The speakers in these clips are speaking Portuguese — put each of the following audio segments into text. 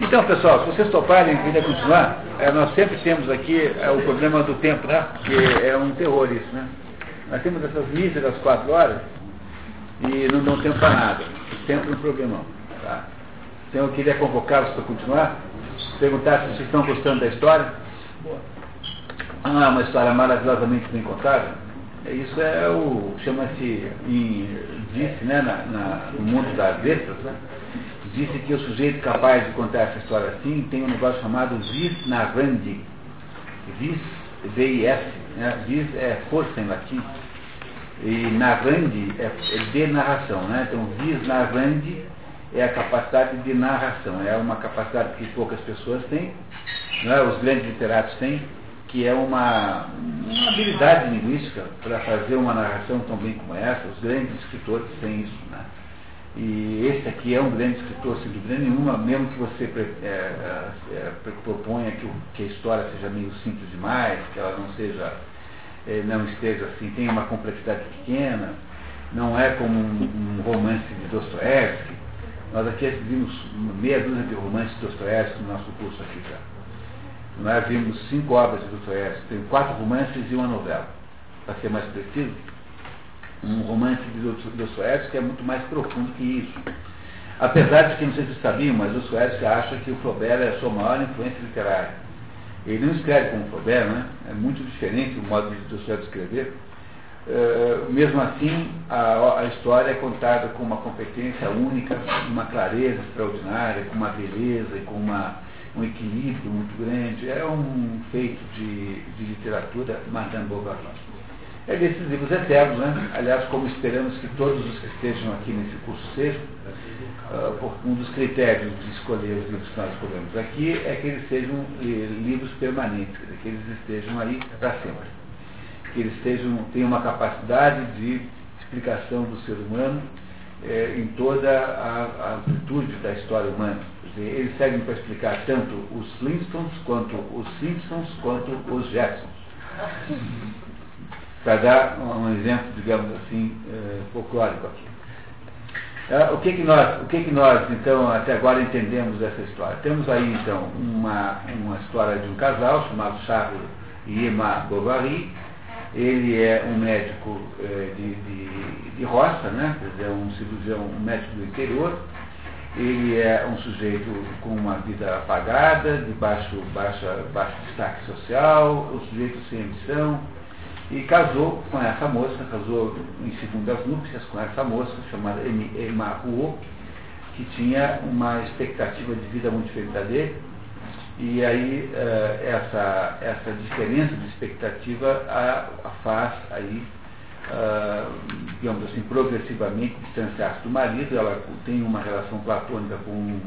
Então, pessoal, se vocês toparem quiserem continuar, é, nós sempre temos aqui é, o problema do tempo, né? Que é um terror isso, né? Nós temos essas missas das quatro horas e não dão tempo para nada. Sempre um problemão. Tá? Então eu queria convocá-los para continuar, perguntar se vocês estão gostando da história. É uma história maravilhosamente bem contada? Isso é o. chama-se disse, né, na, na, no mundo das letras, né? Disse que o sujeito capaz de contar essa história assim tem um negócio chamado vis. Vis, V-I-S, né? vis é força em latim. E narrandi é, é de narração, né? Então, vis é a capacidade de narração, é uma capacidade que poucas pessoas têm, né? os grandes literatos têm, que é uma, uma habilidade linguística para fazer uma narração tão bem como essa. Os grandes escritores têm isso. Né? E esse aqui é um grande escritor, sem dúvida nenhuma, mesmo que você é, é, é, proponha que, que, a história seja meio simples demais, que ela não seja, é, não esteja assim, tenha uma complexidade pequena, não é como um, um romance de Dostoiévski. Nós aqui vimos meia dúzia de romances de Dostoiévski no nosso curso aqui já. Nós vimos cinco obras de Dostoiévski, tem quatro romances e uma novela, para ser mais preciso um romance de Dostoiévski que é muito mais profundo que isso. Apesar de que, não sei se sabiam, mas Dostoiévski acha que o Flaubert é a sua maior influência literária. Ele não escreve como Flaubert, né? é muito diferente o modo de Dostoiévski escrever. Uh, mesmo assim, a, a, história é contada com uma competência única, uma clareza extraordinária, com uma beleza e com uma, um equilíbrio muito grande. É um feito de, de literatura Madame Bovary é desses livros eternos, né? Aliás, como esperamos que todos os que estejam aqui nesse curso sejam, uh, um dos critérios de escolher os livros que nós escolhemos aqui é que eles sejam eh, livros permanentes, que eles estejam aí para sempre. Que eles estejam, tenham uma capacidade de explicação do ser humano eh, em toda a, a amplitude da história humana. Dizer, eles servem para explicar tanto os Flintstones, quanto os Simpsons, quanto os Jetsons para dar um exemplo, digamos assim, é, folclórico aqui. É, o que que nós, o que que nós então até agora entendemos dessa história? Temos aí então uma, uma história de um casal chamado Charles Emma Bovary. Ele é um médico é, de, de, de, roça, né? quer dizer, um cirurgião, um médico do interior. Ele é um sujeito com uma vida apagada, de baixo, baixa, baixo destaque social, um sujeito sem ambição, e casou com essa moça, casou em segundas núpcias com essa moça, chamada Emma Huo, que tinha uma expectativa de vida muito diferente dele. E aí uh, essa, essa diferença de expectativa a, a faz aí, uh, digamos assim, progressivamente distanciar-se do marido. Ela tem uma relação platônica com um,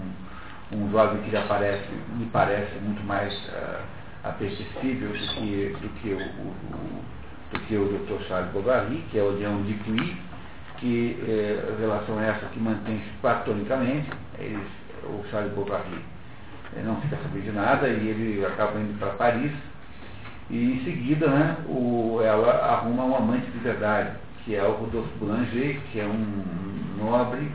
um jovem que lhe, aparece, me parece muito mais uh, apetecível do que, do que o, o porque o Dr. Charles Bovary, que é o Leão de Puy, que é, relação a essa que mantém-se platonicamente, eles, o Charles Bovary é, não fica sabendo de nada e ele acaba indo para Paris, e em seguida né, o, ela arruma um amante de verdade, que é o Rodolphe Boulanger, que é um nobre,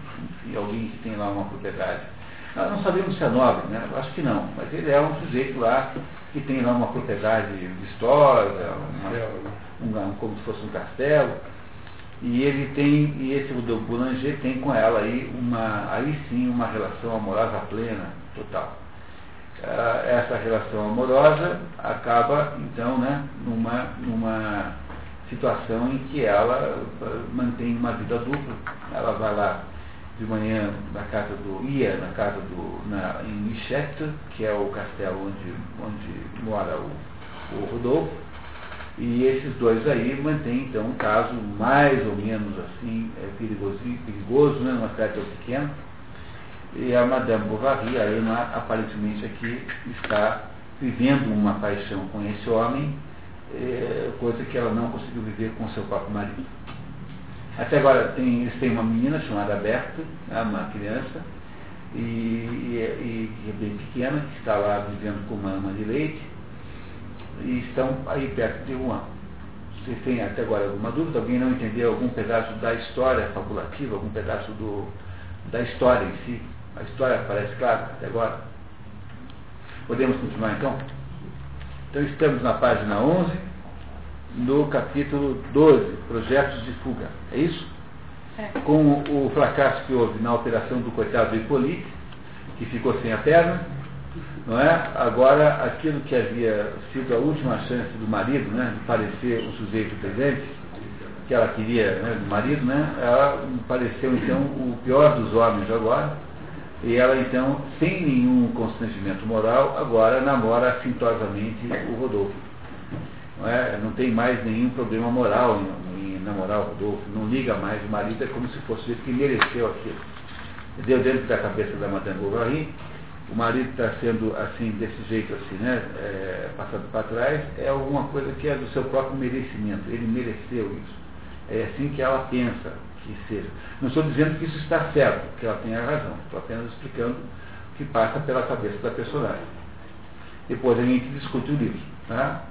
e alguém que tem lá uma propriedade. Nós não sabemos se é nobre, né? acho que não, mas ele é um sujeito lá que tem lá uma propriedade vistosa, uma, um, como se fosse um castelo, e ele tem, e esse Rodolfo Boulanger tem com ela aí uma, aí sim uma relação amorosa plena, total. Uh, essa relação amorosa acaba então né, numa, numa situação em que ela uh, mantém uma vida dupla. Ela vai lá de manhã na casa do ia na casa do na, em Michette, que é o castelo onde, onde mora o, o Rodolfo, e esses dois aí mantêm, então, um caso mais ou menos assim, é, perigoso, né, numa cidade pequena. E a Madame Bovary, a Ana, aparentemente aqui está vivendo uma paixão com esse homem, é, coisa que ela não conseguiu viver com seu próprio marido. Até agora tem, eles têm uma menina chamada Berta, né, uma criança, e, e, e, é bem pequena, que está lá vivendo com uma ama de leite, e estão aí perto de Wuhan. Vocês têm até agora alguma dúvida? Alguém não entendeu algum pedaço da história fabulativa, algum pedaço do, da história em si? A história parece clara até agora? Podemos continuar então? Então estamos na página 11, no capítulo 12, projetos de fuga. É isso? É. Com o fracasso que houve na operação do coitado do Hipólite, que ficou sem a perna, não é? Agora, aquilo que havia sido a última chance do marido, né, de parecer o sujeito presente, que ela queria, né, do marido, né, ela pareceu então o pior dos homens agora, e ela então, sem nenhum constrangimento moral, agora namora assintosamente o Rodolfo. Não, é? não tem mais nenhum problema moral em, em namorar o Rodolfo, não liga mais, o marido é como se fosse jeito que mereceu aquilo. Deu dentro da cabeça da Madame Bovary, o marido está sendo assim, desse jeito assim, né, é, passado para trás, é alguma coisa que é do seu próprio merecimento, ele mereceu isso. É assim que ela pensa que seja. Não estou dizendo que isso está certo, que ela tenha razão, estou apenas explicando o que passa pela cabeça da personagem. Depois a gente discute o livro. Tá?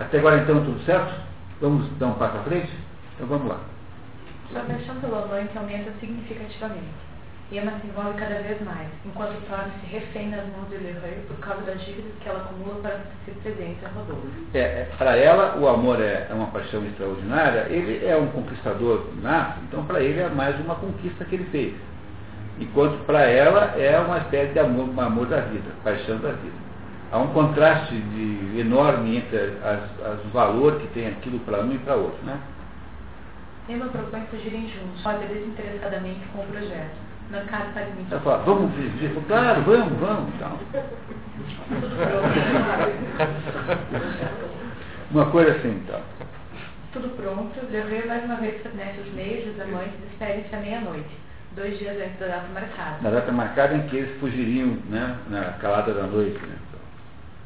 Até agora então tudo certo? Vamos dar um passo à frente? Então vamos lá. Sua paixão pelo amante aumenta significativamente. Emma se envolve cada vez mais, enquanto torna-se refém nas mãos de Leroy por causa das dívidas que ela acumula para ser presente a Rodolfo. É, é para ela, o amor é, é, uma paixão extraordinária, ele é um conquistador nato, então para ele é mais uma conquista que ele fez. Enquanto para ela é uma espécie de amor, um amor da vida, paixão da vida. Há um contraste de, enorme entre as, o valor que tem aquilo para um e para outro. Né? Emma propõe fugirem juntos, pode desinteressadamente com o projeto na casa para mim. Ela fala, vamos viver? Claro, vamos, vamos. Então. uma coisa assim, então. Tudo pronto, Leroy mais uma vez fornece os meios dos amantes esperem-se à meia-noite, dois dias antes da data marcada. Na data marcada em que eles fugiriam né, na calada da noite. Né?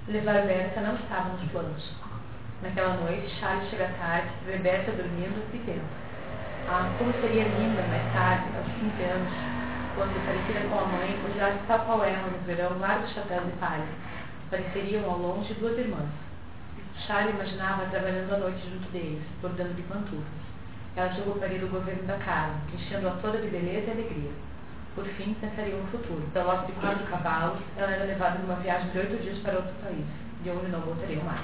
Levar Berta não estava nos planos. Naquela noite, Charles chega tarde, vê Berta dormindo e pensa. Ah, como seria linda mais tarde, aos 15 anos, quando parecida com a mãe, usasse tal qual ela no verão largos chapéus de palha. Pareceriam ao longe duas irmãs. Charlie imaginava trabalhando à noite junto deles, bordando de pantufas. Ela jogaria o governo da casa, enchendo-a toda de beleza e alegria. Por fim, pensaria no futuro. Da lote de quatro cavalos, ela era levada numa viagem de oito dias para outro país, de onde não voltariam mais.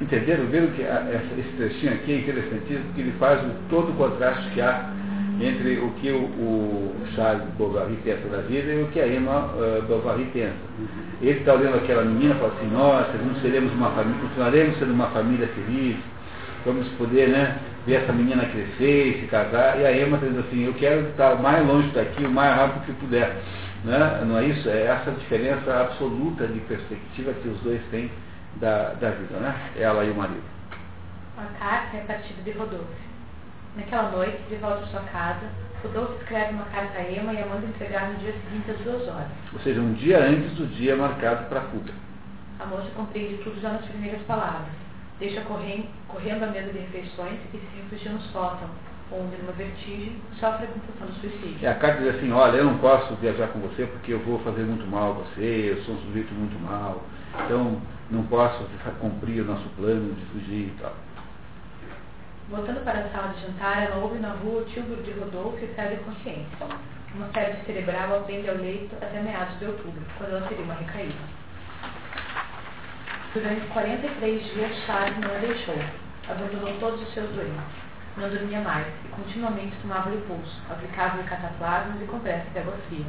Entenderam? Viram que a, esse trechinho aqui é interessantíssimo, porque ele faz o, todo o contraste que há entre o que o, o Charles Bovary pensa da vida e o que a Emma uh, Bovary pensa. Ele está olhando aquela menina e fala assim, nossa, não seremos uma família, continuaremos sendo uma família feliz, vamos poder né, ver essa menina crescer e se casar. E a Emma está dizendo assim, eu quero estar o mais longe daqui, o mais rápido que puder. Né? Não é isso? É essa diferença absoluta de perspectiva que os dois têm da, da vida, né? Ela e o marido. A carta é partida de Rodolfo. Naquela noite, de volta à sua casa, Rodolfo escreve uma carta a Emma e a manda entregar no dia seguinte às duas horas. Ou seja, um dia antes do dia marcado para a fuga. A moça compreende tudo já nas primeiras palavras. Deixa correndo, correndo a mesa de refeições e se refugia no sótão, onde, numa vertigem, sofre a tentação do suicídio. É, a carta diz assim, olha, eu não posso viajar com você porque eu vou fazer muito mal a você, eu sou um sujeito muito mal, então não posso cumprir o nosso plano de fugir e tal. Voltando para a sala de jantar, ela ouve na rua o tílburo de Rodolfo e perde a consciência. Uma febre cerebral a prende ao leito até meados de outubro, quando ela teria uma recaída. Durante 43 dias, Charles não a deixou. Abandonou todos os seus doentes. Não dormia mais e continuamente tomava-lhe o pulso, aplicava-lhe cataplasmas e compressas de água fria.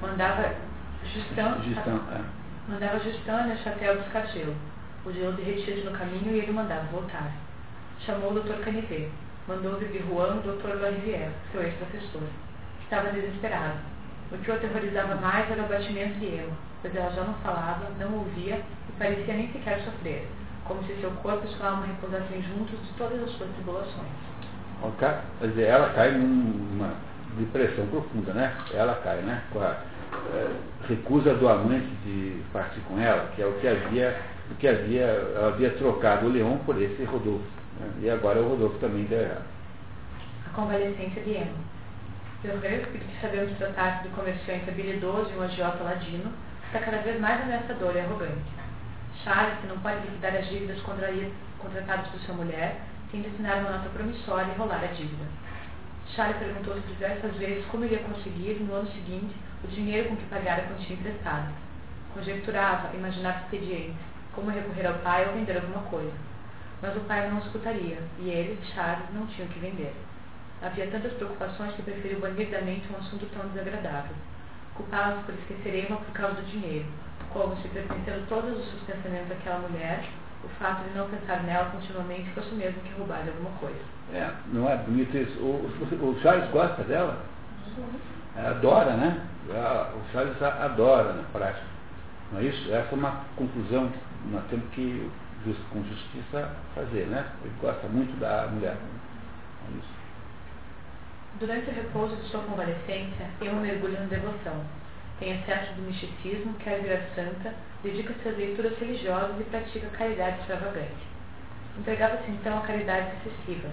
Mandava Justin, Justin, é. mandava Justin a Châtel dos O gelo derretia-se no caminho e ele mandava voltar chamou o Dr. Canivet. Mandou vir Juan o Dr. Larivière, seu ex-professor. Estava desesperado. O que o aterrorizava mais era o batimento de Emma, pois ela já não falava, não ouvia parecia nem sequer sofrer, como se seu corpo e sua alma repousassem juntos de todas as suas tribulações. Quer dizer, ela cai numa depressão profunda, né? Ela cai, né? Com a é, recusa do amante de partir com ela, que é o que havia, o que havia, ela havia trocado o Leão por esse Rodolfo. E agora o Rodolfo também deu errado. A convalescência de Emma. Deleuze, que sabemos tratar de comerciante habilidoso e um agiota ladino, está cada vez mais ameaçador e arrogante. Charles, que não pode liquidar as dívidas contratadas por sua mulher, tem de assinar uma nota promissória e rolar a dívida. Charles perguntou-se diversas vezes como iria conseguir, no ano seguinte, o dinheiro com que pagar a quantia emprestada. conjecturava, imaginava expedientes, como recorrer ao pai ou vender alguma coisa. Mas o pai não escutaria, e ele, Charles, não tinha o que vender. Havia tantas preocupações que preferiu banir da mente um assunto tão desagradável. Culpava-se por esquecer Emma por causa do dinheiro, como se pertencendo todos os seus pensamentos àquela mulher, o fato de não pensar nela continuamente fosse mesmo que roubar alguma coisa. É, não é bonito isso. O, o, o Charles gosta dela? Adora, né? O Charles adora na prática. Não é isso? Essa é uma conclusão que nós temos que, com justiça, fazer, né? Ele gosta muito da mulher. É isso. Durante o repouso de sua convalescência, Emma mergulha na devoção. Tem excesso do misticismo, quer virar santa, dedica-se às leituras religiosas e pratica caridade extravagante. Entregava-se então a caridades excessivas,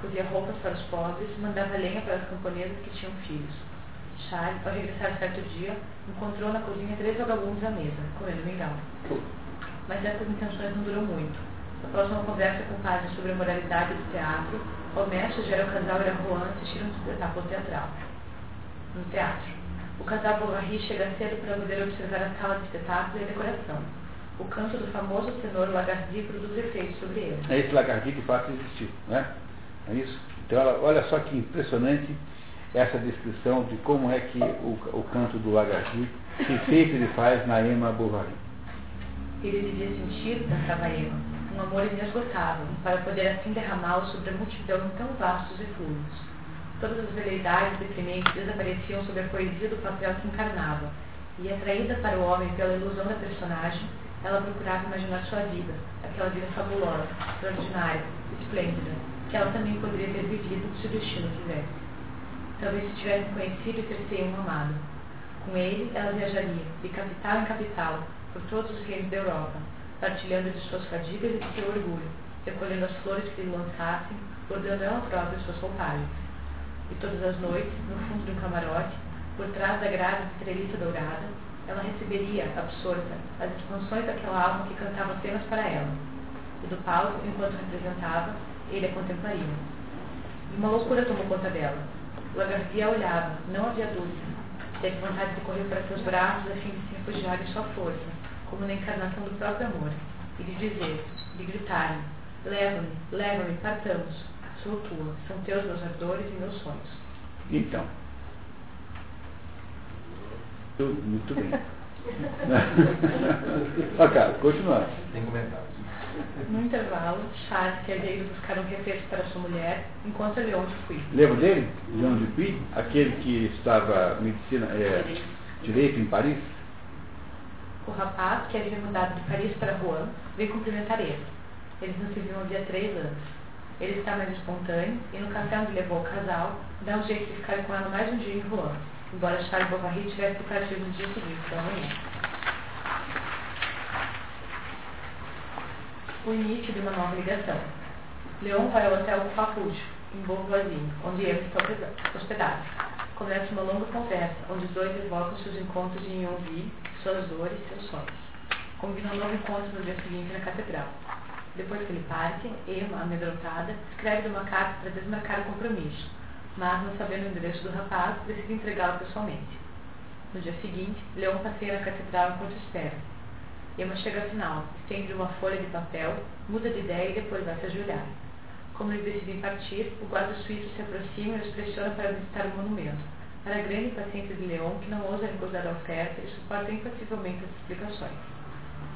cozinha roupas para os pobres, mandava lenha para as camponesas que tinham filhos. Charles, ao regressar certo dia, encontrou na cozinha três vagabundos à mesa, comendo mingau. Mas essas intenções não duram muito. Na próxima conversa com o padre sobre a moralidade do teatro, o mestre o casal e a Juan assistiram um espetáculo teatral. No teatro. O casal Bovary chega cedo para poder observar a sala de espetáculo e a decoração. O canto do famoso tenor Lagardy produz efeitos sobre ele. É esse Lagardy que fato existiu, né? É isso? Então, olha só que impressionante essa descrição de como é que o, o canto do Lagardy, que efeito ele faz na Emma Bovary. Ele devia sentir, pensava Emma, um amor inesgotável, para poder assim derramá-lo sobre a multidão em tão vastos eflúvios. Todas as veleidades deprimentes desapareciam sob a poesia do papel que encarnava, e atraída para o homem pela ilusão da personagem, ela procurava imaginar sua vida, aquela vida fabulosa, extraordinária, esplêndida, que ela também poderia ter vivido se o destino quisesse. Talvez se tivesse conhecido e ter um amado. Com ele, ela viajaria, de capital em capital, por todos os reinos da Europa, partilhando de suas fadigas e de seu orgulho, recolhendo as flores que lhe lançassem, bordando ela própria suas roupagens. E todas as noites, no fundo de um camarote, por trás da grade de treliça dourada, ela receberia, absorta, as expansões daquela alma que cantava apenas para ela. E do palco, enquanto representava, ele a contemplaria. E uma loucura tomou conta dela. Lagardia olhava, não havia dúvida. Teve vontade de correr para seus braços a fim de se refugiar em sua força como na encarnação do próprio amor, e de dizer, de gritar leva-me, leva-me, partamos, sou tua, são teus meus ardores e meus sonhos. Então, muito bem. ok, continuar. Tem comentários. No intervalo, Charles, que havia ido buscar um refresco para sua mulher, encontra Leon de Puy. Lembra dele? Leon de Puy? Aquele que estava medicina, é, direito em Paris? O rapaz, que havia mudado de Paris para Rouen, veio cumprimentar ele. Eles não se viam havia três anos. Ele está mais espontâneo e no café onde levou o casal, dá um jeito de ficar com ela mais um dia em Rouen, embora Charles Bovary tivesse partir no dia seguinte da manhã. O início de uma nova ligação. Leon vai ao hotel Capucho, em Beauvoisin, onde ele está hospedado. Começa uma longa conversa, onde os dois evocam seus encontros em Yonville suas dores e seus sonhos. Combina um novo encontro no dia seguinte na catedral. Depois que ele parte, Emma, amedrontada, escreve uma carta para desmarcar o compromisso, mas, não sabendo o endereço do rapaz, decide entregá-lo pessoalmente. No dia seguinte, Leão passeia na catedral enquanto espera. Emma chega ao final, estende uma folha de papel, muda de ideia e depois vai se ajoelhar. Como eles decidem partir, o guarda suíço se aproxima e os pressiona para visitar o monumento para a grande paciência de Leon, que não ousa recusar a oferta e suporta impassivelmente as explicações.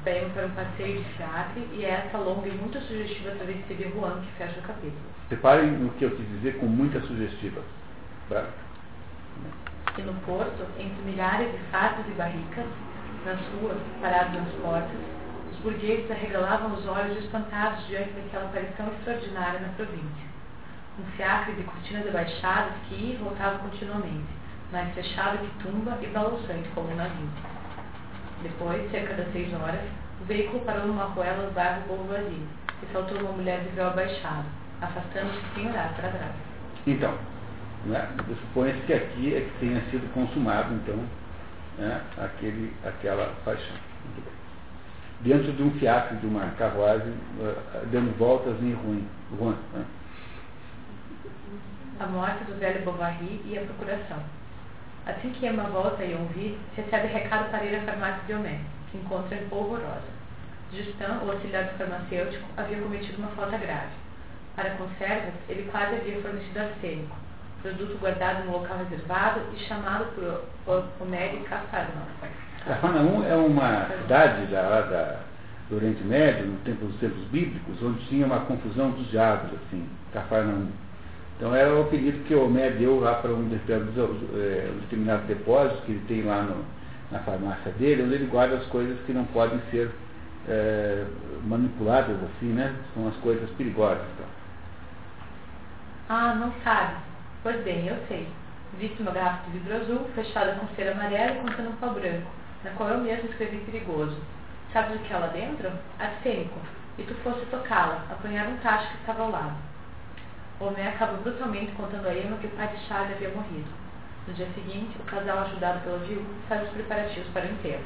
Saímos para um passeio de teatro e é essa longa e muito sugestiva travessia de Juan que fecha o capítulo. Reparem no que eu quis dizer com muita sugestiva. E no porto, entre milhares de fatos e barricas, nas ruas, parados nas portas, os burgueses arregalavam os olhos espantados diante daquela aparição extraordinária na província. Um fiacre de cortinas abaixadas que ia e voltava continuamente mais fechado que tumba e balançante como um navio. Depois, cerca das seis horas, o veículo parou numa ruela no bairro Beauvoisin e saltou uma mulher de véu abaixado, afastando-se sem olhar para trás. Então, né, supõe-se que aqui é que tenha sido consumado, então, né, aquele, aquela paixão. Dentro de um fiacre, de uma carruagem, uh, dando voltas em ruim. ruim né? A morte do velho Bovary e a procuração. Assim que Emma volta a Yonville, recebe recado para ir à farmácia de Homé. se encontra em polvorosa. Justin, o auxiliar do farmacêutico, havia cometido uma falta grave. Para conservas, ele quase havia fornecido arsênico, produto guardado no local reservado e chamado por Homério Cafarnaum. Cafarnaum é uma cidade da, da, do Oriente Médio, no tempo dos tempos bíblicos, onde tinha uma confusão dos diabos, assim, Cafarnaum. Então era o apelido que o Homé deu lá para um é, determinado depósito que ele tem lá no, na farmácia dele, onde ele guarda as coisas que não podem ser é, manipuladas assim, né? São as coisas perigosas. Então. Ah, não sabe. Pois bem, eu sei. Viste uma garrafa de vidro azul, fechada com cera amarela e contendo um pau branco, na qual eu mesmo escrevi perigoso. Sabes o que é lá dentro? Arsênico. E tu foste tocá-la, apanhar um tacho que estava ao lado. Homem acaba brutalmente contando a Emma que o pai de Charlie havia morrido. No dia seguinte, o casal, ajudado pela viúva, faz os preparativos para o enterro.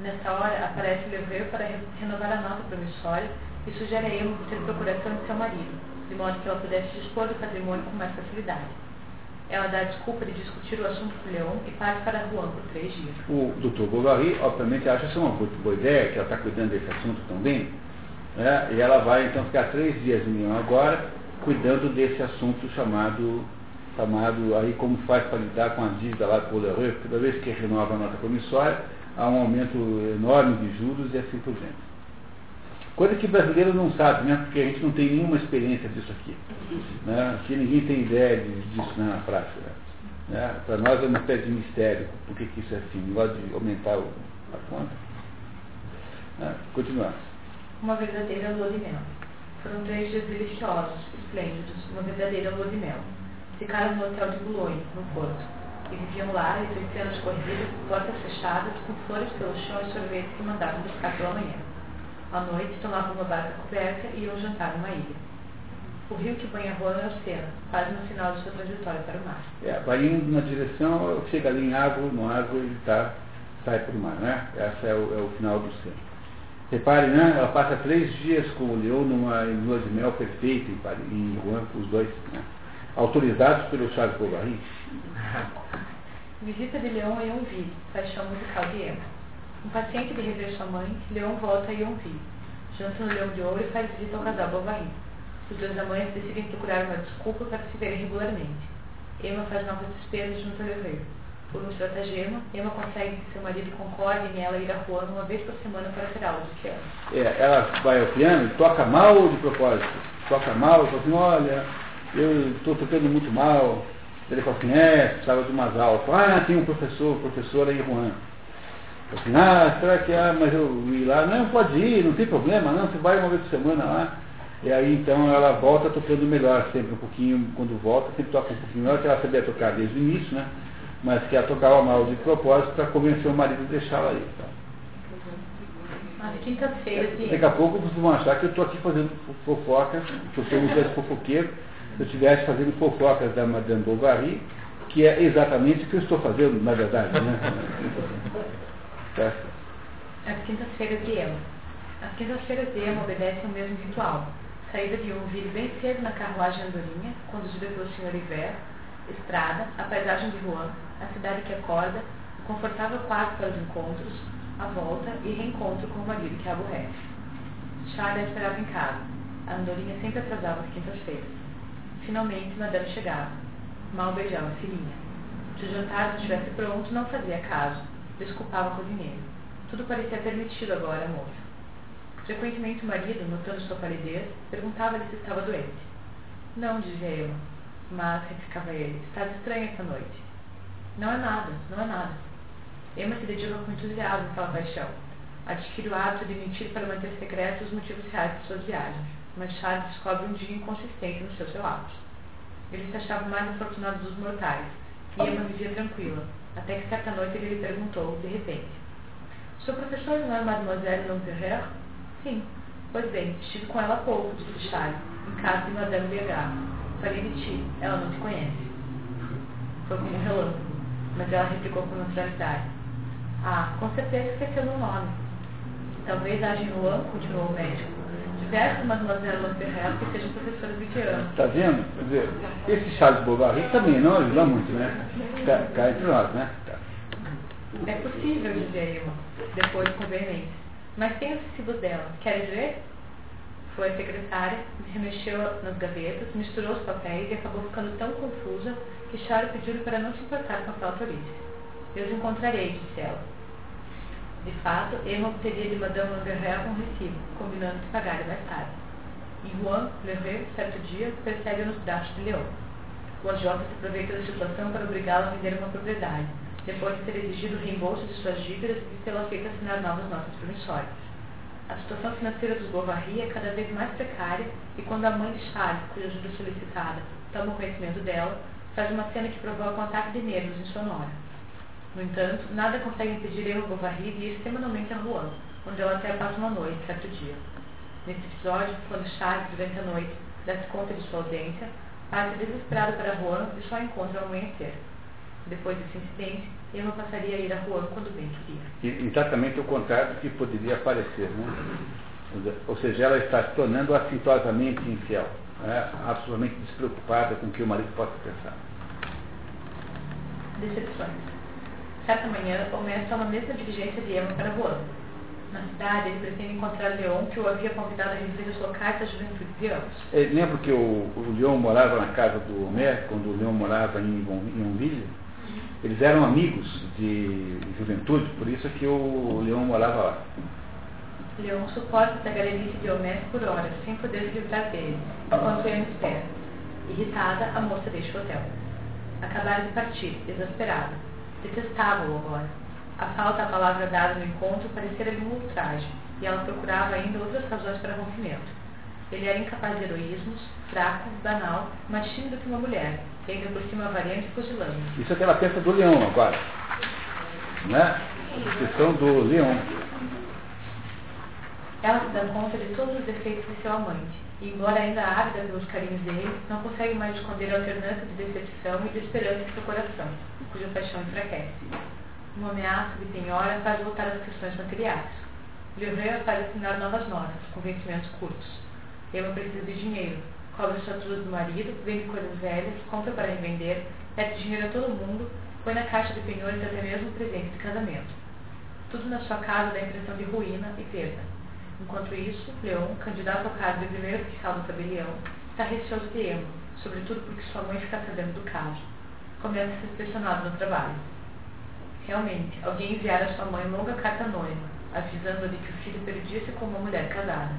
Nessa hora, aparece Leveu para renovar a nota promissória e sugere a Emma ter procuração de seu marido, de modo que ela pudesse dispor do patrimônio com mais facilidade. Ela dá a desculpa de discutir o assunto com Leon e parte para Rouen por três dias. O Dr. Bovary, obviamente, acha isso uma boa ideia, que ela está cuidando desse assunto também, né? e ela vai então ficar três dias em Lyon agora, cuidando desse assunto chamado, chamado aí como faz para lidar com a dívida lá do Polereux, porque toda vez que renova a nota promissória, há um aumento enorme de juros e assim por diante. Coisa que brasileiro não sabe, né? Porque a gente não tem nenhuma experiência disso aqui. Né? Aqui ninguém tem ideia disso na prática. Né? Para nós é uma espécie de mistério. Por que, que isso é assim? Negócio de aumentar o, a conta. Né? Continuar. Uma verdadeira mel. Foram três dias deliciosos, esplêndidos, uma verdadeira lua de mel. Ficaram no hotel de Boulogne, no Porto, e viviam lá, entre anos corridas, portas fechadas, com flores pelo chão e sorvete que mandavam buscar pela manhã. À noite, tomavam uma barca coberta e iam jantar numa ilha. O rio que banha Roma é o Sena, quase no final de sua trajetória para o mar. É, vai indo na direção, chega ali em água, no água ele tá, sai para o mar, né? Esse é o, é o final do Sena. Repare, né? Ela passa três dias com o leão numa lua de mel perfeita em, Paris, em Rouen, os dois, né? autorizados pelo Charles Bovary. Visita de Leão a Yonville, paixão musical de Emma. Um paciente de rever sua mãe, Leão volta a Yonville. Janta no Leão de Ouro e faz visita ao casal Bovary. Os dois amantes decidem procurar uma desculpa para se verem regularmente. Emma faz novas despesas junto a Leveu. Por um estratagema, Emma consegue que seu marido concorde em ela ir a Juan uma vez por semana para ter aula de piano. É, ela vai ao piano e toca mal de propósito. Toca mal, fala assim, olha, eu estou tocando muito mal. Ele fala assim, é, precisava de umas aulas. Ah, tem um professor, professora em Juan. Assim, ah, será que ah, mas eu ir lá? Não, pode ir, não tem problema, não, você vai uma vez por semana lá. E aí então ela volta tocando melhor, sempre um pouquinho, quando volta, sempre toca um pouquinho melhor, que ela sabia tocar desde o início, né? Mas que ela tocava mal de propósito para convencer o marido a deixá-la aí. Tá? quinta-feira. Daqui a pouco vocês vão achar que eu estou aqui fazendo fofocas, que eu sou um grande fofoqueiro, se eu estivesse fazendo fofocas da Madame Bovary, que é exatamente o que eu estou fazendo, na verdade. Né? certo? As quintas-feiras de Ema. As quintas-feiras de Ema obedecem ao mesmo ritual. Saída de um vir bem cedo na carruagem andorinha, conduzida pelo Sr. Iver, estrada, a paisagem de Rouen, a cidade que acorda, o confortável quarto para os encontros, a volta e reencontro com o marido que a aborrece. Charles esperava em casa. A andorinha sempre atrasava as quintas-feiras. Finalmente, Madame chegava. Mal beijava a filhinha. Se o jantar não estivesse pronto, não fazia caso. Desculpava o cozinheiro. Tudo parecia permitido agora, moça. Frequentemente o marido, notando sua palidez, perguntava-lhe se estava doente. Não, dizia eu. Mas, replicava ele, está estranha esta noite. Não é nada, não é nada. Emma se dedica com entusiasmo àquela paixão. Adquire o hábito de mentir para manter secretos os motivos reais de suas viagens. Mas Charles descobre um dia inconsistente nos seus relatos. Ele se achava mais afortunado dos mortais, e Emma vivia tranquila, até que certa noite ele lhe perguntou, de repente, Seu professor não é Mademoiselle Lamperrer? Sim. Pois bem, estive com ela há pouco, disse Charles, em casa de Madame Bergard. Falei de ti, ela não te conhece. Foi como um relâmpago, mas ela replicou com naturalidade. Ah, com certeza esqueceu meu nome. Talvez haja em Luan, continuou o médico, diversos Mademoiselle Lamperrer que sejam professores de piano. Está vendo? Quer dizer, esse Charles Bovary também não ajuda muito, né? Cá entre nós, né? É possível, dizia Emma. depois com veemência. Mas tem os recibos dela. Queres ver? Foi a secretária, remexeu nas gavetas, misturou os papéis e acabou ficando tão confusa que Charo pediu-lhe para não se importar com aquela tolice. Eu os encontrarei, disse ela. De fato, Emma obteria de Madame Langerhel um recibo, combinando de pagar mais tarde. E Juan Leroy, certo dia, percebe nos braços de Leon. O agiota se aproveita da situação para obrigá-lo a vender uma propriedade, depois de ter exigido o reembolso de suas dívidas e tê-lo feito assinar novas notas promissórias. A situação financeira dos Bovary é cada vez mais precária e quando a mãe de Charles, cuja ajuda solicitada, toma conhecimento dela, faz uma cena que provoca um ataque de nervos em sua nora. No entanto, nada consegue impedir Emma Bovary de ir semanalmente a Rouen, onde ela até passa uma noite, certo dia. Nesse episódio, quando Charles, durante a noite, dá-se conta de sua ausência, parte desesperado para Rouen e só encontra ao amanhecer. Depois desse incidente, Emma passaria a ir a Rouen quando bem queria. Exatamente o contrário do que poderia parecer, né? Ou seja, ela está se tornando assintosamente infiel, né? absolutamente despreocupada com o que o marido possa pensar. Decepções. Certa manhã, Homero toma a mesma diligência de Emma para Rouen. Na cidade, ele pretende encontrar Leon, que o havia convidado a receber sua carta à juventude de ambos. É, lembra que o, o Leon morava na casa do Homero, quando o Leon morava em Yonville? Eles eram amigos de juventude, por isso que o Leon morava lá. Leon suporta a galerice de Homero por horas, sem poder se livrar dele, enquanto Emma espera. Irritada, a moça deixa o hotel. Acabaram de partir, exasperada Detestava-o agora. A falta à palavra dada no encontro parecia-lhe um ultraje, e ela procurava ainda outras razões para rompimento. Ele era incapaz de heroísmos, fraco, banal, mais tímido que uma mulher, e ainda por cima variante e fuzilante. Isso é que ela pensa do leão agora. Né? A descrição do leão. Ela se dá conta de todos os defeitos de seu amante, e embora ainda ávida pelos carinhos dele, não consegue mais esconder a alternância de decepção e de esperança em seu coração cuja paixão enfraquece. Uma ameaça de penhora faz voltar as questões materiais. Liouville faz assinar novas notas, com vencimentos curtos. Ema precisa de dinheiro, cobra as faturas do marido, vende coisas velhas, compra para revender, pede dinheiro a todo mundo, põe na caixa de penhores até mesmo presente de casamento. Tudo na sua casa dá a impressão de ruína e perda. Enquanto isso, Leon, candidato ao cargo de primeiro oficial da tabelião, está receoso de Ema, sobretudo porque sua mãe fica sabendo do caso começa a ser pressionado no trabalho. Realmente, alguém enviara a sua mãe longa carta anônima, avisando-a de que o filho perdia-se com uma mulher casada.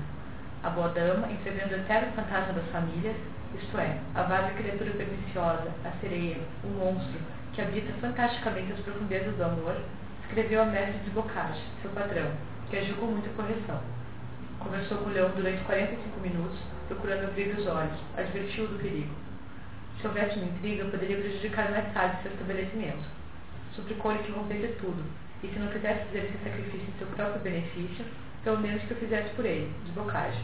A boa dama, entrevendo o eterno fantasma das famílias, isto é, a vaga criatura perniciosa, a sereia, o monstro, que habita fantasticamente as profundezas do amor, escreveu a mestre de Bocage, seu patrão, que agiu com muita correção. Conversou com o leão durante 45 minutos, procurando abrir os olhos, advertiu-o do perigo. Se houvesse uma intriga, poderia prejudicar mais tarde seu estabelecimento. Suplicou-lhe que rompesse tudo, e se não quisesse fazer esse sacrifício em seu próprio benefício, pelo menos que o fizesse por ele, desbocagem.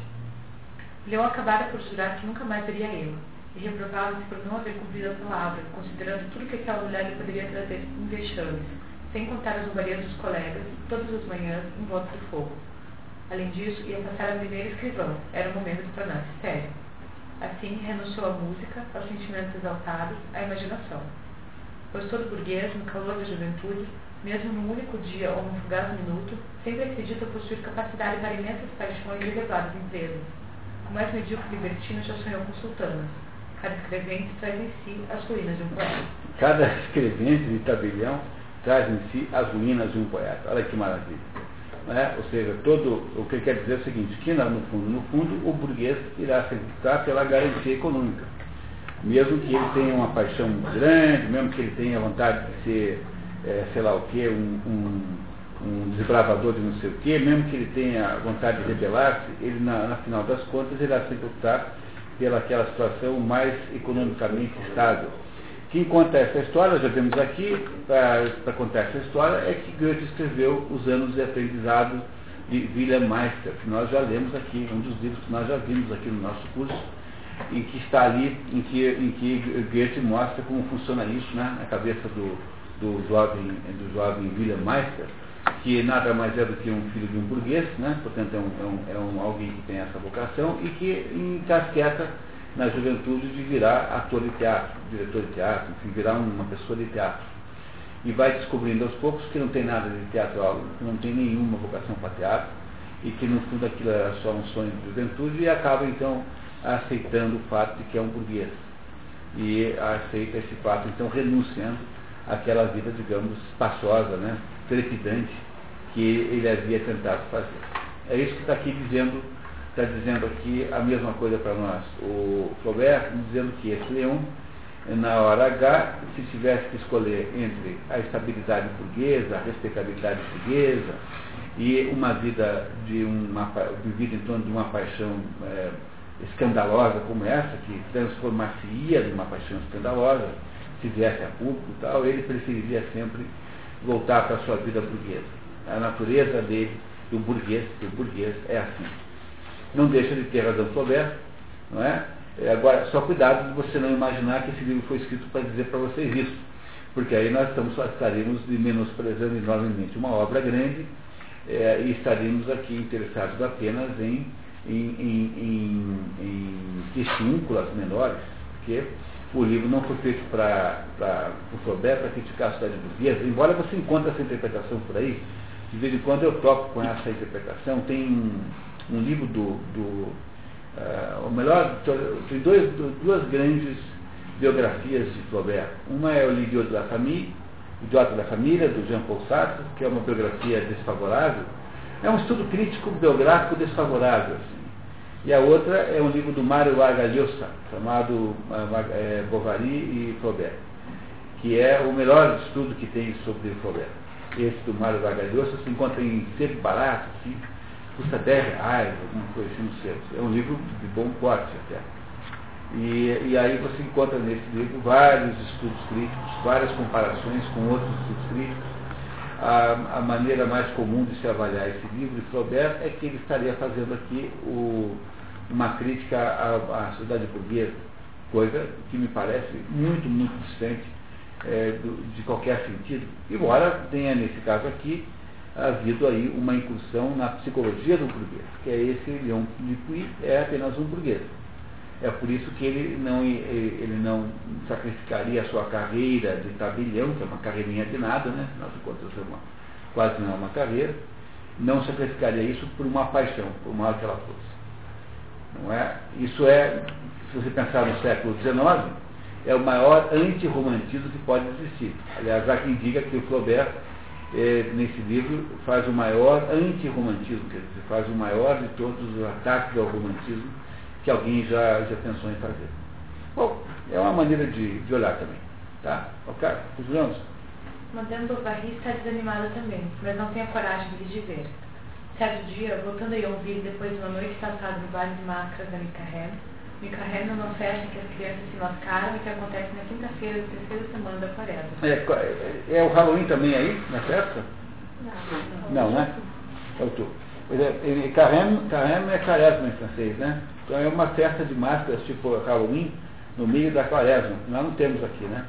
Leão acabara por jurar que nunca mais veria Ema, e reprovava-se por não haver cumprido a palavra, considerando tudo que aquela mulher lhe poderia trazer em vexames, sem contar as zombarias dos colegas, todas as manhãs, em volta do fogo. Além disso, ia passar a primeira escrivã, era o momento de tornar-se sério. Assim, renunciou à música, aos sentimentos exaltados, à imaginação. Pois todo burguês, no calor da juventude, mesmo num único dia ou num fugaz minuto, sempre acredita possuir capacidade para imensas paixões e elevadas empresas. O mais medíocre libertino já sonhou com sultanas. Cada escrevente traz em si as ruínas de um poeta. Cada escrevente de tabelião traz em si as ruínas de um poeta. Olha que maravilha. Né? Ou seja, todo, o que quer dizer é o seguinte, que no fundo, no fundo, o burguês irá se lutar pela garantia econômica. Mesmo que ele tenha uma paixão grande, mesmo que ele tenha vontade de ser, é, sei lá o quê, um, um, um, desbravador de não sei o quê, mesmo que ele tenha vontade de rebelar-se, ele, na, na, final das contas, irá se lutar pela aquela situação mais economicamente estável quem conta essa história, já vemos aqui, para contar essa história, é que Goethe escreveu Os Anos de Aprendizado de Wilhelm Meister, que nós já lemos aqui, um dos livros que nós já vimos aqui no nosso curso, e que está ali, em que, em que Goethe mostra como funciona isso né, na cabeça do, do, jovem, do jovem Wilhelm Meister, que nada mais é do que um filho de um burguês, né, portanto é um, é um, é um alguém que tem essa vocação e que encasqueta na juventude de virar ator de teatro, diretor de teatro, enfim, virar uma pessoa de teatro. e vai descobrindo aos poucos que não tem nada de teatral, que não tem nenhuma vocação para teatro, e que no fundo aquilo era só um sonho de juventude, e acaba então aceitando o fato de que é um burguês. E aceita esse fato, então renunciando àquela vida, digamos, espaçosa, né, trepidante, que ele havia tentado fazer. É isso que está aqui dizendo, está dizendo aqui a mesma coisa para nós. O Flaubert dizendo que esse leão, na hora H, se tivesse que escolher entre a estabilidade burguesa, a respeitabilidade burguesa e uma vida de uma vivida em torno de uma paixão é, escandalosa como essa, que transformar-se-ia paixão escandalosa, se viesse a público e tal, ele preferiria sempre voltar para a sua vida burguesa. A natureza dele, do burguês, do burguês é assim. Não deixa de ter razão Flaubert, não é? é? Agora, só cuidado de você não imaginar que esse livro foi escrito para dizer para vocês isso, porque aí nós estamos, estaremos menosprezando enormemente uma obra grande é, e estaríamos aqui interessados apenas em em, em, em, em menores, porque o livro não foi feito para o Flaubert para criticar a cidade burguesa, embora você encontre essa interpretação por aí, de vez em quando eu toco com essa interpretação, tem um, livro do, do uh, o melhor, tem dois, duas grandes biografias de Flaubert. Uma é o L'idiot de la Famille, Idiota da Família, do Jean-Paul Sartre, que é uma biografia desfavorável, é um estudo crítico biográfico desfavorável. Assim. E a outra é um livro do Mário Vargas Llosa, chamado é, Bovary e Flaubert, que é o melhor estudo que tem sobre Flaubert. Esse do Mário Vargas Llosa se encontra em sebo barato, assim, custa 10 reais, alguma coisa assim no sebo. É um livro de bom porte até. E, e, aí você encontra nesse livro vários estudos críticos, várias comparações com outros estudos críticos, a, a, maneira mais comum de se avaliar esse livro de Flaubert é que ele estaria fazendo aqui o, uma crítica à, à sociedade burguesa, coisa que me parece muito, muito distante é, do, de qualquer sentido. Embora tenha, nesse caso aqui, havido aí uma incursão na psicologia do burguês, que é esse Leon Dupuy, é apenas um burguês. É por isso que ele não, ele não sacrificaria a sua carreira de tabelião, que é uma carreirinha de nada, né? De contas, é uma, quase não é uma carreira. Não sacrificaria isso por uma paixão, por mal que ela fosse. Não é? Isso é, se você pensar no século XIX, é o maior antirromantismo que pode existir. Aliás, há quem diga que o Flaubert, eh, nesse livro, faz o maior antirromantismo, quer dizer, faz o maior de todos os ataques ao romantismo que alguém já, já pensou em fazer. Bom, é uma maneira de, de olhar também. Tá? Ok? Continuamos? Madame Bovary está desanimada também, mas não tem a coragem de lhe dizer. Certo dia, voltando a Yonville depois de uma noite passada no baile de máscaras da Micahen, Micahen é uma festa que as crianças se mascaram e que acontece na quinta-feira da terceira semana da quaresma. É, é, é, o Halloween também aí, na festa? Não, não, não né? Faltou. É, Carême, carême é quaresma em francês, né? Então é uma festa de máscaras tipo Halloween no meio da quaresma. Nós não temos aqui, né?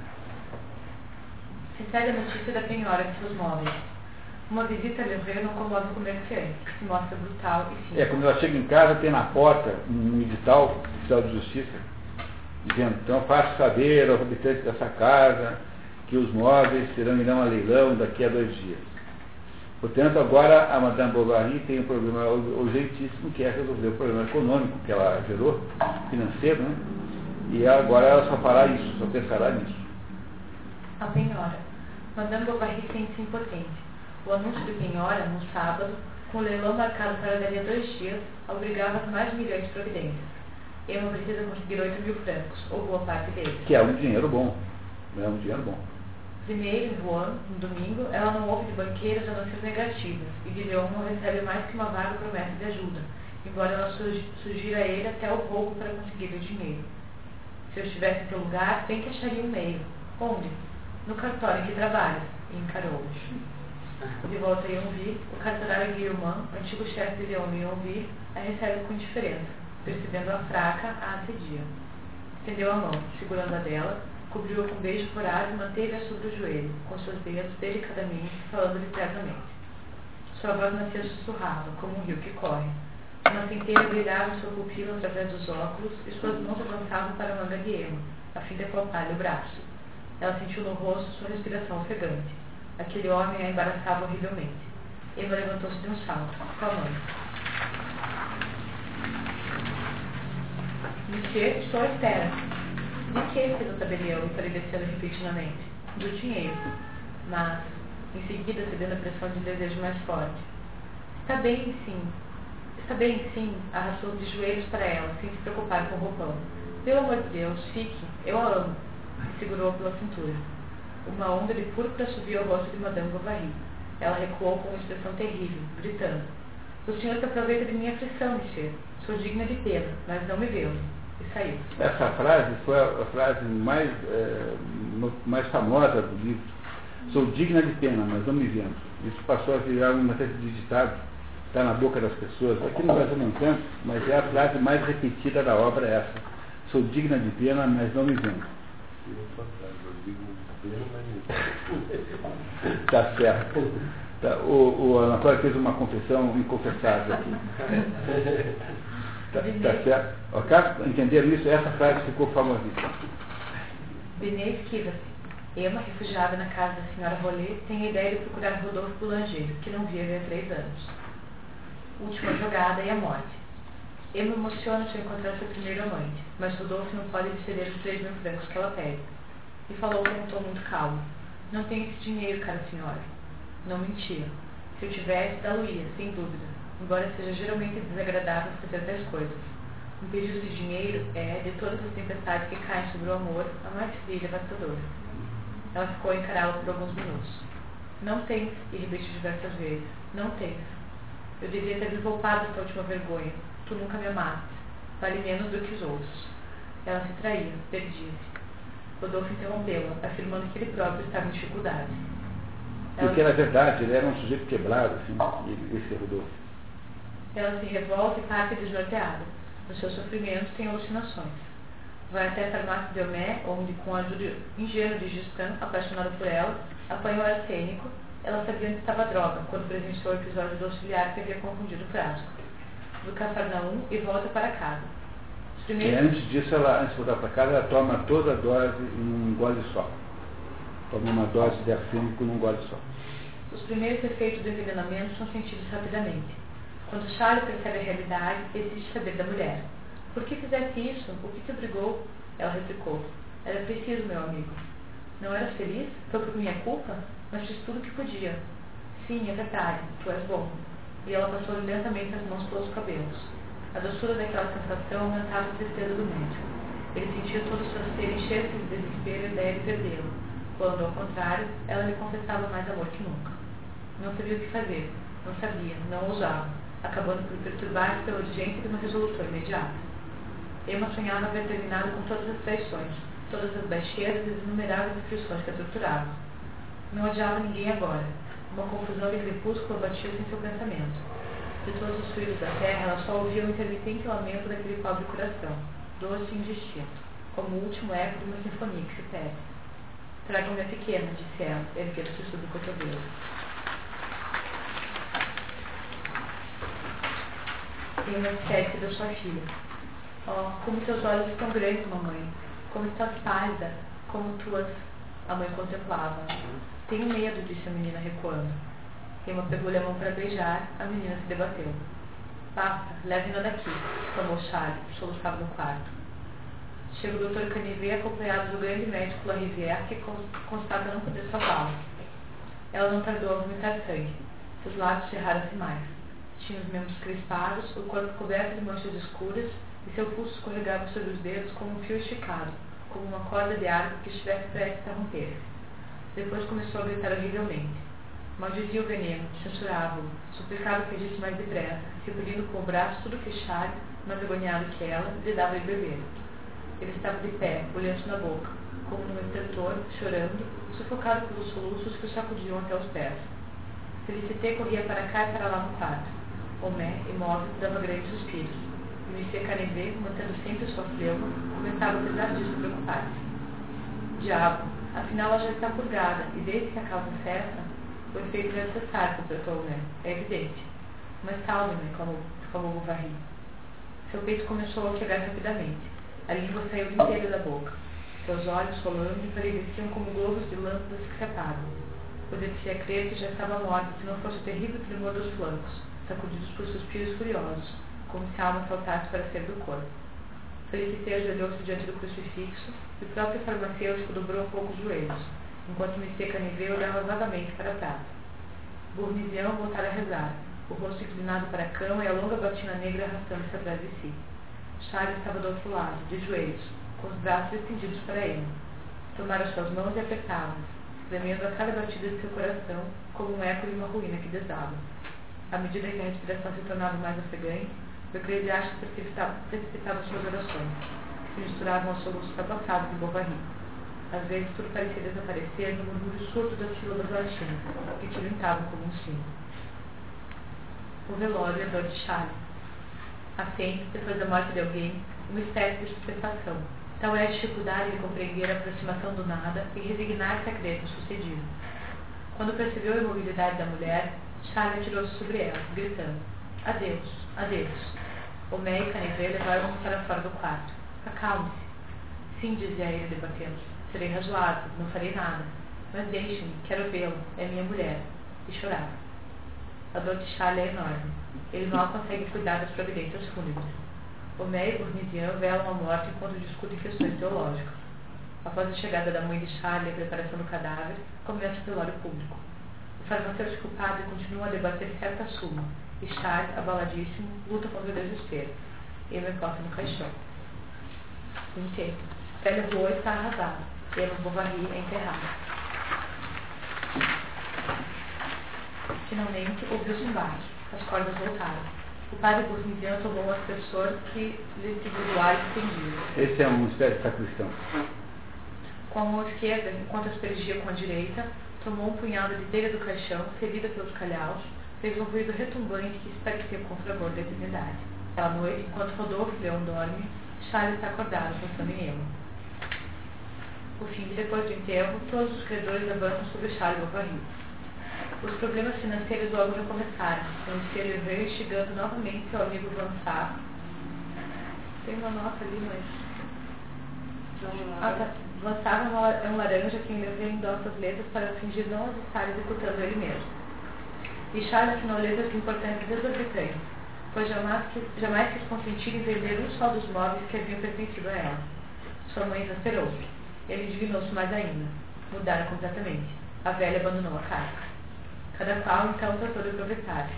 Recebe a notícia da penhora de seus móveis. Uma visita a Leroy não comove o comerciante, que se mostra brutal e simples. É, quando ela chega em casa, tem na porta um edital, oficial de justiça, dizendo, então faça saber aos habitantes dessa casa que os móveis serão irão a leilão daqui a dois dias. Portanto, agora a Madame Bovary tem um problema urgentíssimo, que é resolver o problema econômico que ela gerou, financeiro, né? E agora ela só fará isso, só pensará nisso. A penhora. Madame Bovary sente-se impotente. O anúncio de penhora, no sábado, com o leilão marcado para dali a dois dias, obrigava as mais milhões de providências. Emma precisa conseguir 8 mil francos, ou boa parte deles. Que é um dinheiro bom. É um dinheiro bom. Primeiro, Rouen, no domingo, ela não ouve de banqueiras anúncios negativas, e Leon não recebe mais que uma vaga promessa de ajuda, embora ela sugira a ele até o roubo para conseguir o dinheiro. Se eu estivesse em seu lugar, bem que acharia um meio. Onde? No cartório em que trabalha, e encarou-o. De volta a Yonville, o cartorário Guilhermin, antigo chefe de Leon em Yonville, a recebe com indiferença, percebendo a fraca, a assedia. Estendeu a mão, segurando a dela, cobriu-a com um beijo corado e manteve-a sobre o joelho, com seus dedos delicadamente, falando-lhe ternamente. Sua voz nascia sussurrava, como um rio que corre. Uma centelha brilhava em sua pupila através dos óculos e suas mãos avançavam para a manga de Emma, a fim de apalpar-lhe o braço. Ela sentiu no rosto sua respiração ofegante. Aquele homem a embaraçava horrivelmente. Emma levantou-se de um salto, calmando. Monsieur, estou à espera. De que? fez o tabelião, empalidecendo repentinamente. Do dinheiro. Mas, em seguida, cedendo a pressão de um desejo mais forte. Está bem, sim. Está bem, sim, arrastou de joelhos para ela, sem se preocupar com o roupão. Pelo amor de Deus, fique, eu a amo. E segurou-a pela cintura. Uma onda de púrpura subiu ao rosto de Madame Bovary. Ela recuou com uma expressão terrível, gritando. O senhor se aproveita de minha aflição, monsieur. Sou digna de pena, mas não me vendo. E saiu. Essa frase foi a frase mais, é, mais famosa do livro. Sou digna de pena, mas não me vendo. Isso passou a virar uma espécie de ditado. Está na boca das pessoas. Aqui no Brasil não tanto, mas é a frase mais repetida da obra essa. Sou digna de pena, mas não me vendo. Tá certo. Tá, o, o Anatório fez uma confissão inconfessável aqui. Tá, tá certo? Ok? Entenderam isso? Essa frase ficou famosíssima. Benê esquiva-se. Emma, refugiada na casa da senhora Rollet, tem a ideia de procurar Rodolfo Boulanger, que não via há três anos. Última jogada e a morte. Emma emociona-se ao encontrar seu primeiro amante, mas Rodolfo não pode ceder os três mil francos que ela pede. E falou com um tom muito calmo. Não tenho esse dinheiro, cara senhora. Não mentia. Se eu tivesse, dá-lo-ia, sem dúvida, embora seja geralmente desagradável fazer tais coisas. Um pedido de dinheiro é, de todas as tempestades que caem sobre o amor, a mais fria e devastadora. Ela ficou a encará-lo por alguns minutos. Não tens, e repetiu diversas vezes, não tens. Eu devia ter me poupado esta última vergonha. Tu nunca me amaste. Vale menos do que os outros. Ela se traía, perdia-se. Rodolfo interrompeu-a, afirmando que ele próprio estava em dificuldade. Ela Porque, na verdade, ele era um sujeito quebrado, assim, esse Rodolfo. Ela se revolta e parte desnorteada. No seu sofrimento tem alucinações. Vai até a farmácia de Homé, onde, com a ajuda ingênua de Justin, apaixonado por ela, apanhou o arsênico. Ela sabia onde estava a droga, quando presenciou o episódio do auxiliar que havia confundido o frasco. Do Cafarnaum e volta para casa. E antes disso, ela, antes de voltar para casa, ela toma toda a dose em um gole só. Toma uma dose de arsênico num gole só. Os primeiros efeitos do envenenamento são sentidos rapidamente. Quando Charles percebe a realidade, exige saber da mulher. Por que fizeste isso? O que te obrigou? Ela replicou. Era preciso, meu amigo. Não eras feliz? Foi por minha culpa? Mas fiz tudo o que podia. Sim, é verdade. Tu és bom. E ela passou lentamente as mãos pelos cabelos. A doçura daquela sensação aumentava a tristeza do médico. Ele sentia todo o seu ser encher-se de desespero e ideia de perdê-lo, quando, ao contrário, ela lhe confessava mais amor que nunca. Não sabia o que fazer, não sabia, não ousava, acabando por perturbar-se pela urgência de uma resolução imediata. Emma sonhava haver terminado com todas as traições, todas as baixezas e as inumeráveis aflições que a torturavam. Não odiava ninguém agora. Uma confusão de crepúsculo batia-se em seu pensamento. De todos os filhos da terra, ela só ouvia o intermitente lamento daquele pobre coração, doce e indistinto, como o último eco de uma sinfonia que se perde. Traga-me a pequena, disse ela, erguendo-se sobre o cotovelo. Emma esquece da sua filha. Oh, como teus olhos estão grandes, mamãe. Como estás pálida, como tuas. A mãe contemplava. Tenho medo, disse a menina recuando. Emma pegou-lhe a mão para beijar, a menina se debateu. Basta, leve-na daqui, exclamou Charles, soluçava no quarto. Chega o Dr. Canivet acompanhado do grande médico La Rivière, que constata não poder salvá-la. Ela não tardou a vomitar sangue. Seus lábios cerraram-se mais. Tinha os membros crispados, o corpo coberto de manchas escuras e seu pulso escorregava sobre os dedos como um fio esticado, como uma corda de árvore que estivesse prestes a romper-se. Depois começou a gritar horrivelmente. Maldizia o veneno, censurava-o, suplicava que agisse mais depressa, repelindo com o braço tudo Charles, mais agoniado que ela, lhe dava de beber. Ele estava de pé, olhando na boca, como num estertor, chorando, sufocado pelos soluços que o sacudiam até os pés. Felicité corria para cá e para lá no quarto. Homé, imóvel, dava grandes suspiros. Monsieur Canevet, mantendo sempre sua fleuma, começava apesar disso preocupar-se. Diabo, afinal ela já está purgada, e desde que a cessa, o efeito deve cessar, completou né? É evidente. Mas calme-me, exclamou Bovary. Seu peito começou a quebrar rapidamente. A língua saiu inteira da boca. Seus olhos rolando empalideciam como globos de lâmpadas que se apagam. Podia-se crer que já estava morta se não fosse o terrível tremor dos flancos, sacudidos por suspiros furiosos, como se a alma saltasse para ser do corpo. Felicité ajoelhou-se diante do crucifixo e o próprio farmacêutico dobrou um pouco os joelhos, enquanto Messias Canivet olhava vagamente para a prata. Bournizian voltara a rezar, o rosto inclinado para a cama e a longa batina negra arrastando-se atrás de si. Charles estava do outro lado, de joelhos, com os braços estendidos para ele. Tomara suas mãos e apertava-as, tremendo a cada batida de seu coração, como um eco de uma ruína que desaba. À medida que a respiração se tornava mais ofegante, o eclesiástico precipitava, precipitava suas orações, que se misturavam aos soluços ultrapassados de Bovary. Às vezes tudo parecia desaparecer no murmúrio surdo das sílabas latinas, que tilintavam como um sino. O velório é dor de. Há sempre, depois da morte de alguém, uma espécie de estupefação. Tal é a dificuldade de compreender a aproximação do nada e resignar-se a crer no sucedido. Quando percebeu a imobilidade da mulher, Charles atirou-se sobre ela, gritando: Adeus, adeus. Homé e Canivet levaram-nos para fora do quarto. Acalme-se. Sim, dizia ele, debatendo-se. Serei razoável, não farei nada. Mas deixe-me, quero vê-lo, é minha mulher. E chorava. A dor de Charles é enorme. Ele mal consegue cuidar das providências fúnebres. Homé e Bournizian velam a morte enquanto discutem questões teológicas. Após a chegada da mãe de Charles e a preparação do cadáver, começa o velório público. O farmacêutico padre continua a debater certa suma, e Charles, abaladíssimo, luta contra o desespero. Ele encosta no caixão. Entendo. Velho Rua está arrasado. Eva Bovary é enterrada. Finalmente, ouviu-se um baque. As cordas voltaram. O padre Bournizian tomou o aspersor que lhe segurou o ar estendido. Esse é uma espécie de sacristão. Com a mão esquerda, enquanto aspergia com a direita, tomou um punhado de telha do caixão, ferida pelos calhaus, fez um ruído retumbante que se parecia com o fragor da eternidade. Aquela noite, enquanto Rodolfo Leão dorme, Charles está acordado, pensando em Emma. Por fim, depois do enterro, todos os credores avançam sobre Charles Bovary. Os problemas financeiros logo começaram, com o espelho veio instigando novamente seu amigo Vansar. Tem uma nota ali, mas... Ah, tá. Vansar é um laranja que ainda endossa as letras para fingir não as estar executando ele mesmo. E Charles assinou letras de importância desorbitantes, pois jamais, jamais quis consentir em vender um só dos móveis que haviam pertencido a ela. Sua mãe exasperou-se. Ele indignou-se mais ainda. Mudaram completamente. A velha abandonou a casa. Cada qual então tratou de aproveitar.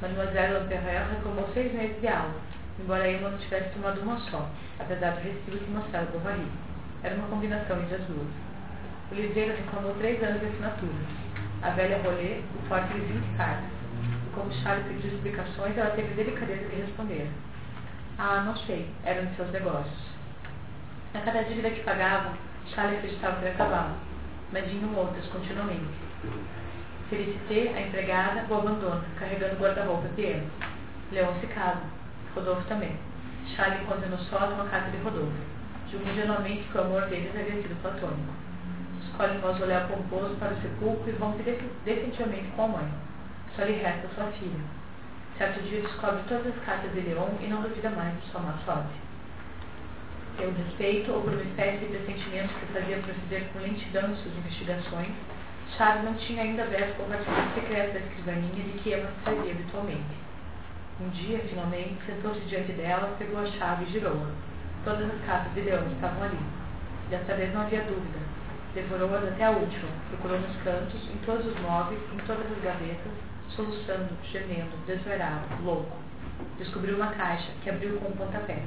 Mademoiselle Lamperreur reclamou seis meses de aula, embora Emma não tivesse tomado uma só, apesar do recibo que mostrava Bovary. Era uma combinação entre as duas. O liseiro reclamou três anos de assinatura. A velha Rolê, o forte de vinte cartas. E como Charles pediu explicações, ela teve delicadeza de responder. Ah, não sei, eram de seus negócios. A cada dívida que pagavam, Charles acreditava ter acabado, mas vinham outras continuamente. Felicité, a empregada, o abandona, carregando guarda-roupa Emma. Leon se casa. Rodolfo também. Charles encontra no sótão a casa de Rodolfo. Julga ingenuamente que o amor deles havia sido platônico. Escolhem um mausoléu pomposo para o sepulcro e vão definitivamente com a mãe. Só lhe resta sua filha. Certo dia descobre todas as cartas de Leon e não duvida mais de sua má sorte pelo respeito ou por uma espécie de pressentimento que fazia proceder com lentidão em suas investigações, Charles não tinha ainda aberto o compartimento secreto da escrivaninha de que Emma fazia habitualmente. Um dia, finalmente, sentou-se diante dela, pegou a chave e girou-a. Todas as cartas de Leão estavam ali. Desta vez não havia dúvida. Devorou-as até a última, procurou nos cantos, em todos os móveis, em todas as gavetas, soluçando, gemendo, desvairado, louco. Descobriu uma caixa, que abriu com um pontapé.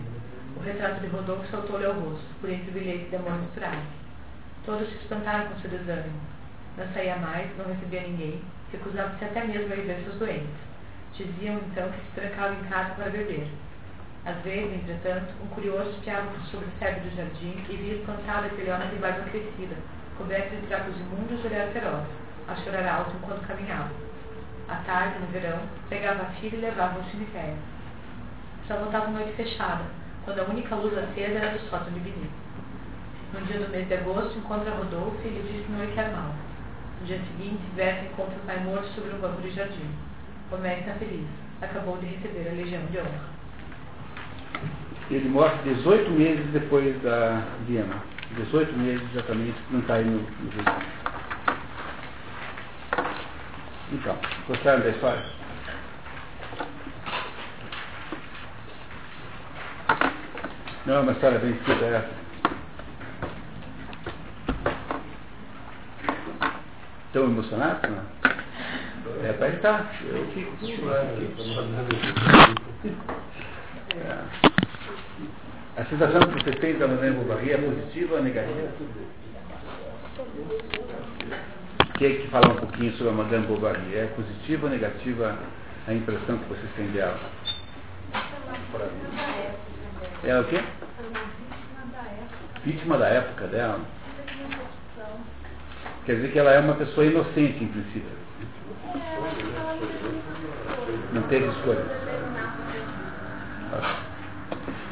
O retrato de Rodolfo saltou-lhe ao rosto, por entre bilhetes de amor misturados. Todos se espantaram com seu desânimo. Não saía mais, não recebia ninguém, recusava-se até mesmo a ir ver seus doentes. Diziam então que se trancava em casa para beber. Às vezes, entretanto, um curioso espiava sobre o cego do jardim e via espantada aquele homem de barba crescida, coberto de trapos imundos e olhar feroz, a chorar alto enquanto caminhava. À tarde, no verão, pegava a filha e levava ao cemitério. Só voltava noite fechada, quando a única luz acesa era do sótão de Benito. No dia do mês de agosto, encontra Rodolfo e lhe diz que não lhe quer mal. No dia seguinte, Verta encontra o pai morto sobre um banco de jardim. Homero está feliz. Acabou de receber a Legião de Honra. Ele morre 18 meses depois da Viena. 18 meses exatamente, não está aí no, no Então, gostaram da história? Não é uma história bem escrita essa. Estão emocionados? Não? É para estar. Eu fico. A sensação que você tem da Madame Bovary é positiva ou negativa? Quem é que fala um pouquinho sobre a Madame Bovary? É positiva ou negativa a impressão que vocês têm dela? É o quê? Vítima da época dela. Quer dizer que ela é uma pessoa inocente, em princípio. Não teve escolha.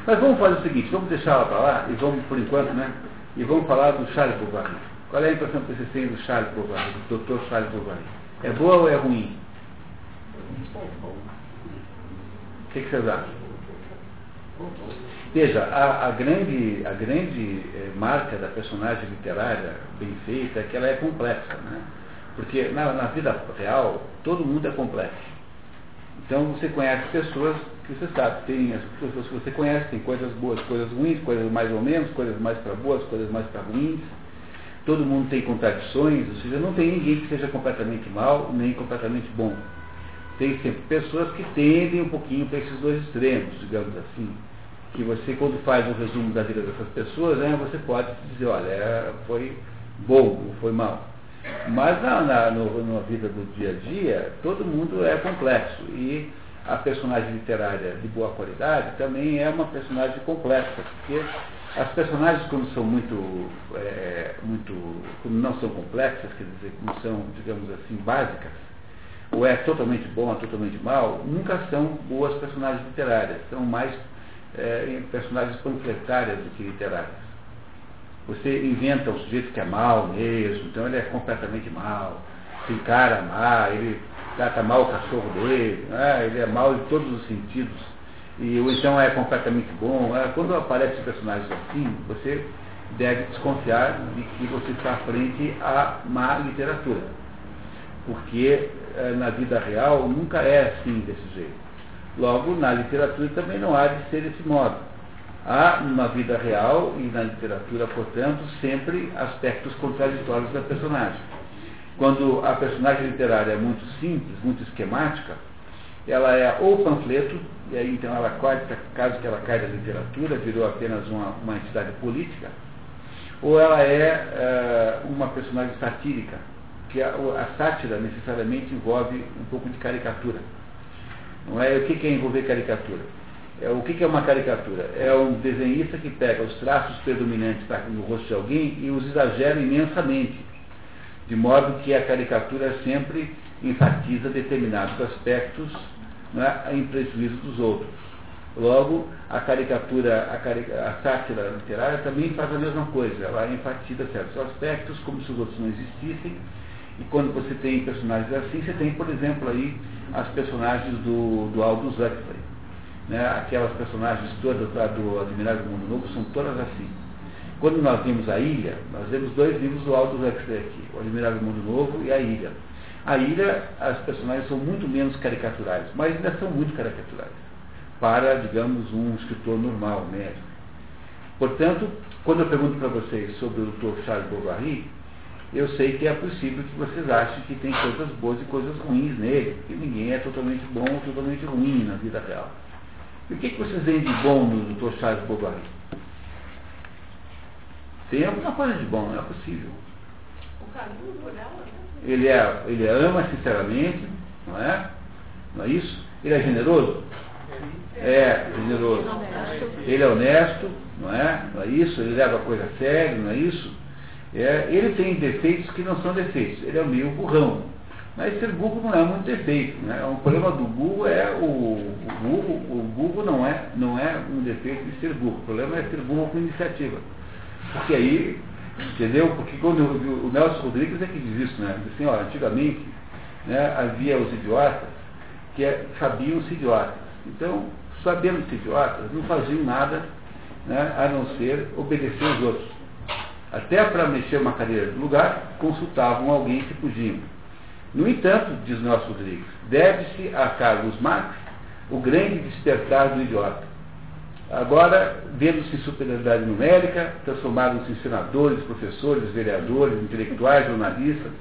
Mas vamos fazer o seguinte, vamos deixar ela para lá e vamos, por enquanto, né? E vamos falar do Charles Bovary. Qual é a impressão que vocês têm do Charles Bovary, do Dr. Charles Bovary? É boa ou é ruim? O que, que vocês acham? Veja, a, a, grande, a grande eh, marca da personagem literária bem feita é que ela é complexa, né? Porque na, na vida real, todo mundo é complexo. Então você conhece pessoas que você sabe, tem as pessoas que você conhece, tem coisas boas, coisas ruins, coisas mais ou menos, coisas mais para boas, coisas mais para ruins. Todo mundo tem contradições, ou seja, não tem ninguém que seja completamente mal nem completamente bom. Tem sempre pessoas que tendem um pouquinho para esses dois extremos, digamos assim. Que você, quando faz um resumo da vida dessas pessoas, né, você pode dizer, olha, é, foi bom ou foi mal. Mas na, na, no, na vida do dia a dia, todo mundo é complexo. E a personagem literária de boa qualidade também é uma personagem complexa, porque as personagens quando são muito, é, muito quando não são complexas, quer dizer, quando são, digamos assim, básicas, ou é totalmente bom ou totalmente mal, nunca são boas personagens literárias, são mais é, personagens panfletárias do que literárias. Você inventa um sujeito que é mal mesmo, então ele é completamente mal, se encara mal, ele trata mal o cachorro dele, né? ele é mal em todos os sentidos, e, ou então é completamente bom. Né? Quando aparecem personagens assim, você deve desconfiar de que você está frente à má literatura. Porque eh, na vida real nunca é assim desse jeito. Logo, na literatura também não há de ser desse modo. Há na vida real e na literatura, portanto, sempre aspectos contraditórios da personagem. Quando a personagem literária é muito simples, muito esquemática, ela é ou panfleto, e aí então ela corta, caso que ela caia da literatura, virou apenas uma, uma entidade política, ou ela é, é uma personagem satírica, que a, a, sátira necessariamente envolve um pouco de caricatura. Não é? O que é envolver caricatura? É, o que é uma caricatura? É um desenhista que pega os traços predominantes no rosto de alguém e os exagera imensamente, de modo que a caricatura sempre enfatiza determinados aspectos né, em prejuízo dos outros. Logo, a caricatura, a, caric a sátira literária também faz a mesma coisa, ela enfatiza certos aspectos como se os outros não existissem, e quando você tem personagens assim, você tem, por exemplo, aí as personagens do, do Aldous Huxley né, aquelas personagens todas do Admirável Mundo Novo são todas assim. Quando nós vimos a Ilha, nós vemos dois livros do Aldo Huxley aqui, o Admirável Mundo Novo e a Ilha. A Ilha, as personagens são muito menos caricaturais, mas ainda são muito caricaturais, para, digamos, um escritor normal, médio. Portanto, quando eu pergunto para vocês sobre o Dr. Charles Bovary, eu sei que é possível que vocês achem que tem coisas boas e coisas ruins nele, que ninguém é totalmente bom ou totalmente ruim na vida real. E o que, que vocês veem de bom no Dr. Charles Bovary? Tem alguma coisa de bom, não é possível. O ela, né? Ele, é, ele ama sinceramente, não é? Não é isso? Ele é generoso? É, generoso. Ele é honesto, não é? Não é isso? Ele leva a coisa a sério, não é isso? É, ele tem defeitos que não são defeitos. Ele é meio burrão. Mas ser burro não é muito defeito. Né? O problema do burro é o, o burro, o burro não é, não é um defeito de ser burro. O problema é ser burro com iniciativa. Porque aí, entendeu? Porque quando o, o Nelson Rodrigues é que diz isso, né? Diz assim, olha, antigamente né, havia os idiotas que é, sabiam-se idiotas. Então, sabendo-se idiotas, não faziam nada né, a não ser obedecer os outros. Até para mexer uma cadeira de lugar, consultavam alguém que podiam. No entanto, diz nosso Rodrigues, deve-se a Carlos Marx o grande despertar do idiota. Agora, vendo-se superioridade numérica, transformaram-se em senadores, professores, vereadores, intelectuais, jornalistas,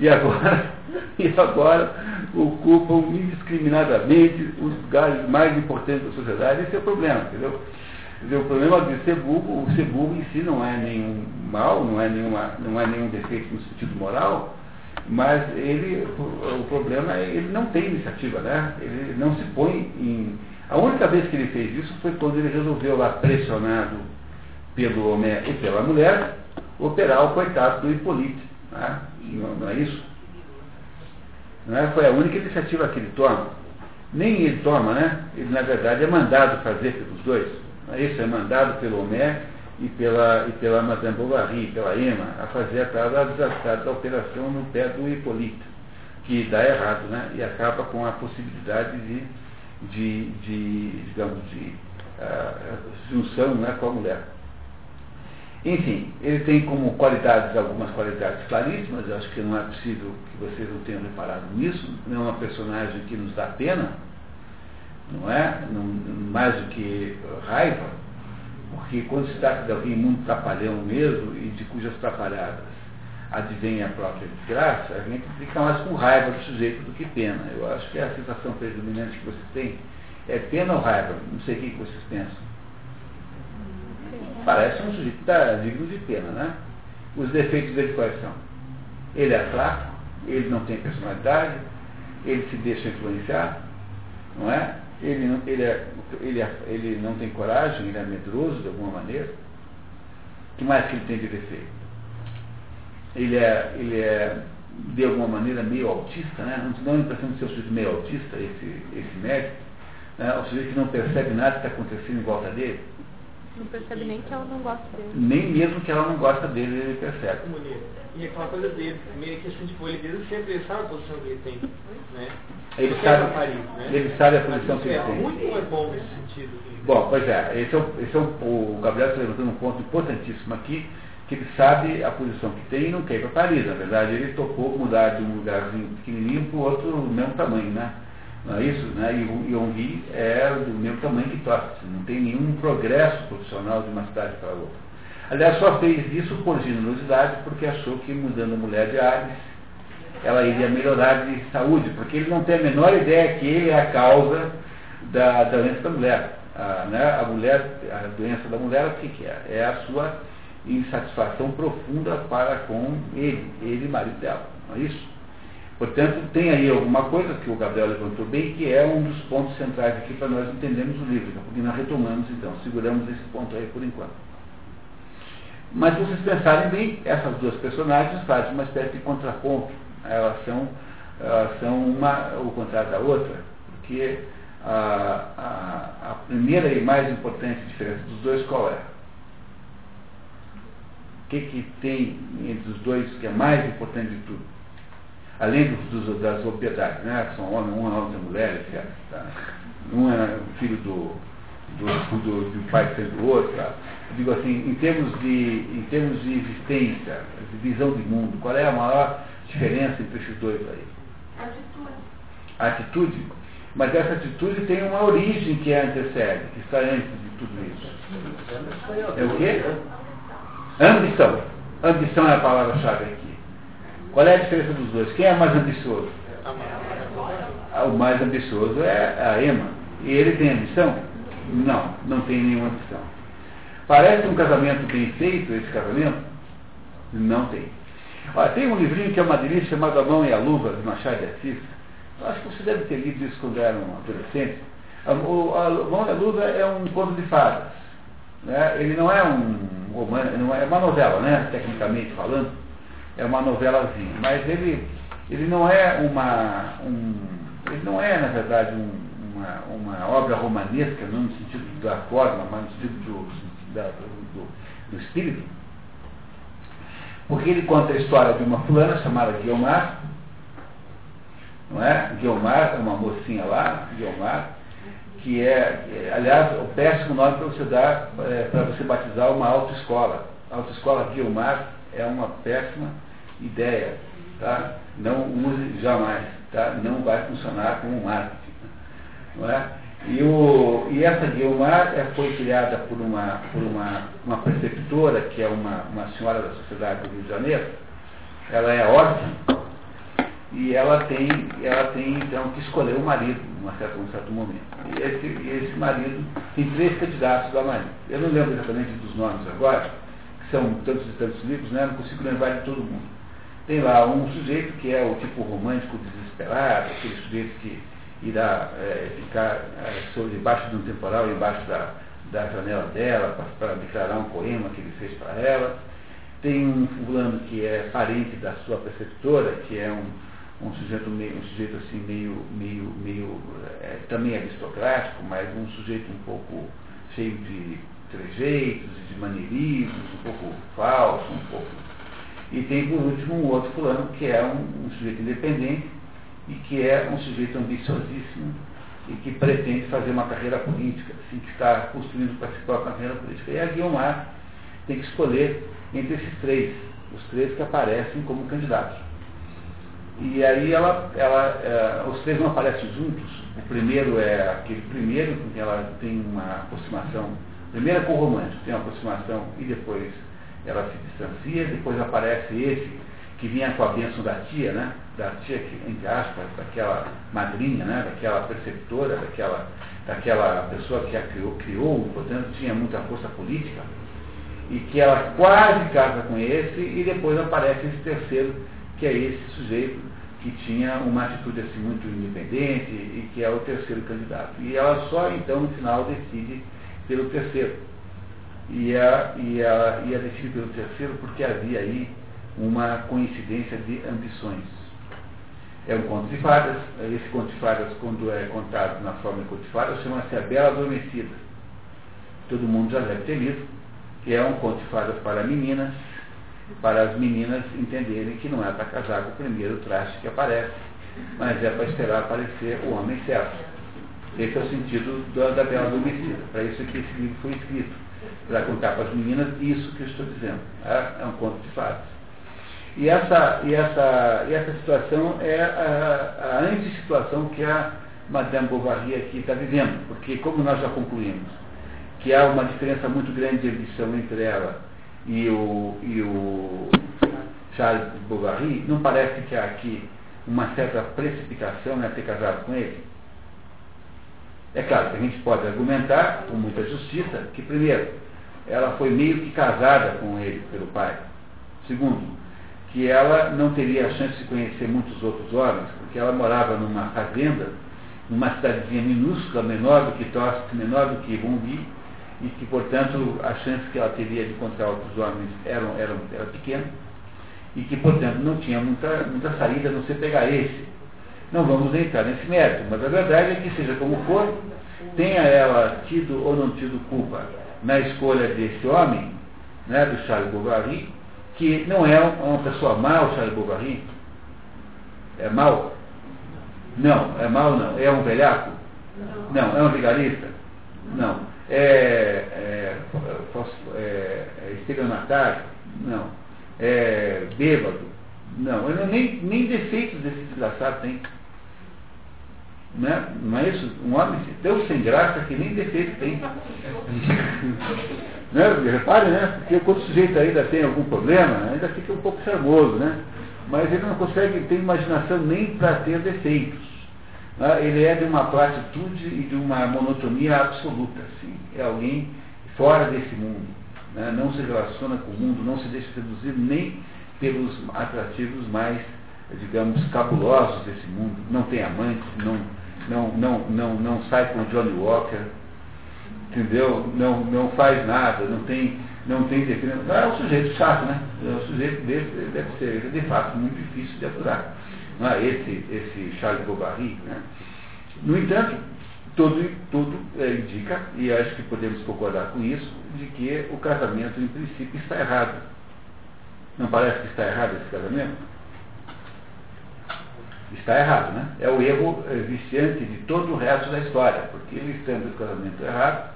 e agora, e agora ocupam indiscriminadamente os lugares mais importantes da sociedade. Esse é o problema, entendeu? Dizer, o problema de ser burro, o ser burro em si não é nenhum mal, não é, nenhuma, não é nenhum defeito no sentido moral, mas ele, o, problema é ele não tem iniciativa, né? Ele não se põe em. A única vez que ele fez isso foi quando ele resolveu lá, pressionado pelo homem e pela mulher, operar o coitado do Hipólito. Né? Não, não, é isso? Não é? Foi a única iniciativa que ele toma. Nem ele toma, né? Ele, na verdade, é mandado fazer pelos dois. É isso? É mandado pelo Homé e pela, e pela Madame Bovary, pela Emma, a fazer a tal da desastrada operação no pé do Hipólito, que dá errado, né? E acaba com a possibilidade de, de, de digamos, de uh, junção né, com a mulher. Enfim, ele tem como qualidades, algumas qualidades claríssimas, eu acho que não é possível que vocês não tenham reparado nisso, não é uma personagem que nos dá pena, não é? Mais do que raiva, porque quando se trata de alguém muito trapalhão mesmo e de cujas trapalhadas advém a própria desgraça, a gente fica mais com raiva do sujeito do que pena. Eu acho que é a sensação predominante que vocês têm é pena ou raiva? Não sei o que vocês pensam. Parece um sujeito tá, digno de pena, né? Os defeitos dele quais são? Ele é fraco, ele não tem personalidade, ele se deixa influenciar, não é? Ele, ele, é, ele, é, ele não tem coragem, ele é medroso de alguma maneira. O que mais que ele tem de defeito? Ele é, ele é de alguma maneira meio autista, né? Não dá a impressão de ser um sujeito meio autista, esse, esse médico, né? o sujeito que não percebe nada que está acontecendo em volta dele. Não percebe nem que ela não gosta dele. Nem mesmo que ela não gosta dele, ele percebe. E aquela coisa dele, meio que assim, tipo, ele desde sempre ele sabe a posição que ele tem. Né? Ele sabe, Paris, né? ele sabe a posição que ele é tem. muito mais bom nesse sentido. Bom, pois é, esse é, o, esse é o, o Gabriel está levantando um ponto importantíssimo aqui, que ele sabe a posição que tem e não quer ir para Paris. Na verdade, ele topou mudar de um lugarzinho pequenininho para o outro do mesmo tamanho, né? Não é isso? Né? E o Yonggi é do mesmo tamanho que Tóquio. Não tem nenhum progresso profissional de uma cidade para outra. Aliás, só fez isso por generosidade, porque achou que mudando a mulher de Ares, ela iria melhorar de saúde, porque ele não tem a menor ideia que ele é a causa da, da doença da mulher. A, né, a mulher, a doença da mulher, o que, que é? É a sua insatisfação profunda para com ele, ele marido dela. Não é isso? Portanto, tem aí alguma coisa que o Gabriel levantou bem, que é um dos pontos centrais aqui para nós entendermos o livro, porque nós retomamos então, seguramos esse ponto aí por enquanto. Mas se vocês pensarem bem, essas duas personagens fazem uma espécie de contraponto. Elas são, elas são uma o contrário da outra, porque a, a, a primeira e mais importante diferença dos dois qual é? O que, que tem entre os dois que é mais importante de tudo? Além dos, dos, das obviedades, né? São homem, um é homem e mulher, etc. Tá? Um é filho do, do, do, do pai sendo do outro. Tá? digo assim, em termos, de, em termos de existência, de visão de mundo, qual é a maior diferença entre esses dois aí? Atitude. Atitude. Mas essa atitude tem uma origem que é antecede, que está antes de tudo isso. É o quê? Ambição. Ambição é a palavra-chave aqui. Qual é a diferença dos dois? Quem é mais ambicioso? O mais ambicioso é a Emma. E ele tem ambição? Não, não tem nenhuma ambição. Parece um casamento bem feito, esse casamento? Não tem. Olha, tem um livrinho que é uma delícia chamado A Mão e a Luva, de Machado de Assis. Eu acho que você deve ter lido isso quando era um adolescente. A, a Mão e a Luva é um conto de fadas. Né? Ele não é um romance, não é, é uma novela, né? tecnicamente falando é uma novelazinha, mas ele, ele não é uma. Um, ele não é, na verdade, um, uma, uma obra romanesca, não no sentido da forma, mas no sentido do, do, do espírito. Porque ele conta a história de uma fulana chamada Guiomar, não é? Guiomar é uma mocinha lá, Guiomar, que é, aliás, o péssimo nome para você dar, é, para você batizar uma autoescola. A autoescola Guiomar é uma péssima ideia, Tá? Não use jamais. Tá? Não vai funcionar como marketing. Não é? E, o, e essa Guilmar é, foi criada por uma, por uma, uma preceptora, que é uma, uma senhora da Sociedade do Rio de Janeiro. Ela é órfã e ela tem, ela tem então que escolher o marido num certo, num certo momento. E esse, esse marido tem três candidatos a marido. Eu não lembro exatamente dos nomes agora, que são tantos e tantos livros, né? não consigo lembrar de todo mundo. Tem lá um sujeito que é o tipo romântico desesperado, aquele sujeito que irá é, ficar é, sobre debaixo de um temporal, embaixo da, da janela dela, para declarar um poema que ele fez para ela. Tem um fulano que é parente da sua preceptora, que é um, um sujeito meio, um sujeito assim meio, meio, meio é, também aristocrático, mas um sujeito um pouco cheio de trejeitos, de maneirismos, um pouco falso, um pouco. E tem por último um outro fulano que é um, um sujeito independente, e que é um sujeito ambiciosíssimo e que pretende fazer uma carreira política, assim, que está construindo para si própria carreira política. E a Guilmar tem que escolher entre esses três, os três que aparecem como candidatos. E aí ela, ela, é, os três não aparecem juntos. O primeiro é aquele primeiro, quem ela tem uma aproximação, primeiro é com o romântico, tem uma aproximação e depois ela se distancia, depois aparece esse que vinha com a bênção da tia, né? Da tia, entre aspas, daquela madrinha, né? Daquela preceptora, daquela, daquela pessoa que a criou, criou, portanto tinha muita força política, e que ela quase casa com esse, e depois aparece esse terceiro, que é esse sujeito que tinha uma atitude assim muito independente e que é o terceiro candidato. E ela só então no final decide pelo terceiro. Ela, e ela decide pelo terceiro porque havia aí uma coincidência de ambições. É um conto de fadas, esse conto de fadas, quando é contado na forma de conto de fadas, chama-se A Bela Adormecida. Todo mundo já deve ter lido, que é um conto de fadas para meninas, para as meninas entenderem que não é para casar com o primeiro traste que aparece, mas é para esperar aparecer o homem certo. Esse é o sentido da, da Bela Adormecida. Para isso que esse livro foi escrito, para contar para as meninas isso que eu estou dizendo. É, é um conto de fadas. E essa, e essa, e essa situação é a, a antissituação que a Madame Bovary aqui está vivendo, porque como nós já concluímos que há uma diferença muito grande de edição entre ela e o, e o Charles Bovary, não parece que há aqui uma certa precipitação em ter casado com ele? É claro que a gente pode argumentar, com muita justiça, que primeiro, ela foi meio que casada com ele pelo pai. Segundo, que ela não teria a chance de conhecer muitos outros homens, porque ela morava numa fazenda, numa cidadezinha minúscula, menor do que Tosca, menor do que Rumbi, e que, portanto, a chance que ela teria de encontrar outros homens era, era, era pequena, e que, portanto, não tinha muita, muita saída a não ser pegar esse. Não vamos entrar nesse mérito, mas a verdade é que, seja como for, tenha ela tido ou não tido culpa na escolha desse homem, né, do Charles Bovary, que não é uma pessoa o Charles Bovary? É mau? Não, é mau não. É um velhaco? Não. É um vigarista? Não. É, é, é, é estelionatário? Não. É bêbado? Não. Eu nem, nem defeitos desse desgraçado tem. Né? Não é isso? Um homem tão sem graça que nem defeito tem. Né? Repare, né? Porque quando o sujeito ainda tem algum problema, ainda fica um pouco charmoso, né? Mas ele não consegue ter imaginação nem para ter defeitos. Né? Ele é de uma platitude e de uma monotonia absoluta. Assim. É alguém fora desse mundo. Né? Não se relaciona com o mundo, não se deixa seduzir nem pelos atrativos mais, digamos, cabulosos desse mundo. Não tem amante, não, não, não, não, não sai com Johnny Walker, entendeu? Não, não faz nada, não tem, não tem definição. É um sujeito chato, né? É um sujeito desse deve ser, de fato, muito difícil de aturar. Não é? esse, esse Charles Bovary, né? No entanto, tudo, tudo é, indica, e acho que podemos concordar com isso, de que o casamento, em princípio, está errado. Não parece que está errado esse casamento? Está errado, né? É o erro viciante de todo o resto da história, porque ele estando o casamento errado,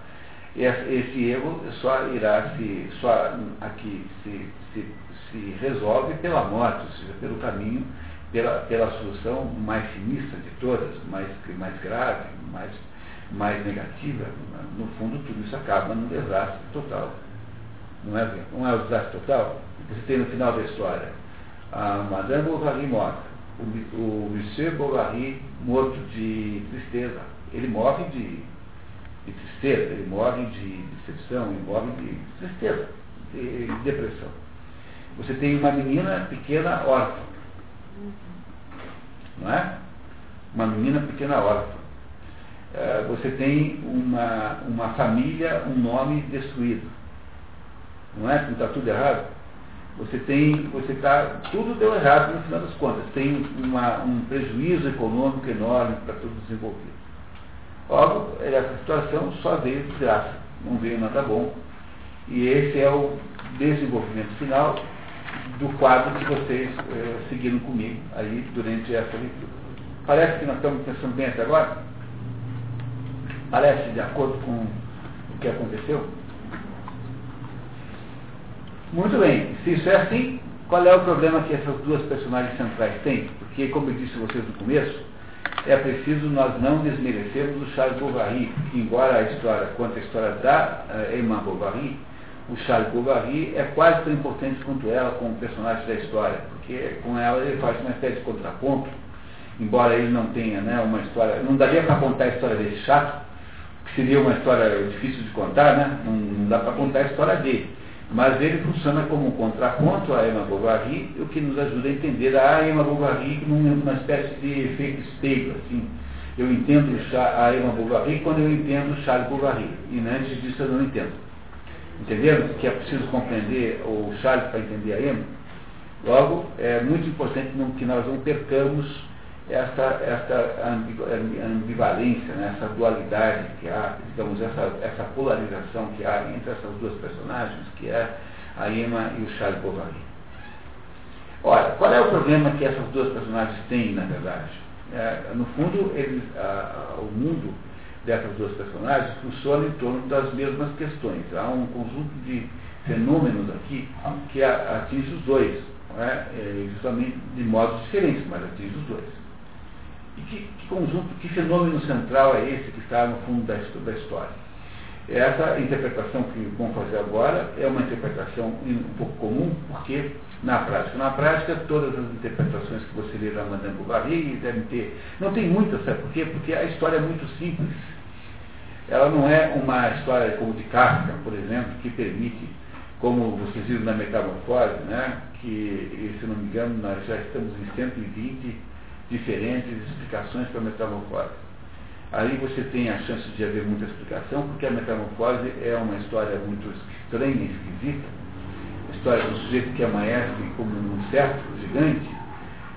esse erro só irá se, só aqui se, se, se resolve pela morte, ou seja, pelo caminho, pela, pela solução mais sinistra de todas, mais, mais grave, mais, mais negativa. No fundo, tudo isso acaba num desastre total. Não é, não é o desastre total? Você tem no final da história a Madame Bovary morta, o, o Monsieur Bovary morto de tristeza. Ele morre de de tristeza, ele morre de decepção, ele morre de tristeza, de depressão. Você tem uma menina pequena órfã. Não é? Uma menina pequena órfã. É, você tem uma, uma família, um nome destruído. Não é? Não está tudo errado? Você tem, você está, tudo deu errado no final das contas. Tem uma, um prejuízo econômico enorme para todos os envolvidos. Logo, essa situação só veio desgraça, não veio nada bom. E esse é o desenvolvimento final do quadro que vocês eh, seguiram comigo aí durante essa leitura. Parece que nós estamos pensando bem até agora? Parece de acordo com o que aconteceu? Muito bem, se isso é assim, qual é o problema que essas duas personagens centrais têm? Porque, como eu disse a vocês no começo, é preciso nós não desmerecermos o Charles Bovary, embora a história, quanto a história da uh, Emma Bovary, o Charles Bovary é quase tão importante quanto ela como personagem da história, porque com ela ele faz uma espécie de contraponto, embora ele não tenha né, uma história, não daria para contar a história desse chato, que seria uma história difícil de contar, né? não, não dá para contar a história dele mas ele funciona como um contraponto à Emma Bovary, o que nos ajuda a entender a Emma Bovary numa espécie de efeito espelho, assim. Eu entendo a Emma Bovary quando eu entendo Charles Bovary, e antes disso eu não entendo. Entenderam que é preciso compreender o Charles para entender a Emma? Logo, é muito importante que nós não percamos essa, essa ambivalência, né, essa dualidade que há, digamos, essa, essa polarização que há entre essas duas personagens, que é a Emma e o Charles Bovary. Ora, qual é o problema que essas duas personagens têm, na verdade? É, no fundo, eles, a, a, o mundo dessas duas personagens funciona em torno das mesmas questões. Há um conjunto de fenômenos aqui que atinge os dois, é? É, justamente de modos diferentes, mas atinge os dois. E que, que, conjunto, que fenômeno central é esse que está no fundo da, da história? Essa interpretação que vamos fazer agora é uma interpretação um pouco comum, porque na prática, na prática, todas as interpretações que você lê da Madame Bovary devem ter. Não tem muitas, sabe por quê? Porque a história é muito simples. Ela não é uma história como de Kafka, por exemplo, que permite, como vocês viram na Metamorfose, né, que, se não me engano, nós já estamos em 120 diferentes explicações para a metamorfose. Aí você tem a chance de haver muita explicação, porque a metamorfose é uma história muito estranha esquisita. A história do sujeito que amanhece como um certo gigante.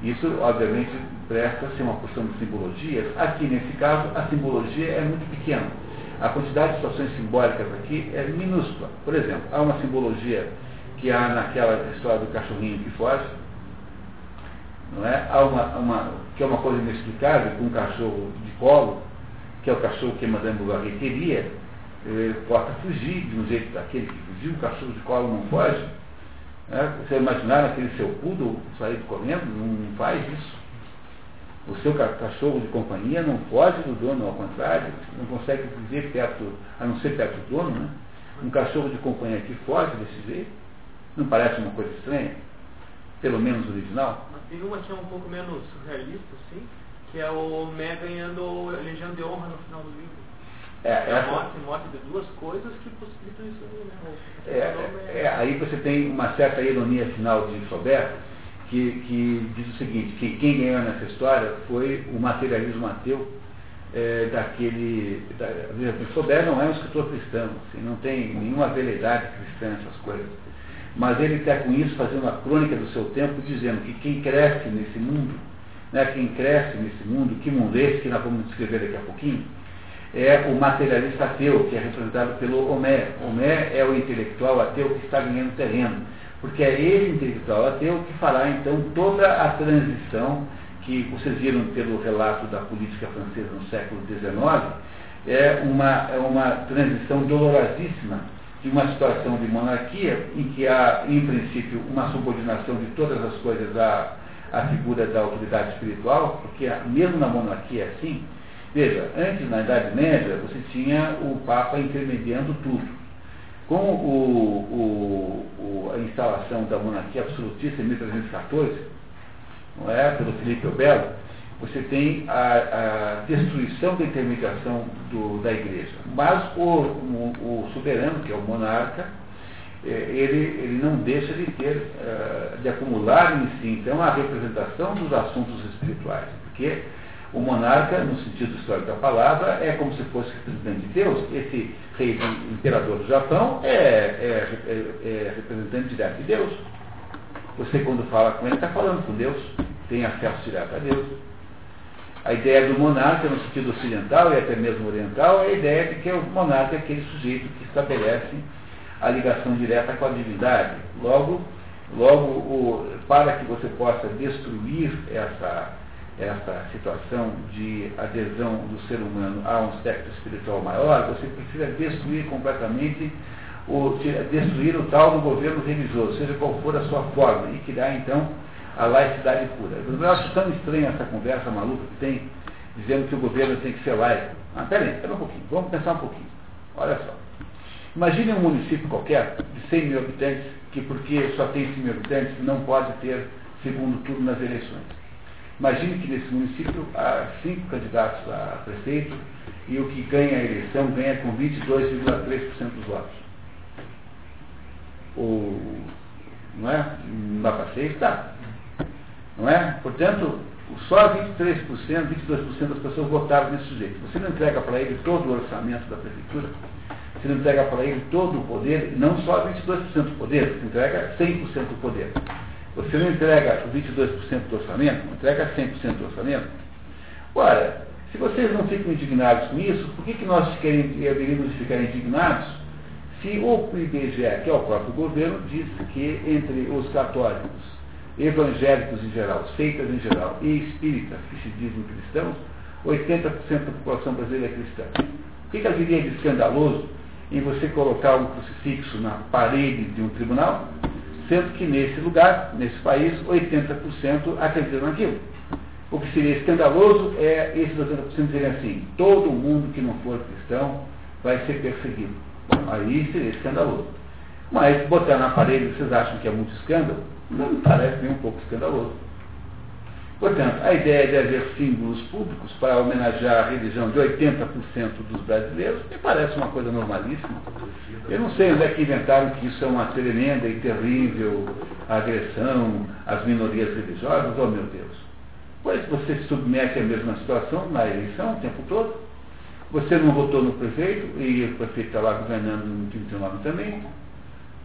Isso, obviamente, presta ser uma questão de simbologias. Aqui, nesse caso, a simbologia é muito pequena. A quantidade de situações simbólicas aqui é minúscula. Por exemplo, há uma simbologia que há naquela história do cachorrinho que foge, não é? Há uma, uma, que é uma coisa inexplicável, com um cachorro de colo, que é o cachorro que Madame Bovary queria, ele possa fugir de um jeito daquele que fugiu, o cachorro de colo não foge. Né? Você imaginar aquele seu poodle sair correndo? Não faz isso. O seu cachorro de companhia não foge do dono, ao contrário, não consegue viver perto, a não ser perto do dono, né? Um cachorro de companhia que foge desse jeito, não parece uma coisa estranha? Pelo menos original? Tem uma que é um pouco menos surrealista, assim, que é o Mé ganhando a Legião de Honra no final do livro. É, é a morte, morte de duas coisas que possibilitam isso aí, né? É, é, aí você tem uma certa ironia final de Flaubert, que, que diz o seguinte, que quem ganhou nessa história foi o materialismo ateu é, daquele. Da, Flaubert não é um escritor cristão, assim, não tem nenhuma veleidade cristã nessas coisas. Mas ele está com isso fazendo uma crônica do seu tempo, dizendo que quem cresce nesse mundo, né, quem cresce nesse mundo, que mundo é esse que nós vamos descrever daqui a pouquinho, é o materialista ateu, que é representado pelo Homé. Homé é o intelectual ateu que está ganhando terreno, porque é ele, intelectual ateu, que fará então toda a transição que vocês viram pelo relato da política francesa no século XIX, é uma, é uma transição dolorosíssima de uma situação de monarquia em que há, em princípio, uma subordinação de todas as coisas à, à figura da autoridade espiritual, porque mesmo na monarquia é assim, veja, antes na Idade Média você tinha o Papa intermediando tudo. Com o, o, a instalação da monarquia absolutista em 1314, não é, pelo Felipe o Belo, você tem a, a destruição da intermediação do, da igreja. Mas o, o, o, soberano, que é o monarca, é, ele, ele não deixa de ter, uh, de acumular em si, então, a representação dos assuntos espirituais. Porque o monarca, no sentido histórico da palavra, é como se fosse representante de Deus. Esse rei imperador do Japão é, é, é, é representante direto de Deus. Você, quando fala com ele, está falando com Deus, tem acesso direto a Deus. A ideia do monarca, no sentido ocidental e até mesmo oriental, é a ideia de que o monarca é aquele sujeito que estabelece a ligação direta com a divindade. Logo, logo o, para que você possa destruir essa, essa situação de adesão do ser humano a um aspecto espiritual maior, você precisa destruir completamente o, destruir o tal do governo religioso, seja qual for a sua forma, e criar então a laicidade pura. Eu acho tão estranha essa conversa maluca que tem, dizendo que o governo tem que ser laico. Ah, peraí, espera um pouquinho, vamos pensar um pouquinho. Olha só. Imagine um município qualquer, de 100 mil habitantes, que porque só tem 100 mil habitantes, não pode ter segundo turno nas eleições. Imagine que nesse município há cinco candidatos a prefeito e o que ganha a eleição ganha com 22,3% dos votos. O, não é? Não dá para ser? Está. Não é? Portanto, só 23%, 22% das pessoas votaram nesse sujeito. Você não entrega para ele todo o orçamento da prefeitura, você não entrega para ele todo o poder, não só 22% do poder, você entrega 100% do poder. Você não entrega 22% do orçamento, não entrega 100% do orçamento. Ora, se vocês não ficam indignados com isso, por que, que nós deveríamos ficar indignados se o IBGE, que é o próprio governo, diz que entre os católicos evangélicos em geral, seitas em geral e espíritas, que se dizem cristãos, 80% da população brasileira é cristã. O que, que haveria de escandaloso em você colocar um crucifixo na parede de um tribunal, sendo que nesse lugar, nesse país, 80% acreditam naquilo? O que seria escandaloso é esses 80% dizerem assim, todo mundo que não for cristão vai ser perseguido. Bom, aí seria escandaloso. Mas botar na parede, vocês acham que é muito escândalo? Não me parece nem um pouco escandaloso. Portanto, a ideia de haver símbolos públicos para homenagear a religião de 80% dos brasileiros me parece uma coisa normalíssima. Eu não sei onde é que inventaram que isso é uma tremenda e terrível agressão às minorias religiosas, oh meu Deus. Pois você se submete à mesma situação na eleição o tempo todo. Você não votou no prefeito e o prefeito está lá governando no 29 também.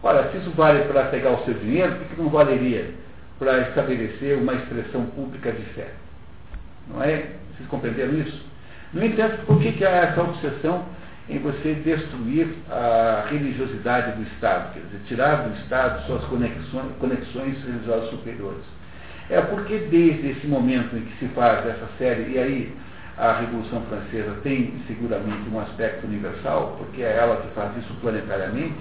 Ora, se isso vale para pegar o seu dinheiro, por que não valeria para estabelecer uma expressão pública de fé? Não é? Vocês compreenderam isso? No entanto, por que, que há essa obsessão em você destruir a religiosidade do Estado, quer dizer, tirar do Estado suas conexões, conexões religiosas superiores? É porque desde esse momento em que se faz essa série, e aí a Revolução Francesa tem seguramente um aspecto universal, porque é ela que faz isso planetariamente,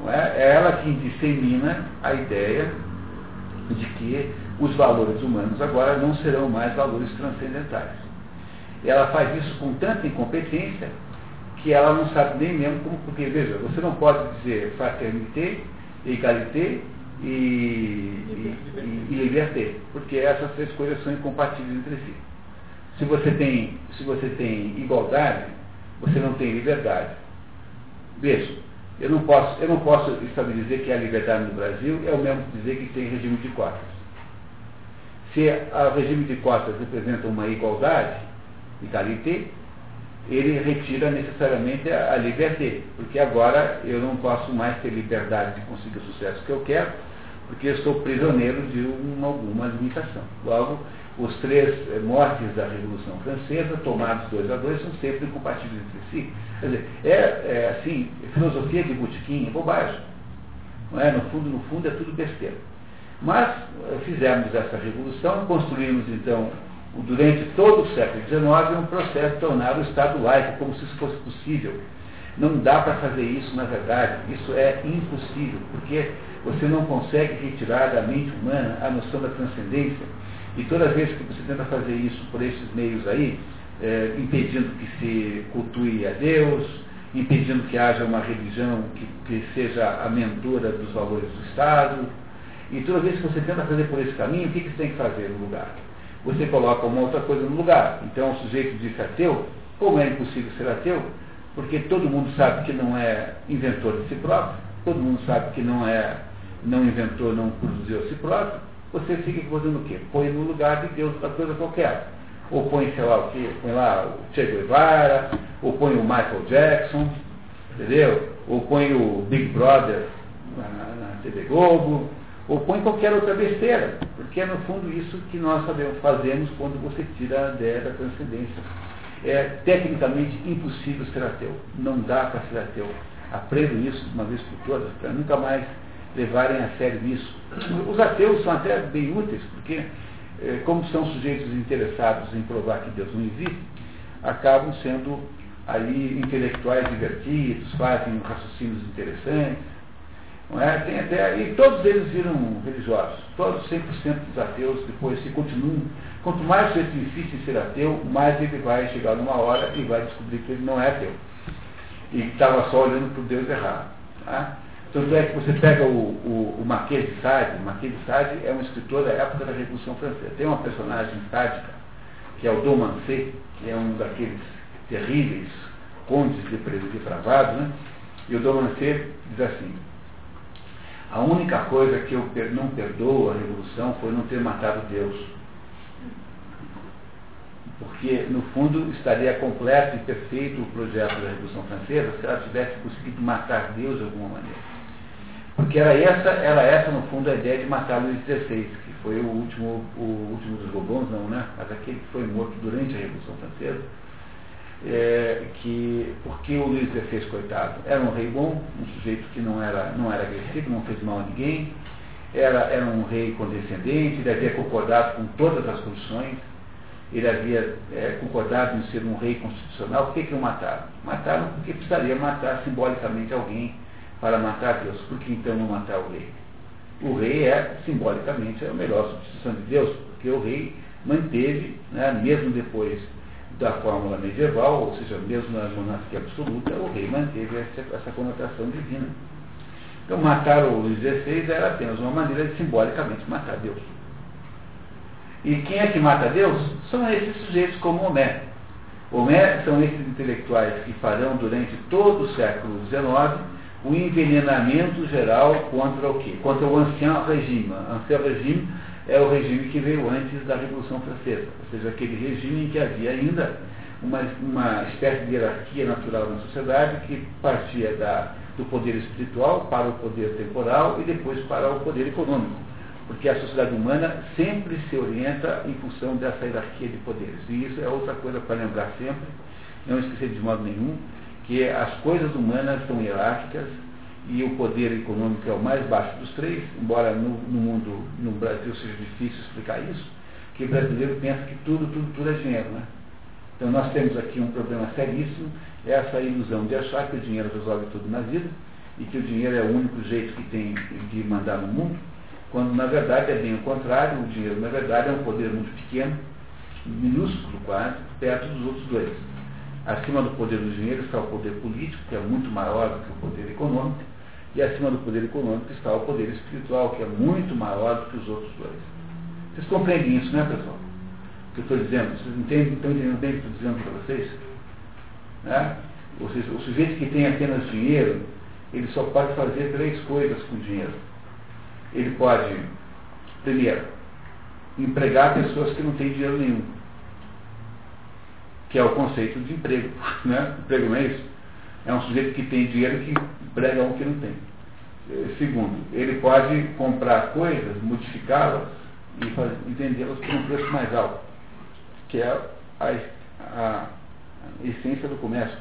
não é? é ela que dissemina a ideia de que os valores humanos agora não serão mais valores transcendentais. Ela faz isso com tanta incompetência que ela não sabe nem mesmo como, porque veja, você não pode dizer fraternité, égalité e, e, e, e liberté, porque essas três coisas são incompatíveis entre si. Se você tem, se você tem igualdade, você não tem liberdade. Veja, eu não posso, eu não posso estabelecer que a liberdade no Brasil é o mesmo que dizer que tem regime de cotas. Se o regime de cotas representa uma igualdade, igualité, ele retira necessariamente a, a liberdade, porque agora eu não posso mais ter liberdade de conseguir o sucesso que eu quero, porque eu sou prisioneiro de uma, alguma limitação. Logo, os três eh, mortes da Revolução Francesa, tomados dois a dois, são sempre incompatíveis entre si. Quer dizer, é, é assim, filosofia de botequim, é bobagem. Não é? No fundo, no fundo, é tudo besteira. Mas eh, fizemos essa revolução, construímos então durante todo o século XIX, um processo de tornar o Estado laico, como se isso fosse possível. Não dá para fazer isso, na verdade. Isso é impossível, porque você não consegue retirar da mente humana a noção da transcendência. E toda vez que você tenta fazer isso por esses meios aí, é, impedindo que se cultue a Deus, impedindo que haja uma religião que, que seja a mentora dos valores do Estado, e toda vez que você tenta fazer por esse caminho, o que, que você tem que fazer no lugar? Você coloca uma outra coisa no lugar. Então o sujeito diz ateu, como é impossível ser ateu? Porque todo mundo sabe que não é inventor de si próprio, todo mundo sabe que não é, não inventou, não produziu a si próprio, você fica fazendo o quê? Põe no lugar de Deus outra coisa qualquer. Ou põe, sei lá o quê, põe lá o Che Guevara, ou põe o Michael Jackson, entendeu? Ou põe o Big Brother na, na TV Globo, ou põe qualquer outra besteira, porque é no fundo isso que nós sabemos, fazemos quando você tira a ideia da transcendência. É tecnicamente impossível ser ateu, não dá para ser ateu. Aprendo isso uma vez por todas, para nunca mais levarem a sério isso. Os ateus são até bem úteis, porque eh, como são sujeitos interessados em provar que Deus não existe, acabam sendo aí intelectuais divertidos, fazem raciocínios interessantes, não é? Tem até, e todos eles viram religiosos. Todos 100% dos ateus depois se continuam. Quanto mais você insiste em ser ateu, mais ele vai chegar numa hora e vai descobrir que ele não é ateu. E estava só olhando para o Deus errado. Tá? Tanto é que você pega o, o, o Marquês de Sade, Marquês de Sade é um escritor da época da Revolução Francesa. Tem uma personagem sádica, que é o Dom que é um daqueles terríveis condes de depravados, né? E o Dom diz assim, a única coisa que eu não perdoo a revolução foi não ter matado Deus. Porque, no fundo, estaria completo e perfeito o projeto da Revolução Francesa se ela tivesse conseguido matar Deus de alguma maneira. Porque era essa, era essa, no fundo, a ideia de matar Luís XVI, que foi o último, o último dos Bourbons, não, né? Mas aquele que foi morto durante a Revolução Francesa é, que, porque o Luís XVI, coitado, era um rei bom, um sujeito que não era, não era agressivo, não fez mal a ninguém, era, era um rei condescendente, ele havia concordado com todas as condições, ele havia é, concordado em ser um rei constitucional, por que, que o mataram? Mataram porque precisaria matar simbolicamente alguém para matar Deus. Por que então não matar o rei? O rei é, simbolicamente, a melhor substituição de Deus, porque o rei manteve, né, mesmo depois da fórmula medieval, ou seja, mesmo na monarquia absoluta, o rei manteve essa, essa conotação divina. Então, matar o Luís XVI era apenas uma maneira de simbolicamente matar Deus. E quem é que mata Deus? São esses sujeitos como Homé. Homé são esses intelectuais que farão durante todo o século XIX o envenenamento geral contra o quê? Contra o ancião regime. O ancião regime é o regime que veio antes da Revolução Francesa, ou seja, aquele regime em que havia ainda uma, uma espécie de hierarquia natural na sociedade que partia da, do poder espiritual para o poder temporal e depois para o poder econômico, porque a sociedade humana sempre se orienta em função dessa hierarquia de poderes. E isso é outra coisa para lembrar sempre, não esquecer de modo nenhum, que as coisas humanas são hierárquicas e o poder econômico é o mais baixo dos três, embora no, no mundo, no Brasil seja difícil explicar isso, que o brasileiro pensa que tudo, tudo, tudo é dinheiro, né? Então nós temos aqui um problema seríssimo, é essa ilusão de achar que o dinheiro resolve tudo na vida e que o dinheiro é o único jeito que tem de mandar no mundo, quando na verdade é bem o contrário, o dinheiro na verdade é um poder muito pequeno, minúsculo quase, perto dos outros dois. Acima do poder do dinheiro está o poder político, que é muito maior do que o poder econômico, e acima do poder econômico está o poder espiritual, que é muito maior do que os outros dois. Vocês compreendem isso, né, pessoal? O que eu estou dizendo? Vocês entendem, estão entendendo bem o que estou dizendo para vocês? Né? Ou seja, o sujeito que tem apenas dinheiro, ele só pode fazer três coisas com dinheiro. Ele pode, primeiro, empregar pessoas que não têm dinheiro nenhum, que é o conceito de emprego. Né? Emprego não é isso? É um sujeito que tem dinheiro que prega um que não tem. Eh, segundo, ele pode comprar coisas, modificá-las e, vendê-las por um preço mais alto, que é a, a, a essência do comércio.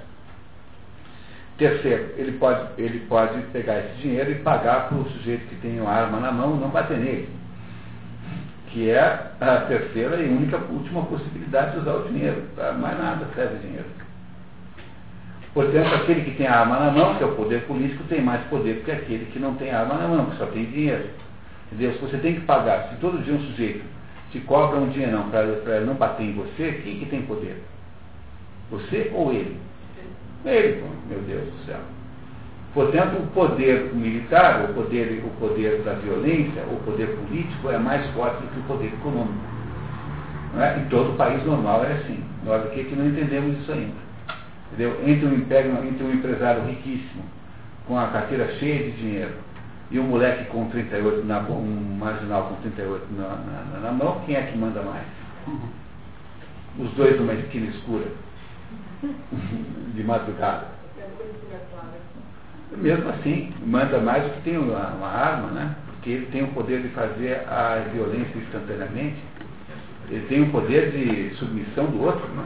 Terceiro, ele pode, ele pode pegar esse dinheiro e pagar para o sujeito que tem uma arma na mão não bater nele. Que é a terceira e única última possibilidade de usar o dinheiro. Para mais nada serve dinheiro. Portanto, aquele que tem a arma na mão, que é o poder político, tem mais poder que aquele que não tem arma na mão, que só tem dinheiro. Entendeu? Se você tem que pagar, se todo dia um sujeito te cobra um dinheirão para não bater em você, quem que tem poder? Você ou ele? Ele, meu Deus do céu. Portanto, o poder militar, o poder, o poder da violência, o poder político é mais forte do que o poder econômico. Não é? Em todo país normal é assim. Nós aqui é que não entendemos isso ainda. Entendeu? Entre um, império, entre um empresário riquíssimo, com a carteira cheia de dinheiro, e um moleque com 38, na, um marginal com 38 na, na, na mão, quem é que manda mais? Os dois numa esquina escura, de madrugada. Mesmo assim, manda mais do que tem uma, uma arma, né? porque ele tem o poder de fazer a violência instantaneamente, ele tem o poder de submissão do outro. Né?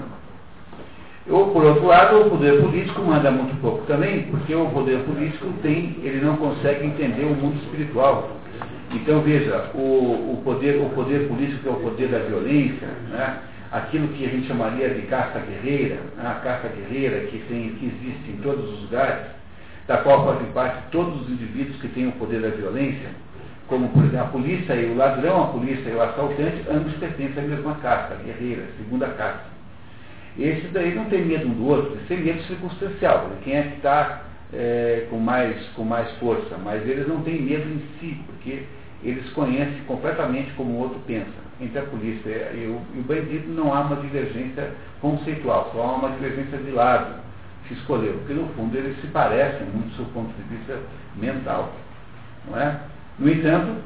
Ou, por outro lado, o poder político manda muito pouco também, porque o poder político tem, ele não consegue entender o mundo espiritual. Então veja, o, o, poder, o poder político é o poder da violência, né? aquilo que a gente chamaria de caça guerreira, né? a caça guerreira que, tem, que existe em todos os lugares, da qual fazem parte todos os indivíduos que têm o poder da violência, como por exemplo a polícia e o ladrão, a polícia e o assaltante, ambos pertencem à mesma caça, guerreira, segunda caça. Esse daí não tem medo um do outro, eles têm medo circunstancial, de quem é que está é, com, mais, com mais força, mas eles não têm medo em si, porque eles conhecem completamente como o outro pensa. Entre a polícia e o, e o bandido não há uma divergência conceitual, só há uma divergência de lado se escolheu, porque no fundo eles se parecem muito do seu ponto de vista mental. Não é? No entanto,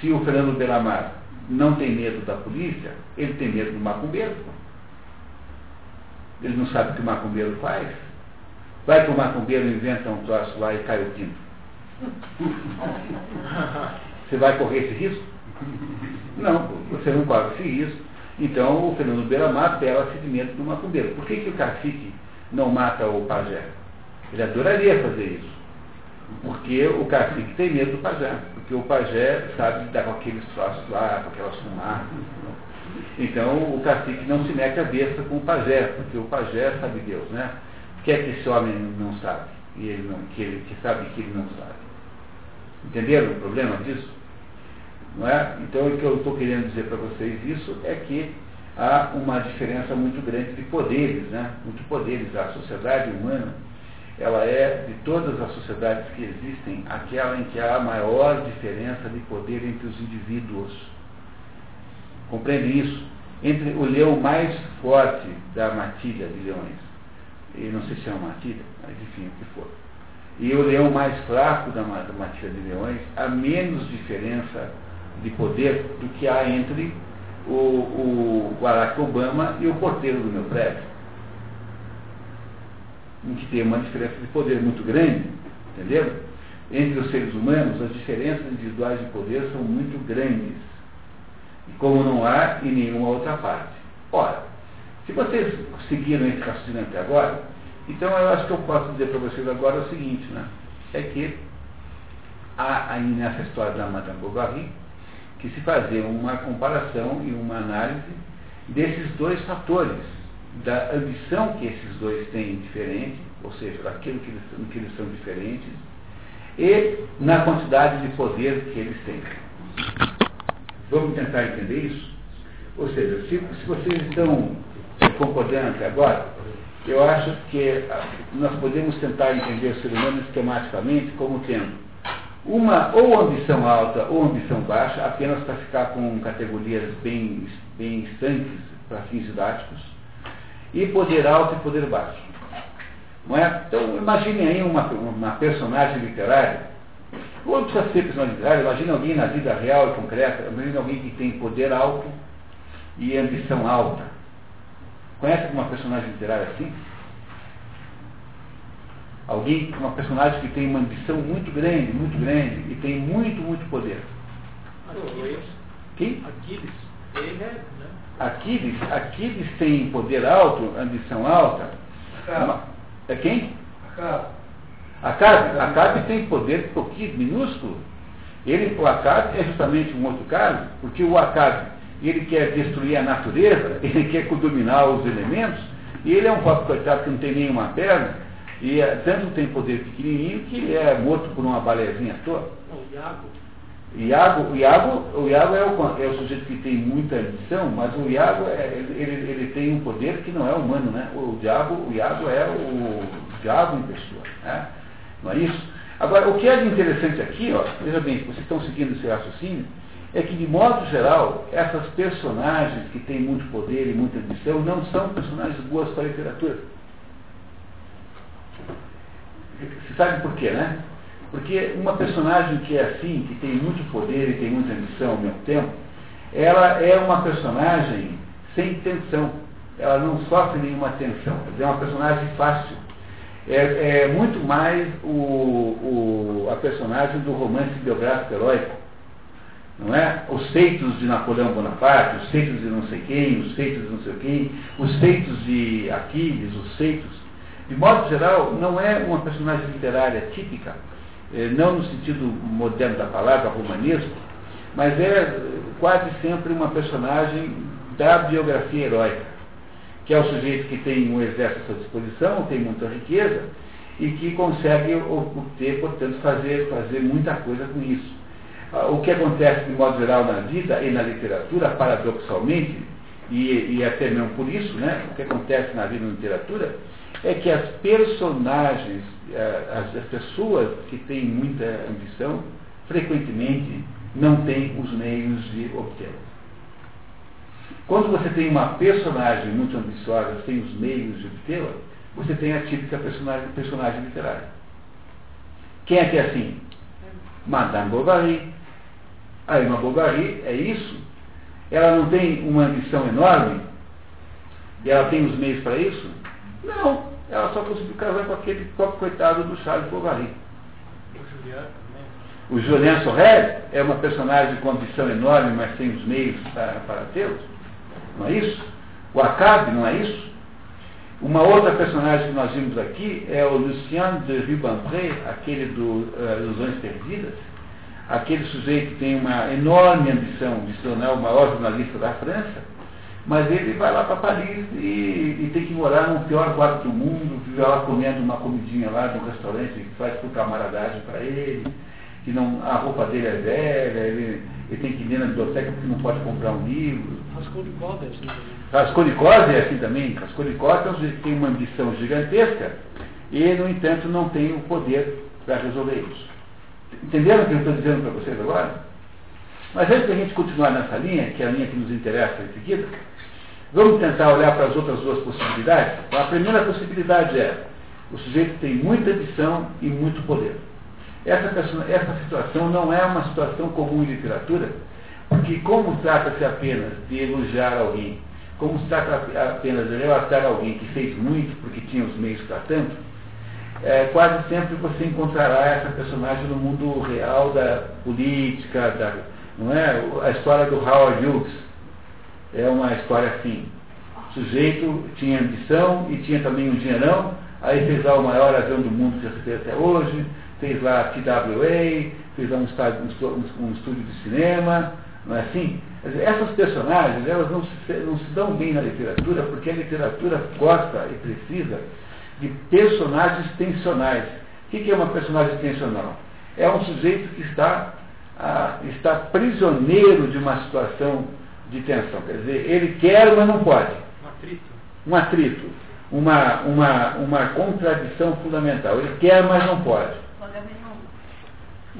se o Fernando Belamar não tem medo da polícia, ele tem medo do macumbeiro. Ele não sabe o que o macumbeiro faz. Vai que o macumbeiro inventa um troço lá e cai o quinto. Você vai correr esse risco? Não, você não corre esse risco. Então o Fernando Belamar pela-se de medo do macumbeiro. Por que, que o cacique não mata o pajé? Ele adoraria fazer isso. Porque o cacique tem medo do pajé. Porque o pajé sabe lidar com aqueles troços lá, com aquelas fumaças. Então o cacique não se mete a besta com o pajé, porque o pajé sabe Deus, né? O que é que esse homem não sabe? E ele não, que, ele, que sabe que ele não sabe. Entenderam o problema disso? Não é? Então o que eu estou querendo dizer para vocês isso é que há uma diferença muito grande de poderes, né? Muito poderes. A sociedade humana, ela é, de todas as sociedades que existem, aquela em que há a maior diferença de poder entre os indivíduos. Compreende isso? Entre o leão mais forte da matilha de leões, e não sei se é uma matilha, mas enfim, o que for, e o leão mais fraco da, da matilha de leões, há menos diferença de poder do que há entre o, o Barack Obama e o porteiro do meu prédio. Em que tem uma diferença de poder muito grande, entendeu? Entre os seres humanos, as diferenças individuais de poder são muito grandes como não há em nenhuma outra parte. Ora, se vocês seguiram esse raciocínio até agora, então eu acho que eu posso dizer para vocês agora o seguinte, né? É que há aí nessa história da Madame Bovary que se fazer uma comparação e uma análise desses dois fatores, da ambição que esses dois têm diferente, ou seja, daquilo que eles, que eles são diferentes, e na quantidade de poder que eles têm. Vamos tentar entender isso? Ou seja, se, se vocês estão concordando até agora, eu acho que ah, nós podemos tentar entender o ser humano esquematicamente como tendo uma ou ambição alta ou ambição baixa, apenas para ficar com categorias bem, bem estanques para fins didáticos, e poder alto e poder baixo. Não é? Então, imagine aí uma, uma personagem literária ou precisa ser personagem literária, imagine alguém na vida real e concreta, imagine alguém que tem poder alto e ambição alta. Conhece uma personagem literária assim? Alguém, uma personagem que tem uma ambição muito grande, muito grande, e tem muito, muito poder. Quem? Aquiles. Né? Aquiles, Aquiles tem poder alto, ambição alta. É quem? Acabe. Acabe, Acabe tem poder pouquinho, minúsculo. Ele, o Acabe é justamente um outro caso, porque o Acabe ele quer destruir a natureza, ele quer dominar os elementos, e ele é um pobre coitado que não tem nenhuma perna, e é, tanto tem poder pequenininho que é morto por uma balezinha toda. O Iago. Iago, o Iago, o Iago é, o, é o sujeito que tem muita ambição, mas o Iago é, ele, ele, ele, tem um poder que não é humano, né? O diabo, o Iago é o diabo em pessoa, né? Não é isso? Agora, o que é interessante aqui, ó, veja bem, vocês estão seguindo esse raciocínio, é que, de modo geral, essas personagens que têm muito poder e muita ambição não são personagens boas para a literatura. Você sabe por quê, né? Porque uma personagem que é assim, que tem muito poder e tem muita ambição ao mesmo tempo, ela é uma personagem sem tensão. Ela não sofre nenhuma tensão. É uma personagem fácil. É, é muito mais o, o, a personagem do romance biográfico heróico. Não é? Os feitos de Napoleão Bonaparte, os feitos de não sei quem, os feitos de não sei quem, os feitos de Aquiles, os feitos. De modo geral, não é uma personagem literária típica eh, não no sentido moderno da palavra, romanesco, mas é quase sempre uma personagem da biografia heróica, que é o sujeito que tem um exército à sua disposição, tem muita riqueza e que consegue obter, portanto, fazer, fazer muita coisa com isso. Ah, o que acontece, de modo geral, na vida e na literatura, paradoxalmente, e, e até mesmo por isso, né, o que acontece na vida e na literatura, é que as personagens, eh, as, pessoas que têm muita ambição, frequentemente não têm os meios de obtê-la. Quando você tem uma personagem muito ambiciosa sem os meios de obtê-la, você tem a típica personagem, personagem literária. Quem é que é assim? Madame Bovary. A Emma Bovary é isso. Ela não tem uma ambição enorme e ela tem os meios para isso? Não ela só conseguiu casar com aquele próprio coitado do Charles Bovary. O Julian também. O Sorel é uma personagem com ambição enorme, mas sem os meios para, para tê-los. Não é isso? O Acabe, não é isso? Uma outra personagem que nós vimos aqui é o Lucien de Rubempré, aquele do uh, Ilusões Perdidas, aquele sujeito que tem uma enorme ambição de se tornar o maior jornalista da França, mas ele vai lá para Paris e, e, tem que morar no pior quarto do mundo, vive lá comendo uma comidinha lá de um restaurante que faz por camaradagem para ele, que não, a roupa dele é velha, ele, ele tem que ir na biblioteca porque não pode comprar um livro. Raskolnikov é assim também. Raskolnikov é assim também. Raskolnikov é tem uma ambição gigantesca e, no entanto, não tem o poder para resolver isso. Entenderam o que eu estou dizendo para vocês agora? Mas antes da gente continuar nessa linha, que é a linha que nos interessa em seguida, Vamos tentar olhar para as outras duas possibilidades? A primeira possibilidade é o sujeito tem muita ambição e muito poder. Essa, essa situação não é uma situação comum em literatura, porque como trata-se apenas de elogiar alguém, como se trata apenas de relatar alguém que fez muito porque tinha os meios para tanto, é, quase sempre você encontrará essa personagem no mundo real da política, da, não é? a história do Howard Hughes, é uma história assim. O sujeito tinha ambição e tinha também um dinheirão, aí fez lá o maior avião do mundo que já se fez até hoje, fez lá a TWA, fez lá um, um estúdio de cinema, não é assim? Essas personagens, elas não se, não se dão bem na literatura, porque a literatura gosta e precisa de personagens tensionais. O que é uma personagem tensional? É um sujeito que está, ah, está prisioneiro de uma situação de tensão. Quer dizer, ele quer, mas não pode. Um atrito. Um atrito. Uma, uma, uma contradição fundamental. Ele quer, mas não pode. O Agamenon.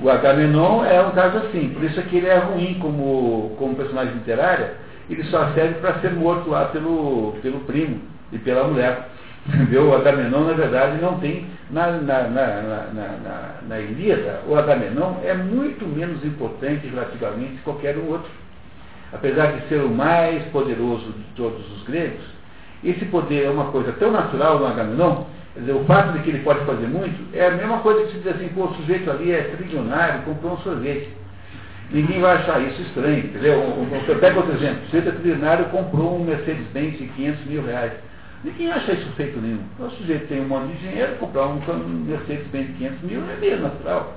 O Agamenon é um caso assim. Por isso é que ele é ruim como, como personagem literário. Ele só serve para ser morto lá pelo, pelo primo e pela mulher. Entendeu? O Agamenon, na verdade, não tem. Na, na, na, na, na Ilíada, o Agamenon é muito menos importante relativamente que qualquer um outro apesar de ser o mais poderoso de todos os gregos, esse poder é uma coisa tão natural no Agamenon, quer dizer, o fato de que ele pode fazer muito, é a mesma coisa que se diz assim, pô, o sujeito ali é trilionário, comprou um sorvete. Ninguém vai achar isso estranho, entendeu? Eu pego outro exemplo, o sujeito é trilionário, comprou um Mercedes-Benz de 500 mil reais. Ninguém acha isso feito nenhum. O sujeito tem um monte de dinheiro, comprar um Mercedes-Benz de 500 mil é meio natural.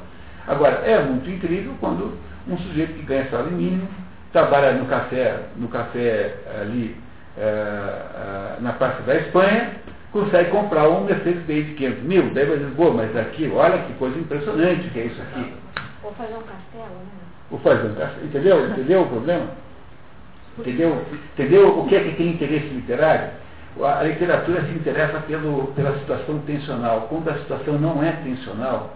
Agora, é muito incrível quando um sujeito que ganha salário mínimo, trabalha no café, no café ali é, na Praça da Espanha, consegue comprar um Mercedes-Benz de 500 mil. Daí vai dizer, mas aqui, olha que coisa impressionante que é isso aqui. Ou fazer um castelo, né? Ou fazer um castelo. Entendeu? Entendeu o problema? Entendeu? Entendeu o que é que tem interesse literário? A literatura se interessa pelo, pela situação tensional. Quando a situação não é tensional,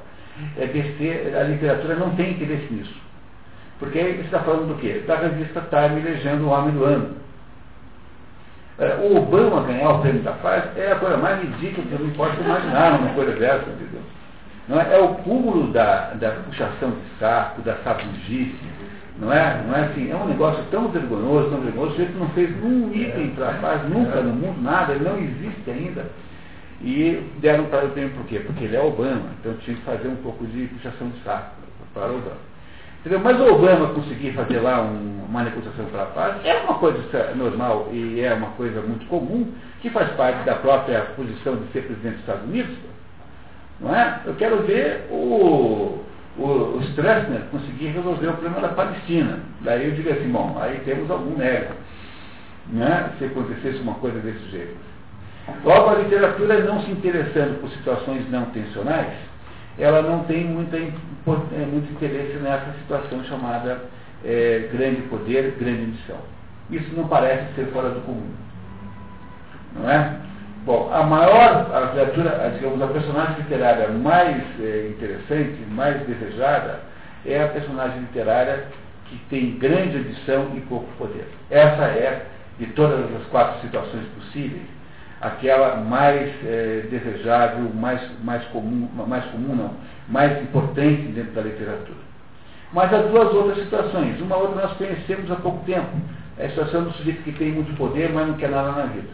é besteira, a literatura não tem interesse nisso. Porque você está falando do quê? Da revista Time elegendo o homem do ano. É, o Obama ganhar o prêmio da paz é a coisa mais ridícula que eu não posso imaginar numa coisa dessa, entendeu? Não é? é o cúmulo da, da puxação de saco, da sabugice, não é? Não é assim, é um negócio tão vergonhoso, tão vergonhoso, o sujeito não fez um item para a paz, nunca no mundo, nada, ele não existe ainda. E deram para o prêmio por quê? Porque ele é Obama, então tinha que fazer um pouco de puxação de saco para o Obama. Entendeu? Mas o Obama conseguir fazer lá um, uma negociação para a paz é uma coisa normal e é uma coisa muito comum, que faz parte da própria posição de ser presidente dos Estados Unidos. Não é? Eu quero ver o, o, o conseguir resolver o problema da Palestina. Daí eu digo assim, bom, aí temos algum mérito. Né? Se acontecesse uma coisa desse jeito. Logo, a literatura não se interessando por situações não tensionais, ela não tem muita, é, muito interesse nessa situação chamada é, grande poder, grande missão. Isso não parece ser fora do comum. Não é? Bom, a maior, a literatura, digamos, a personagem literária mais é, interessante, mais desejada, é a personagem literária que tem grande ambição e pouco poder. Essa é, de todas as quatro situações possíveis, aquela mais é, desejável, mais, mais comum, mais comum não, mais importante dentro da literatura. Mas há duas outras situações. Uma outra nós conhecemos há pouco tempo. É a situação do sujeito que tem muito poder, mas não quer nada na vida.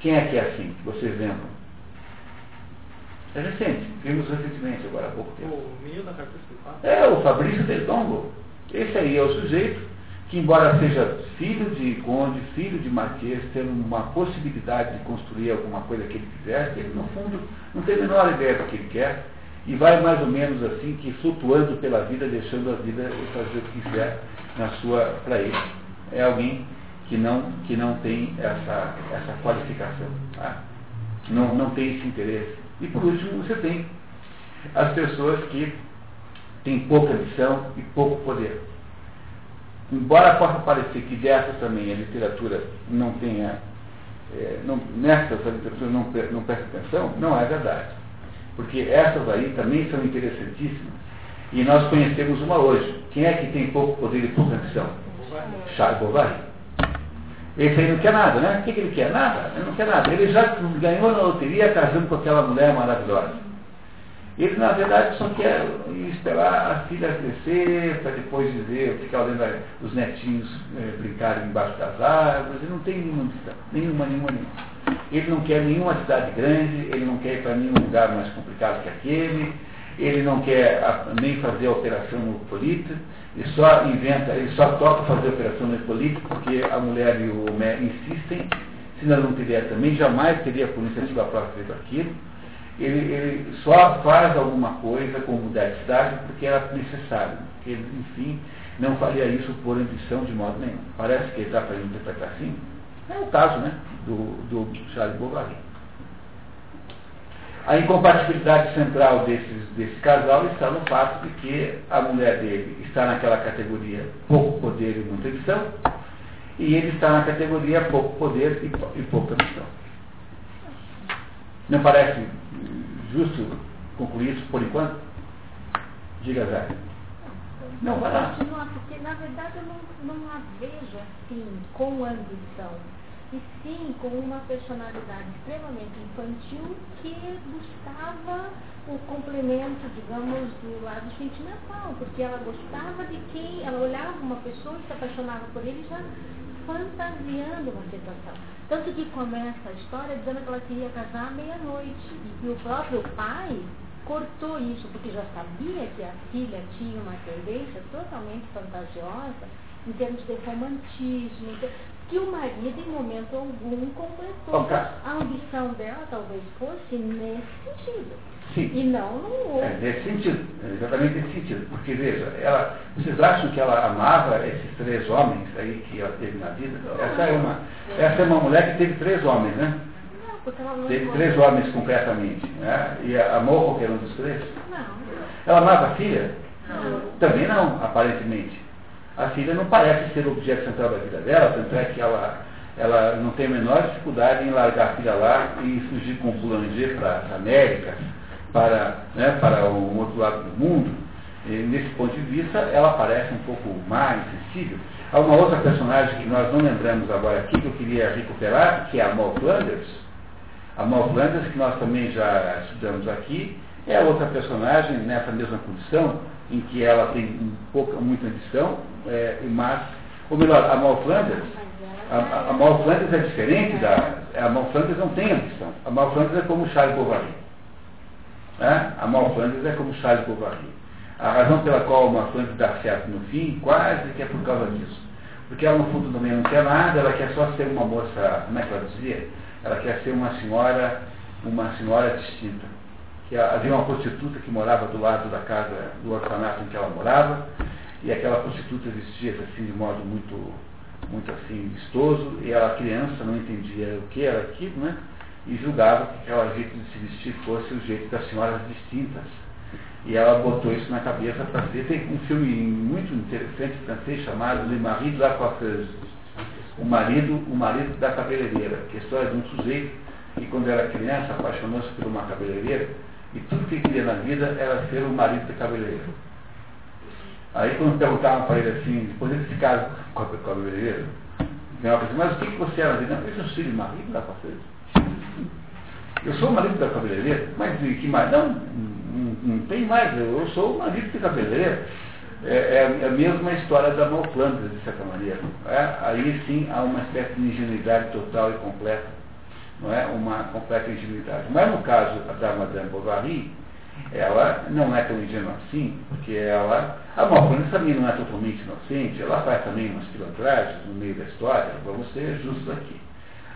Quem é que é assim, que vocês lembram? É recente, vimos recentemente, agora há pouco tempo. O menino da carta É, o Fabrício Del Dongo. Esse aí é o sujeito que, embora seja filho de conde, filho de marquês, tendo uma possibilidade de construir alguma coisa que ele quisesse, ele, no fundo, não tem a menor ideia do que ele quer e vai mais ou menos assim, que flutuando pela vida, deixando a vida fazer o que quiser na sua para ele. É alguém que não, que não tem essa, essa qualificação, tá? não, não tem esse interesse. E por último, você tem as pessoas que têm pouca missão e pouco poder. Embora possa parecer que dessas também a literatura não tenha, é, não, nessas a literatura não, não presta atenção, não é verdade. Porque essas aí também são interessantíssimas. E nós conhecemos uma hoje. Quem é que tem pouco poder e pouca missão? Charles Bovary. Esse aí não quer nada, né? O que, que ele quer? Nada. Ele não quer nada. Ele já ganhou na loteria casando com aquela mulher maravilhosa. Ele, na verdade, só quer esperar a filha crescer, para depois dizer, ficar olhando os netinhos é, brincarem embaixo das árvores. Ele não tem nenhuma missão. Nenhuma, nenhuma, nenhuma. Ele não quer nenhuma cidade grande, ele não quer ir para nenhum lugar mais complicado que aquele, ele não quer nem fazer a operação no político ele só inventa, ele só toca fazer operação no político porque a mulher e o Mé insistem, se não teria também, jamais teria por iniciativa própria feito aquilo. Ele, ele, só faz alguma coisa como mudar de cidade porque era necessário. Porque ele, enfim, não faria isso por ambição de modo nenhum. Parece que ele está fazendo interpretar assim. É o caso né, do, do Charles Bovary. A incompatibilidade central desses, desse casal está no fato de que a mulher dele está naquela categoria pouco poder e muita missão, e ele está na categoria pouco poder e, e pouca missão. Não parece justo concluir isso por enquanto? Diga, Zé. Não, vai lá. Porque, na verdade, eu não, não a vejo assim, com ambição e sim com uma personalidade extremamente infantil que buscava o complemento, digamos, do lado sentimental, porque ela gostava de quem, ela olhava uma pessoa e se apaixonava por ele já fantasiando uma situação. Tanto que começa a história dizendo que ela queria casar à meia-noite e que o próprio pai cortou isso, porque já sabia que a filha tinha uma tendência totalmente fantasiosa em termos de romantismo, que o marido, em momento algum, completou. Okay. A ambição dela talvez fosse nesse sentido. Sim. E não no outro. É, nesse sentido, exatamente nesse sentido. Porque, veja, ela, vocês acham que ela amava esses três homens aí que ela teve na vida? Essa é uma, essa é uma mulher que teve três homens, né? Teve três homens concretamente. Né? E amou qualquer um dos três? Não. Ela amava a filha? Não. Também não, aparentemente. A filha não parece ser o objeto central da vida dela, tanto é que ela, ela não tem a menor dificuldade em largar a filha lá e fugir com o boulanger para as Américas, para, né, para o outro lado do mundo. E, nesse ponto de vista, ela parece um pouco mais sensível. Há uma outra personagem que nós não lembramos agora aqui, que eu queria recuperar, que é a Mal Flanders. A Mal Flanders, que nós também já estudamos aqui, é outra personagem nessa mesma condição, em que ela tem um pouco, muita ambição, é, mas, ou melhor, a Mal Flanders, a, a, Flanders é diferente da. A Mal Flanders não tem ambição. A Mal Flanders é como Charles Bovary. Né? A Mal Flanders é como Charles Bovary. A razão pela qual a Mal Flanders dá certo no fim, quase que é por causa disso. Porque ela, no fundo, também não quer nada, ela quer só ser uma moça, como é que ela dizia? Ela quer ser uma senhora, uma senhora distinta. Que havia uma prostituta que morava do lado da casa, do orfanato em que ela morava, e aquela prostituta vestia-se assim de modo muito, muito assim vistoso, e ela criança não entendia o que era aquilo, né? E julgava que aquele jeito de se vestir fosse o jeito das senhoras distintas. E ela botou isso na cabeça para ser. Tem um filme muito interessante francês chamado Le Mari de la Coiffeuse. O marido, o marido da cabeleireira, que é a história de um sujeito que quando era criança apaixonou-se por uma cabeleireira e tudo que queria na vida era ser o marido da cabeleireira. Aí quando perguntavam para ele assim, depois ele se casa com a cabeleireira, mas o que, você era? Ele disse, não, eu sou filho marido da coiffeuse. Eu sou o marido da cabeleireira, mas e que mais? Não, não, não tem mais, eu sou o marido da cabeleireira. É, é a mesma história da Malflanders, de certa maneira. É? Aí sim há uma espécie de ingenuidade total e completa, não é? Uma completa ingenuidade. Mas no caso da Madame Bovary, ela não é tão ingênua assim, porque ela, a Malflanders também não é totalmente inocente, ela faz também umas pilantragens no meio da história, vamos ser justos aqui.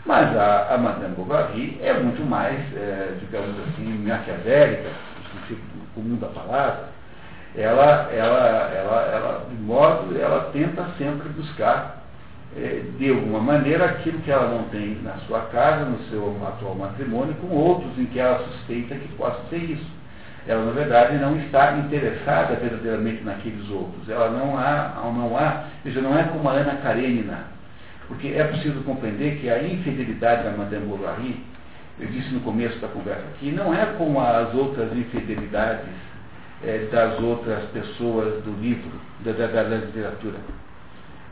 Mas a, a Madame Bovary é muito mais, é, digamos assim, maquiavélica, no sentido comum da palavra. Ela, ela, ela, ela, de modo, ela tenta sempre buscar, é, de alguma maneira, aquilo que ela não tem na sua casa, no seu atual matrimônio, com outros em que ela suspeita que possa ser isso. Ela, na verdade, não está interessada verdadeiramente naqueles outros. Ela não há, não há, veja, não é como a Ana Karenina, porque é preciso compreender que a infidelidade da Madame Bovary, eu disse no começo da conversa aqui, não é como as outras infidelidades é, das outras pessoas do livro, da, da, da, literatura.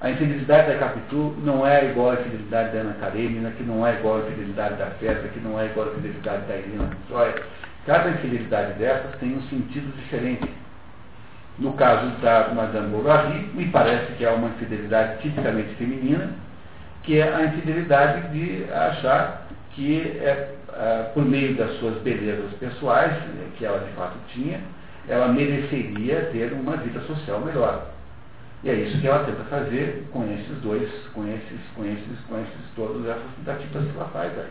A infidelidade da Capitu não é igual à infidelidade da Ana Karenina, que não é igual à infidelidade da Festa, que não é igual à infidelidade da Helena Troia. Cada infidelidade dessas tem um sentido diferente. No caso da Madame Bovary, me parece que é uma infidelidade tipicamente feminina, que é a infidelidade de achar que é, é, por meio das suas belezas pessoais, que ela de fato tinha, ela mereceria ter uma vida social melhor. E é isso que ela tenta fazer com esses dois, com esses, com esses, com esses todos essas tentativas que ela faz aí.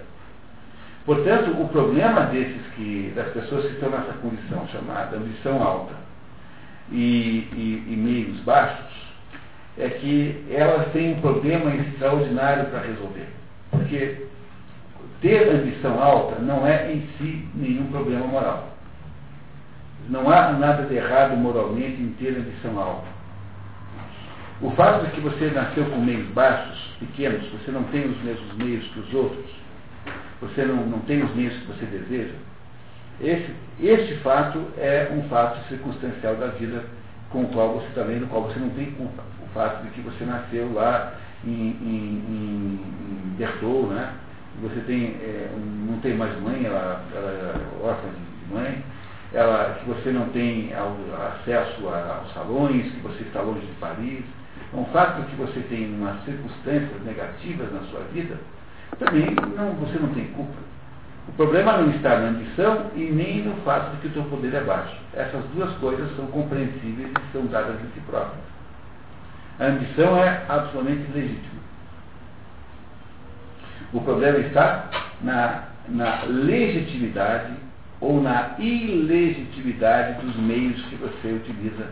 Portanto, o problema desses que, das pessoas que estão nessa condição chamada ambição alta e, e, e meios baixos, é que elas têm um problema extraordinário para resolver. Porque ter ambição alta não é em si nenhum problema moral. Não há nada de errado moralmente em ter ambição alta. O fato de que você nasceu com meios baixos, pequenos, você não tem os mesmos meios que os outros, você não, não tem os meios que você deseja, esse, este fato é um fato circunstancial da vida com o qual você também, no qual você não tem culpa. Fato de que você nasceu lá em, em, em, Bertol, né? Você tem, é, não tem mais mãe, ela, ela é órfã de mãe, ela, que você não tem ao, acesso a, aos salões, que você está longe de Paris. Então, o fato de que você tem umas circunstâncias negativas na sua vida, também não, você não tem culpa. O problema não está na ambição e nem no fato de que o seu poder é baixo. Essas duas coisas são compreensíveis e são dadas de si próprias. A ambição é absolutamente legítima. O problema está na, na legitimidade ou na ilegitimidade dos meios que você utiliza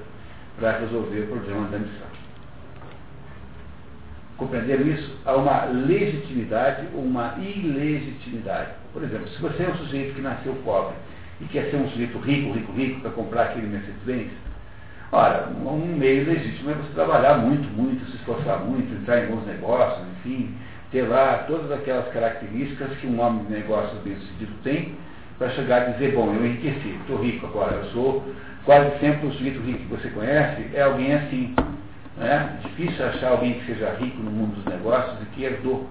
para resolver o problema da missão. Compreenderam isso? Há uma legitimidade ou uma ilegitimidade. Por exemplo, se você é um sujeito que nasceu pobre e quer ser um sujeito rico, rico, rico, para comprar aquele Mercedes-Benz, ora, um meio legítimo é você trabalhar muito, muito, se esforçar muito, entrar em bons negócios, enfim, ter lá todas aquelas características que um homem de negócios bem sucedido tem para chegar e dizer, bom, eu enriqueci, estou rico agora, eu sou quase sempre o sujeito rico que você conhece, é alguém assim. Né? Difícil achar alguém que seja rico no mundo dos negócios e que herdou.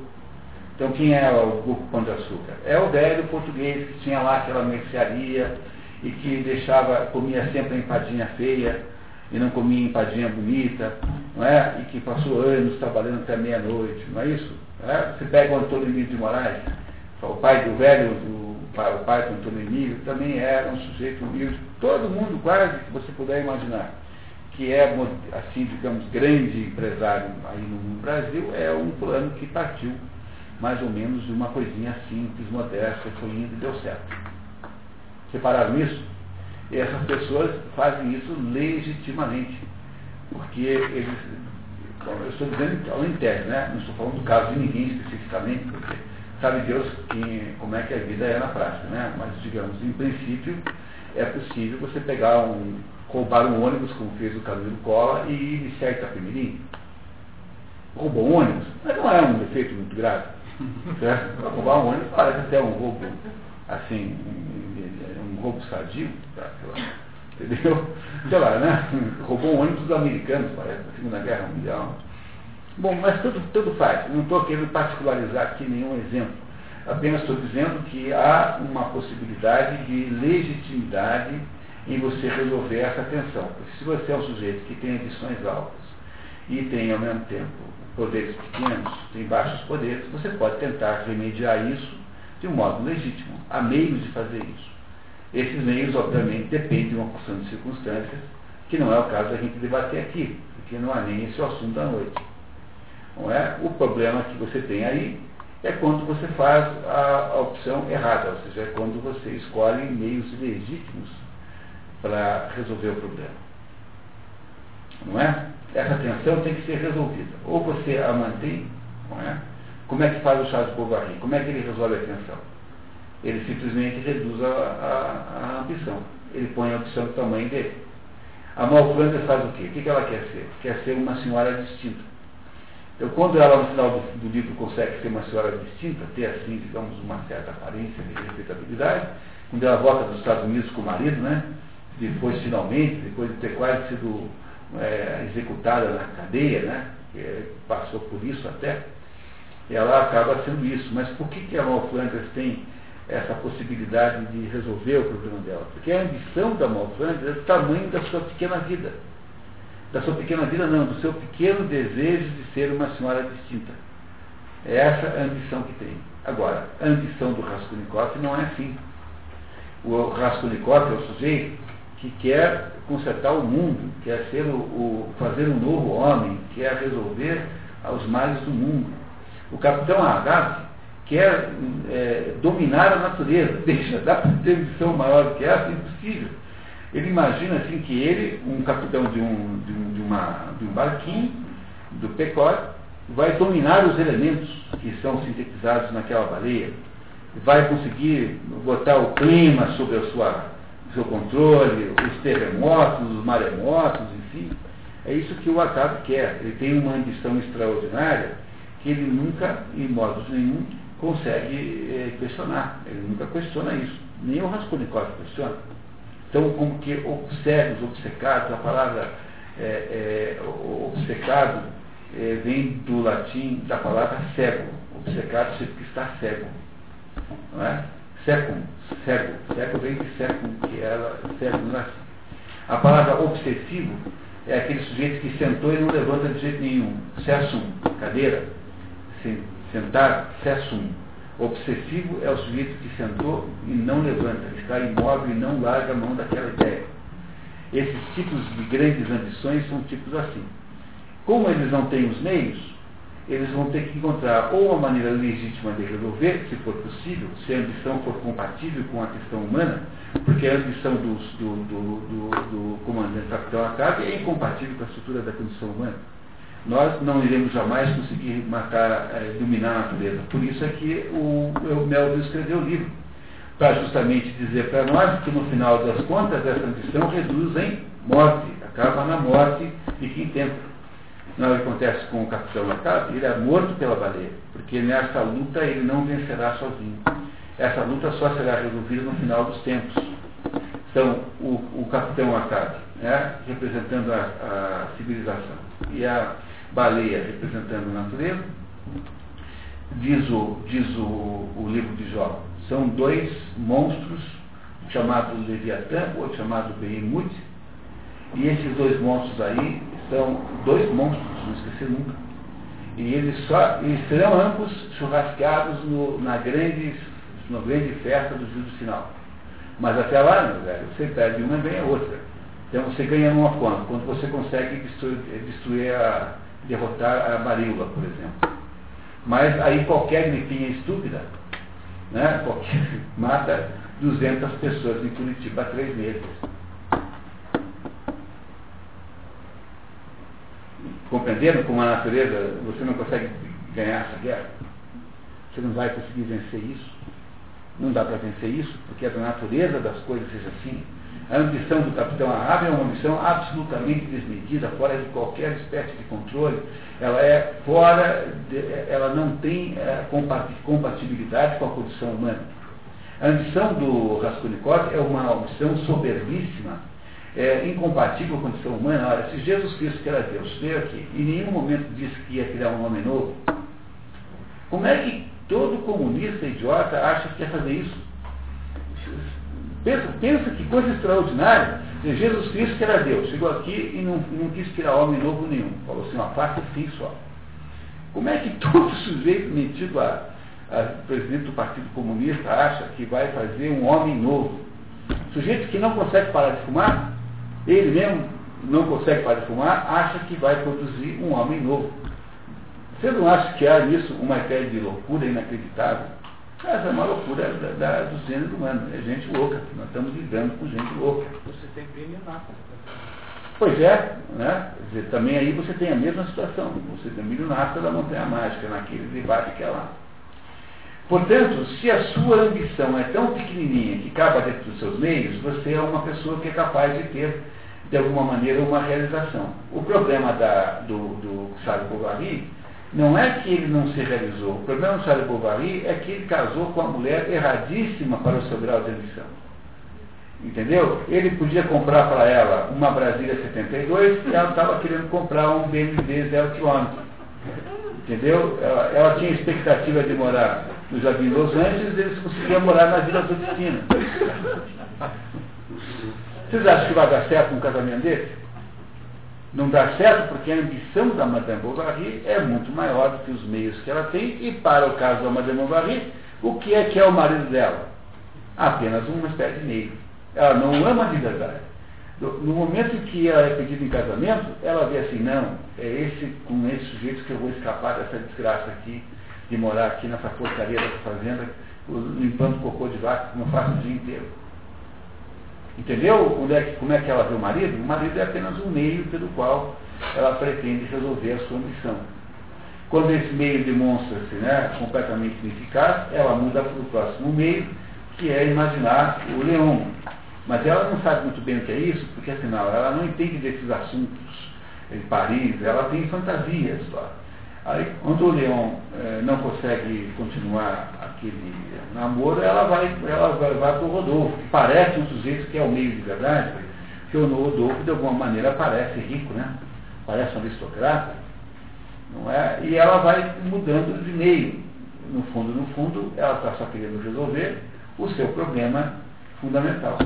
Então quem é o grupo Pão de Açúcar? É o velho português que tinha lá aquela mercearia e que deixava, comia sempre a empadinha feia e não comia empadinha bonita, não é? E que passou anos trabalhando até meia-noite, não é isso? É? Você pega o Antônio Emílio de Moraes, o pai do velho, do, o pai do Antônio Emílio, também era um sujeito humilde. Todo mundo, quase que você puder imaginar, que é, assim, digamos, grande empresário aí no Brasil, é um plano que partiu mais ou menos de uma coisinha simples, modesta, foi indo e deu certo. Separaram isso? E essas pessoas fazem isso legitimamente, porque eles, eu estou dizendo ao interno, né? não estou falando do caso de ninguém especificamente, porque sabe Deus que, como é que a vida é na prática, né? mas digamos, em princípio, é possível você pegar um, roubar um ônibus, como fez o Camilo Cola, e iniciar Itapemirim. Roubou um ônibus, mas não é um defeito muito grave. Certo? Para roubar um ônibus parece até um roubo, assim, roubo sadio, tá? entendeu? Sei lá, né? Roubou um ônibus americanos, parece, na Segunda Guerra Mundial. Bom, mas tudo, tudo faz. Não estou querendo particularizar aqui nenhum exemplo. Apenas estou dizendo que há uma possibilidade de legitimidade em você resolver essa tensão. Porque se você é um sujeito que tem ambições altas e tem, ao mesmo tempo, poderes pequenos, tem baixos poderes, você pode tentar remediar isso de um modo legítimo. Há meios de fazer isso. Esses meios, obviamente, dependem de uma porção de circunstâncias, que não é o caso da gente debater aqui, porque não há nem esse assunto da noite. Não é? O problema que você tem aí é quando você faz a, a opção errada, ou seja, é quando você escolhe meios legítimos para resolver o problema. Não é? essa tensão tem que ser resolvida. Ou você a mantém, não é? Como é que faz o Charles Bovary? Como é que ele resolve a tensão? Ele simplesmente reduz a, a, a ambição. Ele põe a opção do tamanho dele. A Mal Flanders faz o quê? O que ela quer ser? Quer ser uma senhora distinta. Então, quando ela, no final do, do livro, consegue ser uma senhora distinta, ter, assim, digamos, uma certa aparência de respeitabilidade, quando ela volta dos Estados Unidos com o marido, né? Depois, finalmente, depois de ter quase sido é, executada na cadeia, né? Que passou por isso até, ela acaba sendo isso. Mas por que, que a Mal Flanders tem essa possibilidade de resolver o problema dela? Porque a ambição da Mal Flanders é o tamanho da sua pequena vida. Da sua pequena vida não, do seu pequeno desejo de ser uma senhora distinta. É essa a ambição que tem. Agora, a ambição do Raskolnikov não é assim. O Raskolnikov é o sujeito que quer consertar o mundo, quer ser o, o, fazer um novo homem, quer resolver os males do mundo. O capitão Agave quer é, dominar a natureza, deixa, dá para ter maior que essa, impossível. Ele imagina assim que ele, um capitão de um, de um, de uma, de um barquinho, do pecote, vai dominar os elementos que são sintetizados naquela baleia, vai conseguir botar o clima sob sua seu controle, os terremotos, os maremotos, enfim. É isso que o Acabe quer. Ele tem uma ambição extraordinária que ele nunca, em modo nenhum, consegue é, questionar. Ele nunca questiona isso. Nem o Raskolnikov questiona. Então, como que obsecos, obcecados, a palavra é, é, obcecado é, vem do latim da palavra cego. Obcecado significa estar cego. Não é? Secum, cego. Cego vem de secum, que era cego no latim. A palavra obsessivo é aquele sujeito que sentou e não levanta de jeito nenhum. Sessum, cadeira. Sentar, sessum. Obsessivo é o sujeito que sentou e não levanta, está imóvel e não larga a mão daquela ideia. Esses tipos de grandes ambições são tipos assim. Como eles não têm os meios, eles vão ter que encontrar ou uma maneira legítima de resolver, se for possível, se a ambição for compatível com a questão humana, porque a ambição do, do, do, do comandante capitão Acabe é incompatível com a estrutura da condição humana. Nós não iremos jamais conseguir matar, dominar a natureza. Por isso é que o, o Melville escreveu o livro, para justamente dizer para nós que no final das contas essa ambição reduz em morte, acaba na morte de quem tenta. Não acontece com o capitão Acabe, ele é morto pela baleia, porque nessa luta ele não vencerá sozinho. Essa luta só será resolvida no final dos tempos. Então, o, o capitão Acabe, né, representando a, a, civilização, e a baleia representando a natureza, diz o, diz o, o livro de Jó, são dois monstros, chamado Leviatã, ou chamado Behemoth, e esses dois monstros aí são dois monstros, não esqueci nunca. E eles, só, eles serão ambos churrasqueados no, na, grande, na grande festa do juízo final. Mas até lá, meu velho, você perde uma e ganha outra. Então você ganha numa quando? Quando você consegue destruir, destruir a, derrotar a varíola, por exemplo. Mas aí qualquer gripinha estúpida, né, qualquer, mata 200 pessoas em Curitiba há três meses. compreendendo como a natureza, você não consegue ganhar essa guerra. Você não vai conseguir vencer isso. Não dá para vencer isso, porque a natureza das coisas seja assim. A ambição do capitão Ahab é uma ambição absolutamente desmedida, fora de qualquer espécie de controle. Ela é fora, de, ela não tem é, compatibilidade com a condição humana. A ambição do Raskolnikov é uma ambição soberbíssima, é, incompatível com a condição humana. Olha, se Jesus Cristo, que era Deus, veio aqui e em nenhum momento disse que ia criar um homem novo, como é que todo comunista idiota acha que quer fazer isso? Pensa, pensa que coisa extraordinária. Jesus Cristo, que era Deus, chegou aqui e não, não quis criar homem novo nenhum. Falou assim, uma face assim só. Como é que todo sujeito metido a, a presidente do Partido Comunista acha que vai fazer um homem novo? Sujeito que não consegue parar de fumar, ele mesmo não consegue parar de fumar, acha que vai produzir um homem novo. Você não acha que há nisso uma espécie de loucura inacreditável? Essa é uma loucura da, da, do gênero humano. É gente louca. Nós estamos lidando com gente louca. Você tem brilho nata. Pois é, né? Dizer, também aí você tem a mesma situação. Você tem milho nata da montanha mágica, naquele debate que é lá. Portanto, se a sua ambição é tão pequenininha que cabe dentro dos seus meios, você é uma pessoa que é capaz de ter de alguma maneira, uma realização. O problema da, do, do Charles Bovary não é que ele não se realizou. O problema do Charles Bovary é que ele casou com a mulher erradíssima para o seu grau de ambição. Entendeu? Ele podia comprar para ela uma Brasília 72 e ela estava querendo comprar um BMW 0 km. Entendeu? Ela, ela, tinha expectativa de morar no Jardim Los Angeles e eles conseguiam morar na Vila Totina. Vocês acham que vai dar certo um casamento desse? Não dá certo porque a ambição da Madame Bovary é muito maior do que os meios que ela tem, e para o caso da Madame Bovary, o que é que é o marido dela? Apenas uma espécie de meio. Ela não ama de verdade. No momento em que ela é pedida em casamento, ela vê assim, não, é esse, com esse sujeito que eu vou escapar dessa desgraça aqui, de morar aqui nessa porcaria dessa fazenda, limpando cocô de vaca, como eu faço o dia inteiro. Entendeu é como é que ela vê o marido? O marido é apenas um meio pelo qual ela pretende resolver a sua missão. Quando esse meio demonstra-se né, completamente ineficaz, ela muda para o próximo meio, que é imaginar o leão. Mas ela não sabe muito bem o que é isso, porque afinal ela não entende desses assuntos em Paris, ela tem fantasias. Só. Aí, quando o leão eh, não consegue continuar aquele namoro, ela vai, ela vai, para o Rodolfo, que parece um sujeito que é o meio de verdade, porque o Rodolfo, de alguma maneira, parece rico, né? Parece um aristocrata, não é? E ela vai mudando de meio. No fundo, no fundo, ela está só querendo resolver o seu problema fundamental.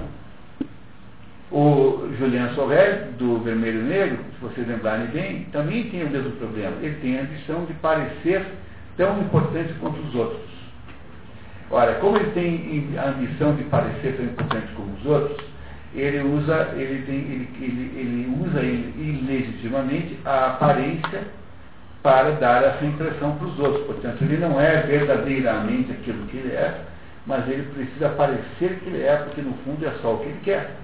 O Julian Sorel, do Vermelho Negro, se vocês lembrarem bem, também tem o mesmo problema. Ele tem a ambição de parecer tão importante quanto os outros. Ora, como ele tem a ambição de parecer tão importante como os outros, ele usa, ele tem, ele, ele, ele usa ilegitimamente a aparência para dar essa impressão para os outros. Portanto, ele não é verdadeiramente aquilo que ele é, mas ele precisa parecer que ele é, porque no fundo é só o que ele quer.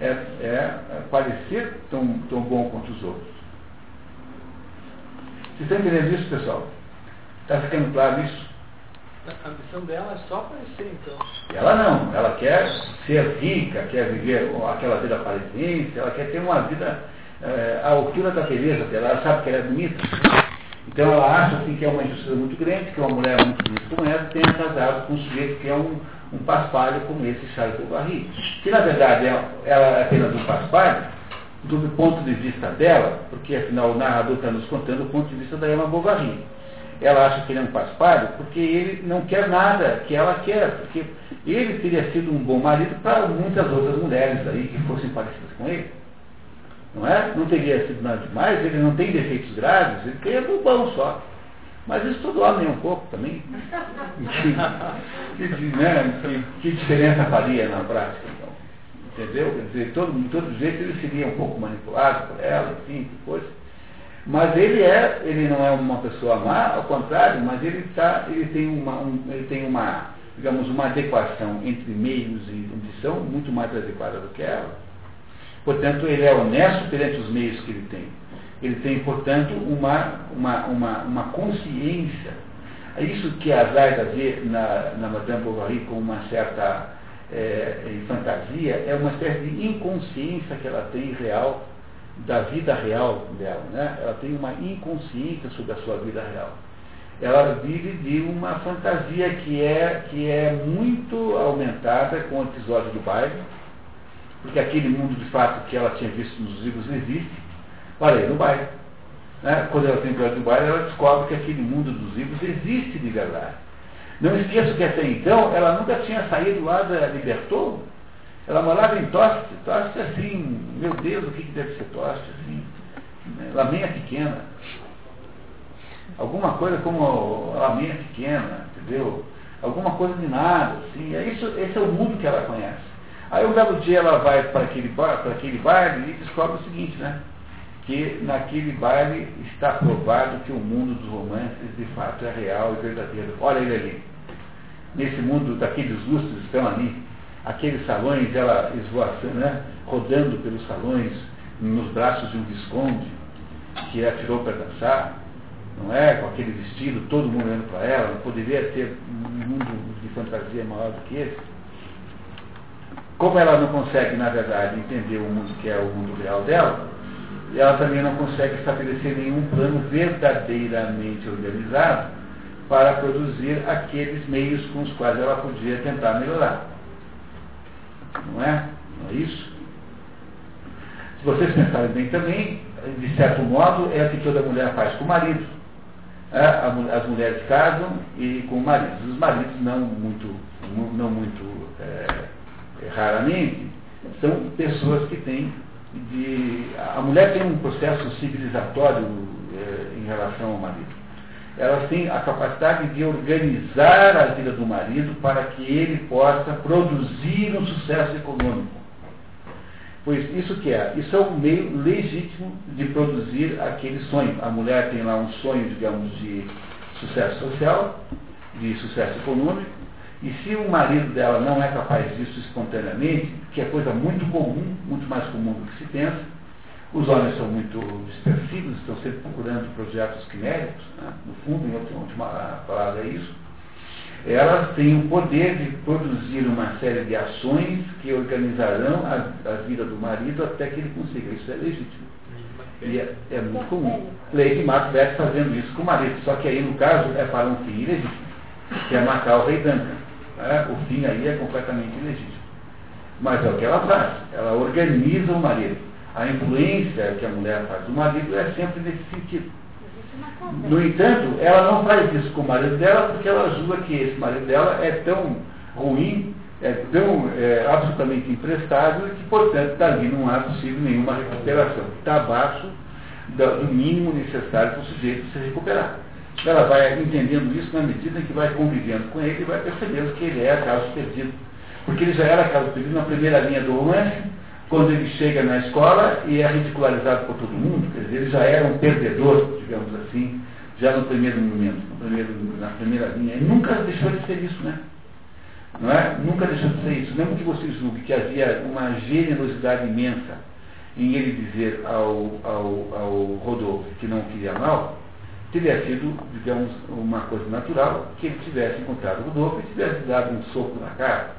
É, é parecer tão, tão bom quanto os outros. Vocês estão entendendo isso, pessoal? Está ficando claro isso? A missão dela é só aparecer, então. Ela não, ela quer ser rica, quer viver aquela vida parecência, ela quer ter uma vida é, à altura da beleza dela, ela sabe que ela é bonita. Então ela acha assim, que é uma injustiça muito grande, que uma mulher muito bonita como essa tenha casado com um sujeito que é um, um paspalho como esse Charles Bovary. Que na verdade é, ela é apenas um paspalho, do ponto de vista dela, porque afinal o narrador está nos contando o ponto de vista da Emma Bovary ela acha que ele é um paspalho porque ele não quer nada que ela quer, porque ele teria sido um bom marido para muitas outras mulheres aí que fossem parecidas com ele. Não é? Não teria sido nada demais, ele não tem defeitos graves, ele tem bobão só. Mas isso todo homem é um pouco também. que, né, que, diferença faria na prática, então? Entendeu? Quer dizer, todo, de todo jeito ele seria um pouco manipulado por ela, enfim, que coisa. Mas ele é, ele não é uma pessoa má, ao contrário, mas ele, tá, ele, tem uma, um, ele tem uma, digamos, uma adequação entre meios e condição muito mais adequada do que ela. Portanto, ele é honesto perante os meios que ele tem. Ele tem, portanto, uma, uma, uma, uma consciência. É isso que a Zaida vê na, na Madame Bovary com uma certa é, fantasia, é uma espécie de inconsciência que ela tem real da vida real dela. Né? Ela tem uma inconsciência sobre a sua vida real. Ela vive de uma fantasia que é, que é muito aumentada com o episódio do baile, porque aquele mundo de fato que ela tinha visto nos livros existe. Olha aí, no baile. Né? Quando ela tem o episódio do baile, ela descobre que aquele mundo dos livros existe de verdade. Não esqueça que até então ela nunca tinha saído lá da Libertou, ela morava em Toste, Toste assim, meu Deus, o que, que deve ser Toste? Assim, Laminha pequena. Alguma coisa como Laminha pequena, entendeu? Alguma coisa de nada, assim. É isso, esse é o mundo que ela conhece. Aí um belo dia ela vai para aquele, para aquele baile e descobre o seguinte, né? Que naquele baile está provado que o mundo dos romances de fato é real e verdadeiro. Olha ele ali. Nesse mundo daqueles lustres estão ali aqueles salões, ela esvoaçando, né, rodando pelos salões nos braços de um visconde que a tirou para dançar, não é? Com aquele vestido, todo mundo olhando para ela, não poderia ter um mundo de fantasia maior do que esse. Como ela não consegue, na verdade, entender o mundo que é o mundo real dela, ela também não consegue estabelecer nenhum plano verdadeiramente organizado para produzir aqueles meios com os quais ela podia tentar melhorar. Não é? Não é isso? Se vocês pensarem bem também, de certo modo, é o que toda mulher faz com o marido. É, as mulheres casam e com maridos. Os maridos não muito, não muito é, raramente, são pessoas que têm de. A mulher tem um processo civilizatório é, em relação ao marido elas têm a capacidade de organizar a vida do marido para que ele possa produzir um sucesso econômico. Pois isso que é? Isso é um meio legítimo de produzir aquele sonho. A mulher tem lá um sonho, digamos, de sucesso social, de sucesso econômico, e se o marido dela não é capaz disso espontaneamente, que é coisa muito comum, muito mais comum do que se pensa, os homens são muito dispersivos, estão sempre procurando projetos quiméricos, né? no fundo, em outra última palavra é isso. Elas têm o poder de produzir uma série de ações que organizarão a, a vida do marido até que ele consiga. Isso é legítimo. E é, é muito comum. Lady Macbeth fazendo isso com o marido, só que aí no caso é para um fim ilegítimo, que é matar o rei Duncan. Né? O fim aí é completamente ilegítimo. Mas é o que ela faz, ela organiza o marido a influência que a mulher faz do marido é sempre nesse sentido. No entanto, ela não faz isso com o marido dela porque ela julga que esse marido dela é tão ruim, é tão é, absolutamente imprestável que, portanto, dali não há possível nenhuma recuperação. Está abaixo do mínimo necessário para o sujeito se recuperar. Ela vai entendendo isso na medida em que vai convivendo com ele e vai percebendo que ele é caso perdido. Porque ele já era caso perdido na primeira linha do romance, quando ele chega na escola e é ridicularizado por todo mundo, quer dizer, ele já era um perdedor, digamos assim, já no primeiro momento, no primeiro, na primeira linha, ele nunca deixou de ser isso, né? Não é? Nunca deixou de ser isso. Mesmo que você julgue que havia uma generosidade imensa em ele dizer ao, ao, ao Rodolfo que não queria mal, teria sido, digamos, uma coisa natural que ele tivesse encontrado o Rodolfo e tivesse dado um soco na cara.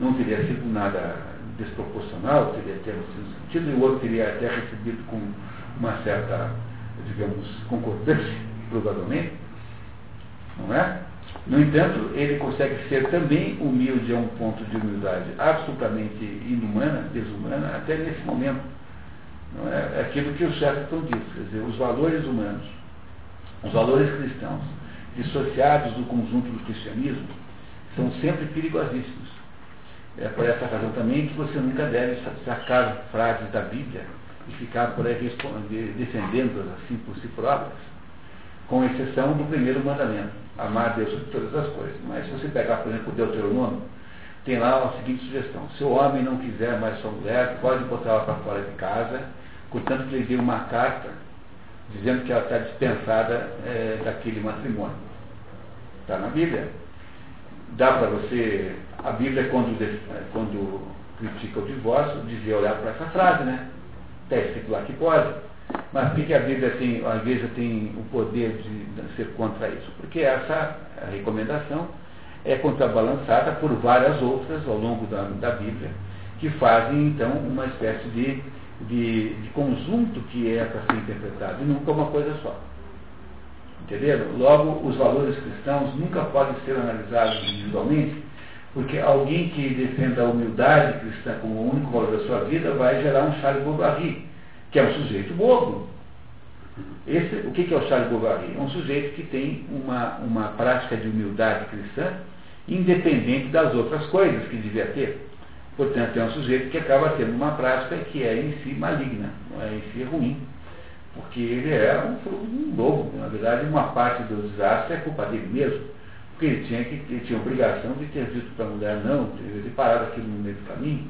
Não teria sido nada desproporcional, teria ter sido sentido, e o outro teria até recebido com uma certa, digamos, concordância, provavelmente. Não é? No entanto, ele consegue ser também humilde a um ponto de humildade absolutamente inumana, desumana, até nesse momento. Não é? é aquilo que o Chesterton diz, quer dizer, os valores humanos, os valores cristãos, dissociados do conjunto do cristianismo, são sempre perigosíssimos. É por essa razão também que você nunca deve sacar frases da Bíblia e ficar por aí defendendo-as assim por si próprias, com exceção do primeiro mandamento, amar Deus sobre todas as coisas. Mas se você pegar, por exemplo, o Deuteronômio, tem lá a seguinte sugestão, se o homem não quiser mais sua mulher, pode botá-la para fora de casa, contanto que ele dê uma carta dizendo que ela está dispensada é, daquele matrimônio. Está na Bíblia. Dá para você. A Bíblia, quando, quando critica o divórcio, dizia olhar para essa frase, né? Está escrito lá que pode. Mas por que a Bíblia tem, a igreja tem o poder de ser contra isso? Porque essa recomendação é contrabalançada por várias outras ao longo da, da Bíblia, que fazem então uma espécie de de, de conjunto que é para ser interpretado, e nunca uma coisa só. Entenderam? Logo, os valores cristãos nunca podem ser analisados individualmente, porque alguém que defenda a humildade cristã como o único valor da sua vida vai gerar um Charles Bovary, que é um sujeito bobo. Esse, o que é o Charles Bovary? É um sujeito que tem uma, uma prática de humildade cristã independente das outras coisas que devia ter. Portanto, é um sujeito que acaba tendo uma prática que é em si maligna, é em si ruim. Porque ele é um, um lobo. Na verdade, uma parte do desastre é culpa dele mesmo. Porque ele tinha, que, ele tinha obrigação de ter dito para a mulher não, de ter parado aquilo no meio do caminho,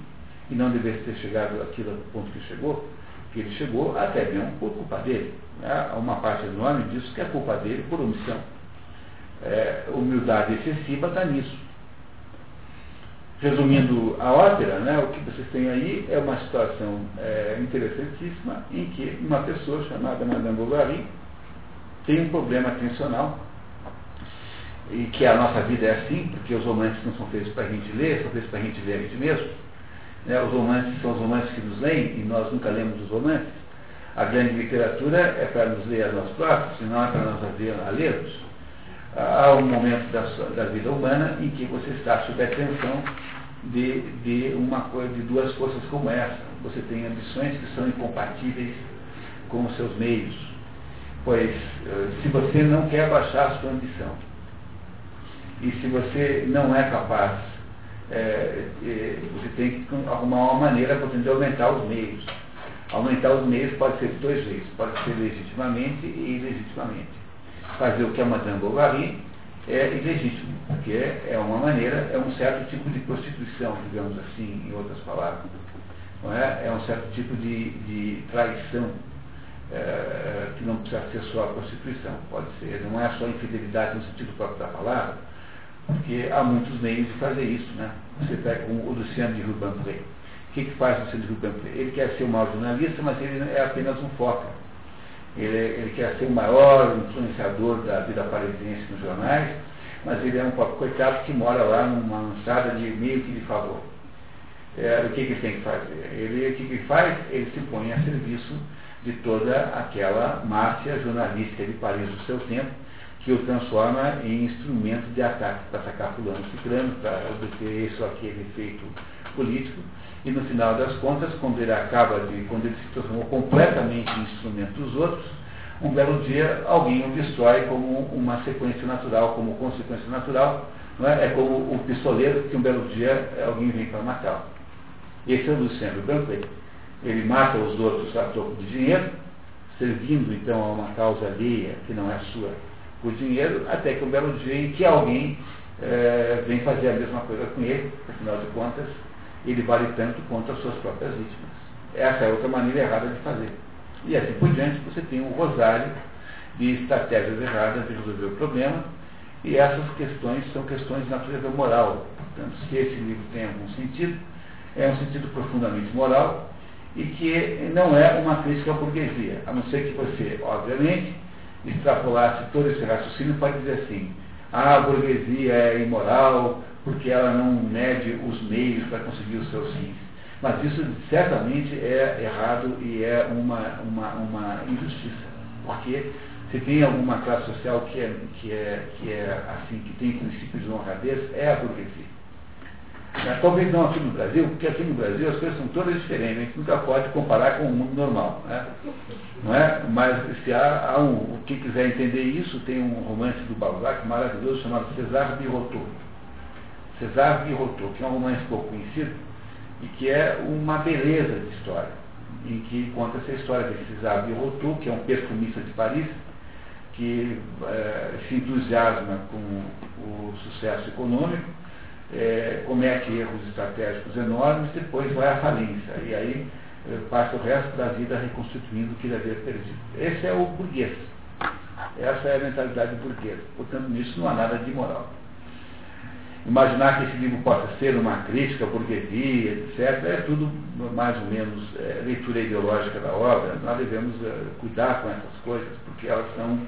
e não devesse ter chegado aquilo ao ponto que chegou, que ele chegou até mesmo por culpa dele. Né? Uma parte enorme disso que é culpa dele por omissão. É, humildade excessiva está nisso. Resumindo a ópera, né, o que vocês têm aí é uma situação é, interessantíssima em que uma pessoa chamada Madame Bovary tem um problema atencional e que a nossa vida é assim, porque os romances não são feitos para a gente ler, são feitos para a gente ler a gente mesmo. Né, os romances são os romances que nos leem e nós nunca lemos os romances. A grande literatura é para nos ler a nós próprios, e não é para nós a ler-los. Há um momento da, da vida humana em que você está sob a tensão de, de uma coisa, de duas coisas como essa. Você tem ambições que são incompatíveis com os seus meios. Pois eh, se você não quer baixar a sua ambição, e se você não é capaz, é, é, você tem que arrumar uma maneira para aumentar os meios. Aumentar os meios pode ser de dois jeitos, pode ser legitimamente e ilegitimamente. Fazer o que a Madame Bovary é ilegítimo, porque é uma maneira, é um certo tipo de prostituição, digamos assim, em outras palavras. É? é um certo tipo de, de traição, é, que não precisa ser só a prostituição, pode ser, não é só infidelidade no sentido próprio da palavra, porque há muitos meios de fazer isso. Né? Você pega o Luciano de Rubempré. O que, que faz o Luciano de Rubempré? Ele quer ser um mau jornalista, mas ele é apenas um foca ele, ele, quer ser o maior influenciador da vida parisiense nos jornais, mas ele é um pobre coitado que mora lá numa lançada de meio que de favor. É, o que, que ele tem que fazer? Ele, o que, que ele faz? Ele se põe a serviço de toda aquela máfia jornalística de Paris do seu tempo, que o transforma em instrumento de ataque para sacar fulano ciclano, para obter isso aquele efeito político, e no final das contas, quando ele acaba de, quando ele se transformou completamente instrumento dos outros, um belo dia alguém o destrói como uma sequência natural, como consequência natural, não é? é como o pistoleiro que um belo dia alguém vem para matá-lo. Esse é o Luciano Branco. Ele mata os outros a troco de dinheiro, servindo então a uma causa alheia que não é sua por dinheiro, até que um belo dia em que alguém é, vem fazer a mesma coisa com ele, afinal de contas, ele vale tanto quanto as suas próprias vítimas. Essa é outra maneira errada de fazer. E assim por diante, você tem um rosário de estratégias erradas de resolver o problema, e essas questões são questões de natureza moral. Portanto, se esse livro tem algum sentido, é um sentido profundamente moral e que não é uma crítica à burguesia, a não ser que você, obviamente, extrapolasse todo esse raciocínio para dizer assim, ah, a burguesia é imoral porque ela não mede os meios para conseguir os seus fins. Mas isso certamente é errado e é uma, uma, uma injustiça. Porque se tem alguma classe social que é, que é, que é assim, que tem princípios de honradez, é a burguesia. Talvez não aqui no Brasil, porque aqui no Brasil as coisas são todas diferentes, a gente nunca pode comparar com o mundo normal. Né? Não é? Mas se há, há um, quem quiser entender isso, tem um romance do Balzac maravilhoso chamado César Birotteau. César Birotteau, que é um romance pouco conhecido e que é uma beleza de história, em que conta essa história de César Birotteau, que é um perfumista de Paris, que é, se entusiasma com o sucesso econômico é, comete erros estratégicos enormes, depois vai à falência. E aí é, passa o resto da vida reconstituindo o que ele havia perdido. Esse é o burguês. Essa é a mentalidade burguesa. Portanto, nisso não há nada de moral. Imaginar que esse livro possa ser uma crítica à burguesia, etc., é tudo mais ou menos é, leitura ideológica da obra. Nós devemos é, cuidar com essas coisas, porque elas são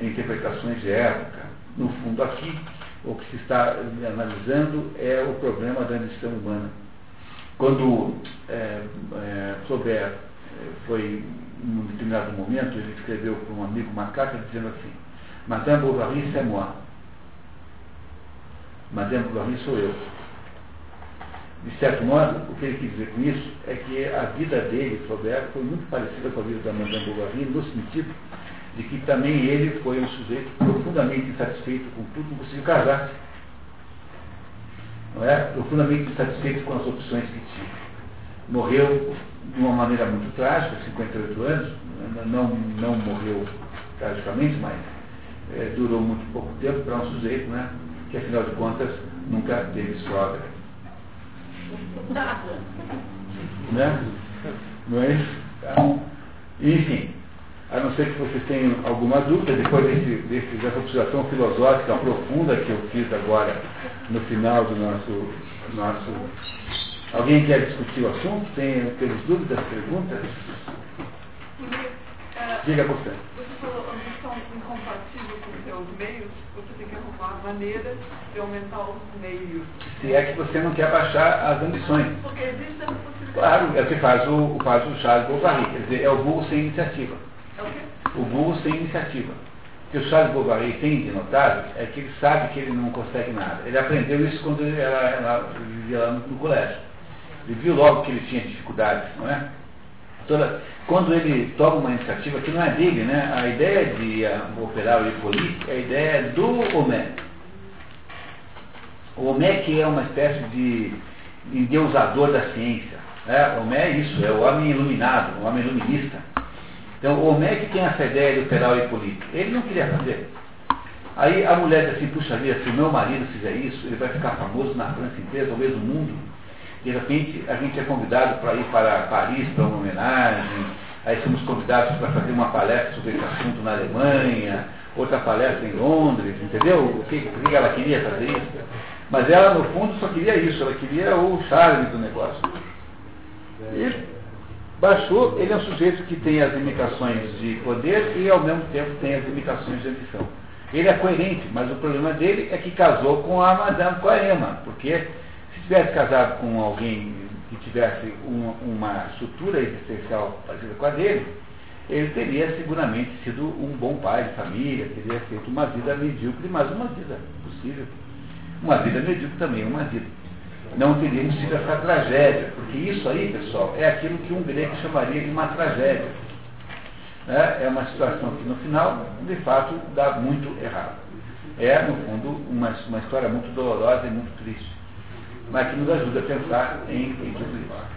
interpretações de época. No fundo, aqui, o que se está analisando é o problema da ambição humana. Quando é, é, Flaubert é, foi, em um determinado momento, ele escreveu para um amigo uma carta dizendo assim, Madame Bovary, c'est moi. Madame Bovary sou eu. De certo modo, o que ele quis dizer com isso é que a vida dele, Flaubert, foi muito parecida com a vida da Madame Bovary, no sentido de que também ele foi um sujeito profundamente insatisfeito com tudo, não conseguiu casar. Não é? Profundamente insatisfeito com as opções que tinha. Morreu de uma maneira muito trágica, 58 anos, não, não morreu tragicamente, mas é, durou muito pouco tempo para um sujeito né, que, afinal de contas, nunca teve sogra. né? Não é isso? Então, enfim, a não ser que vocês tenham alguma dúvida, depois desse, desse, dessa observação filosófica profunda que eu fiz agora no final do nosso. nosso... Alguém quer discutir o assunto? Tem, temos dúvidas, perguntas? Diga você. Você falou ambição incompatível seus meios, você tem que arrumar maneiras de aumentar os meios. Se é que você não quer baixar as ambições. Porque existe essa possibilidade. Claro, é o que faz o, faz o Charles Bovary, quer dizer, é o burro sem iniciativa. O burro sem iniciativa. O que o Charles Bovary tem de notável é que ele sabe que ele não consegue nada. Ele aprendeu isso quando ele era, vivia lá no, no, colégio. Ele viu logo que ele tinha dificuldades, não é? Toda, quando ele toma uma iniciativa que não é dele, né? A ideia de uh, operar o Hippolyte é a ideia do Homé. O Homé que é uma espécie de endeusador da ciência. Né? Homé é isso, é o homem iluminado, o homem iluminista. Então, o Homem que tem essa ideia de operar o político, ele não queria fazer. Aí a mulher diz assim, puxa vida, se o meu marido fizer isso, ele vai ficar famoso na França inteira, talvez no mundo. De repente, a gente é convidado para ir para Paris para uma homenagem, aí somos convidados para fazer uma palestra sobre esse assunto na Alemanha, outra palestra em Londres, entendeu? O que, por que ela queria fazer isso? Mas ela, no fundo, só queria isso, ela queria o charme do negócio. E Baixou, ele é um sujeito que tem as limitações de poder e ao mesmo tempo tem as limitações de ambição. Ele é coerente, mas o problema dele é que casou com a Madame Coema, porque se tivesse casado com alguém que tivesse uma, uma estrutura existencial parecida com a dele, ele teria seguramente sido um bom pai de família, teria feito uma vida medíocre, mas uma vida possível. Uma vida medíocre também, uma vida não teríamos tido essa tragédia, porque isso aí, pessoal, é aquilo que um grego chamaria de uma tragédia. Né? É uma situação que no final, de fato, dá muito errado. É, no fundo, uma, uma história muito dolorosa e muito triste, mas que nos ajuda a pensar em, em tudo isso.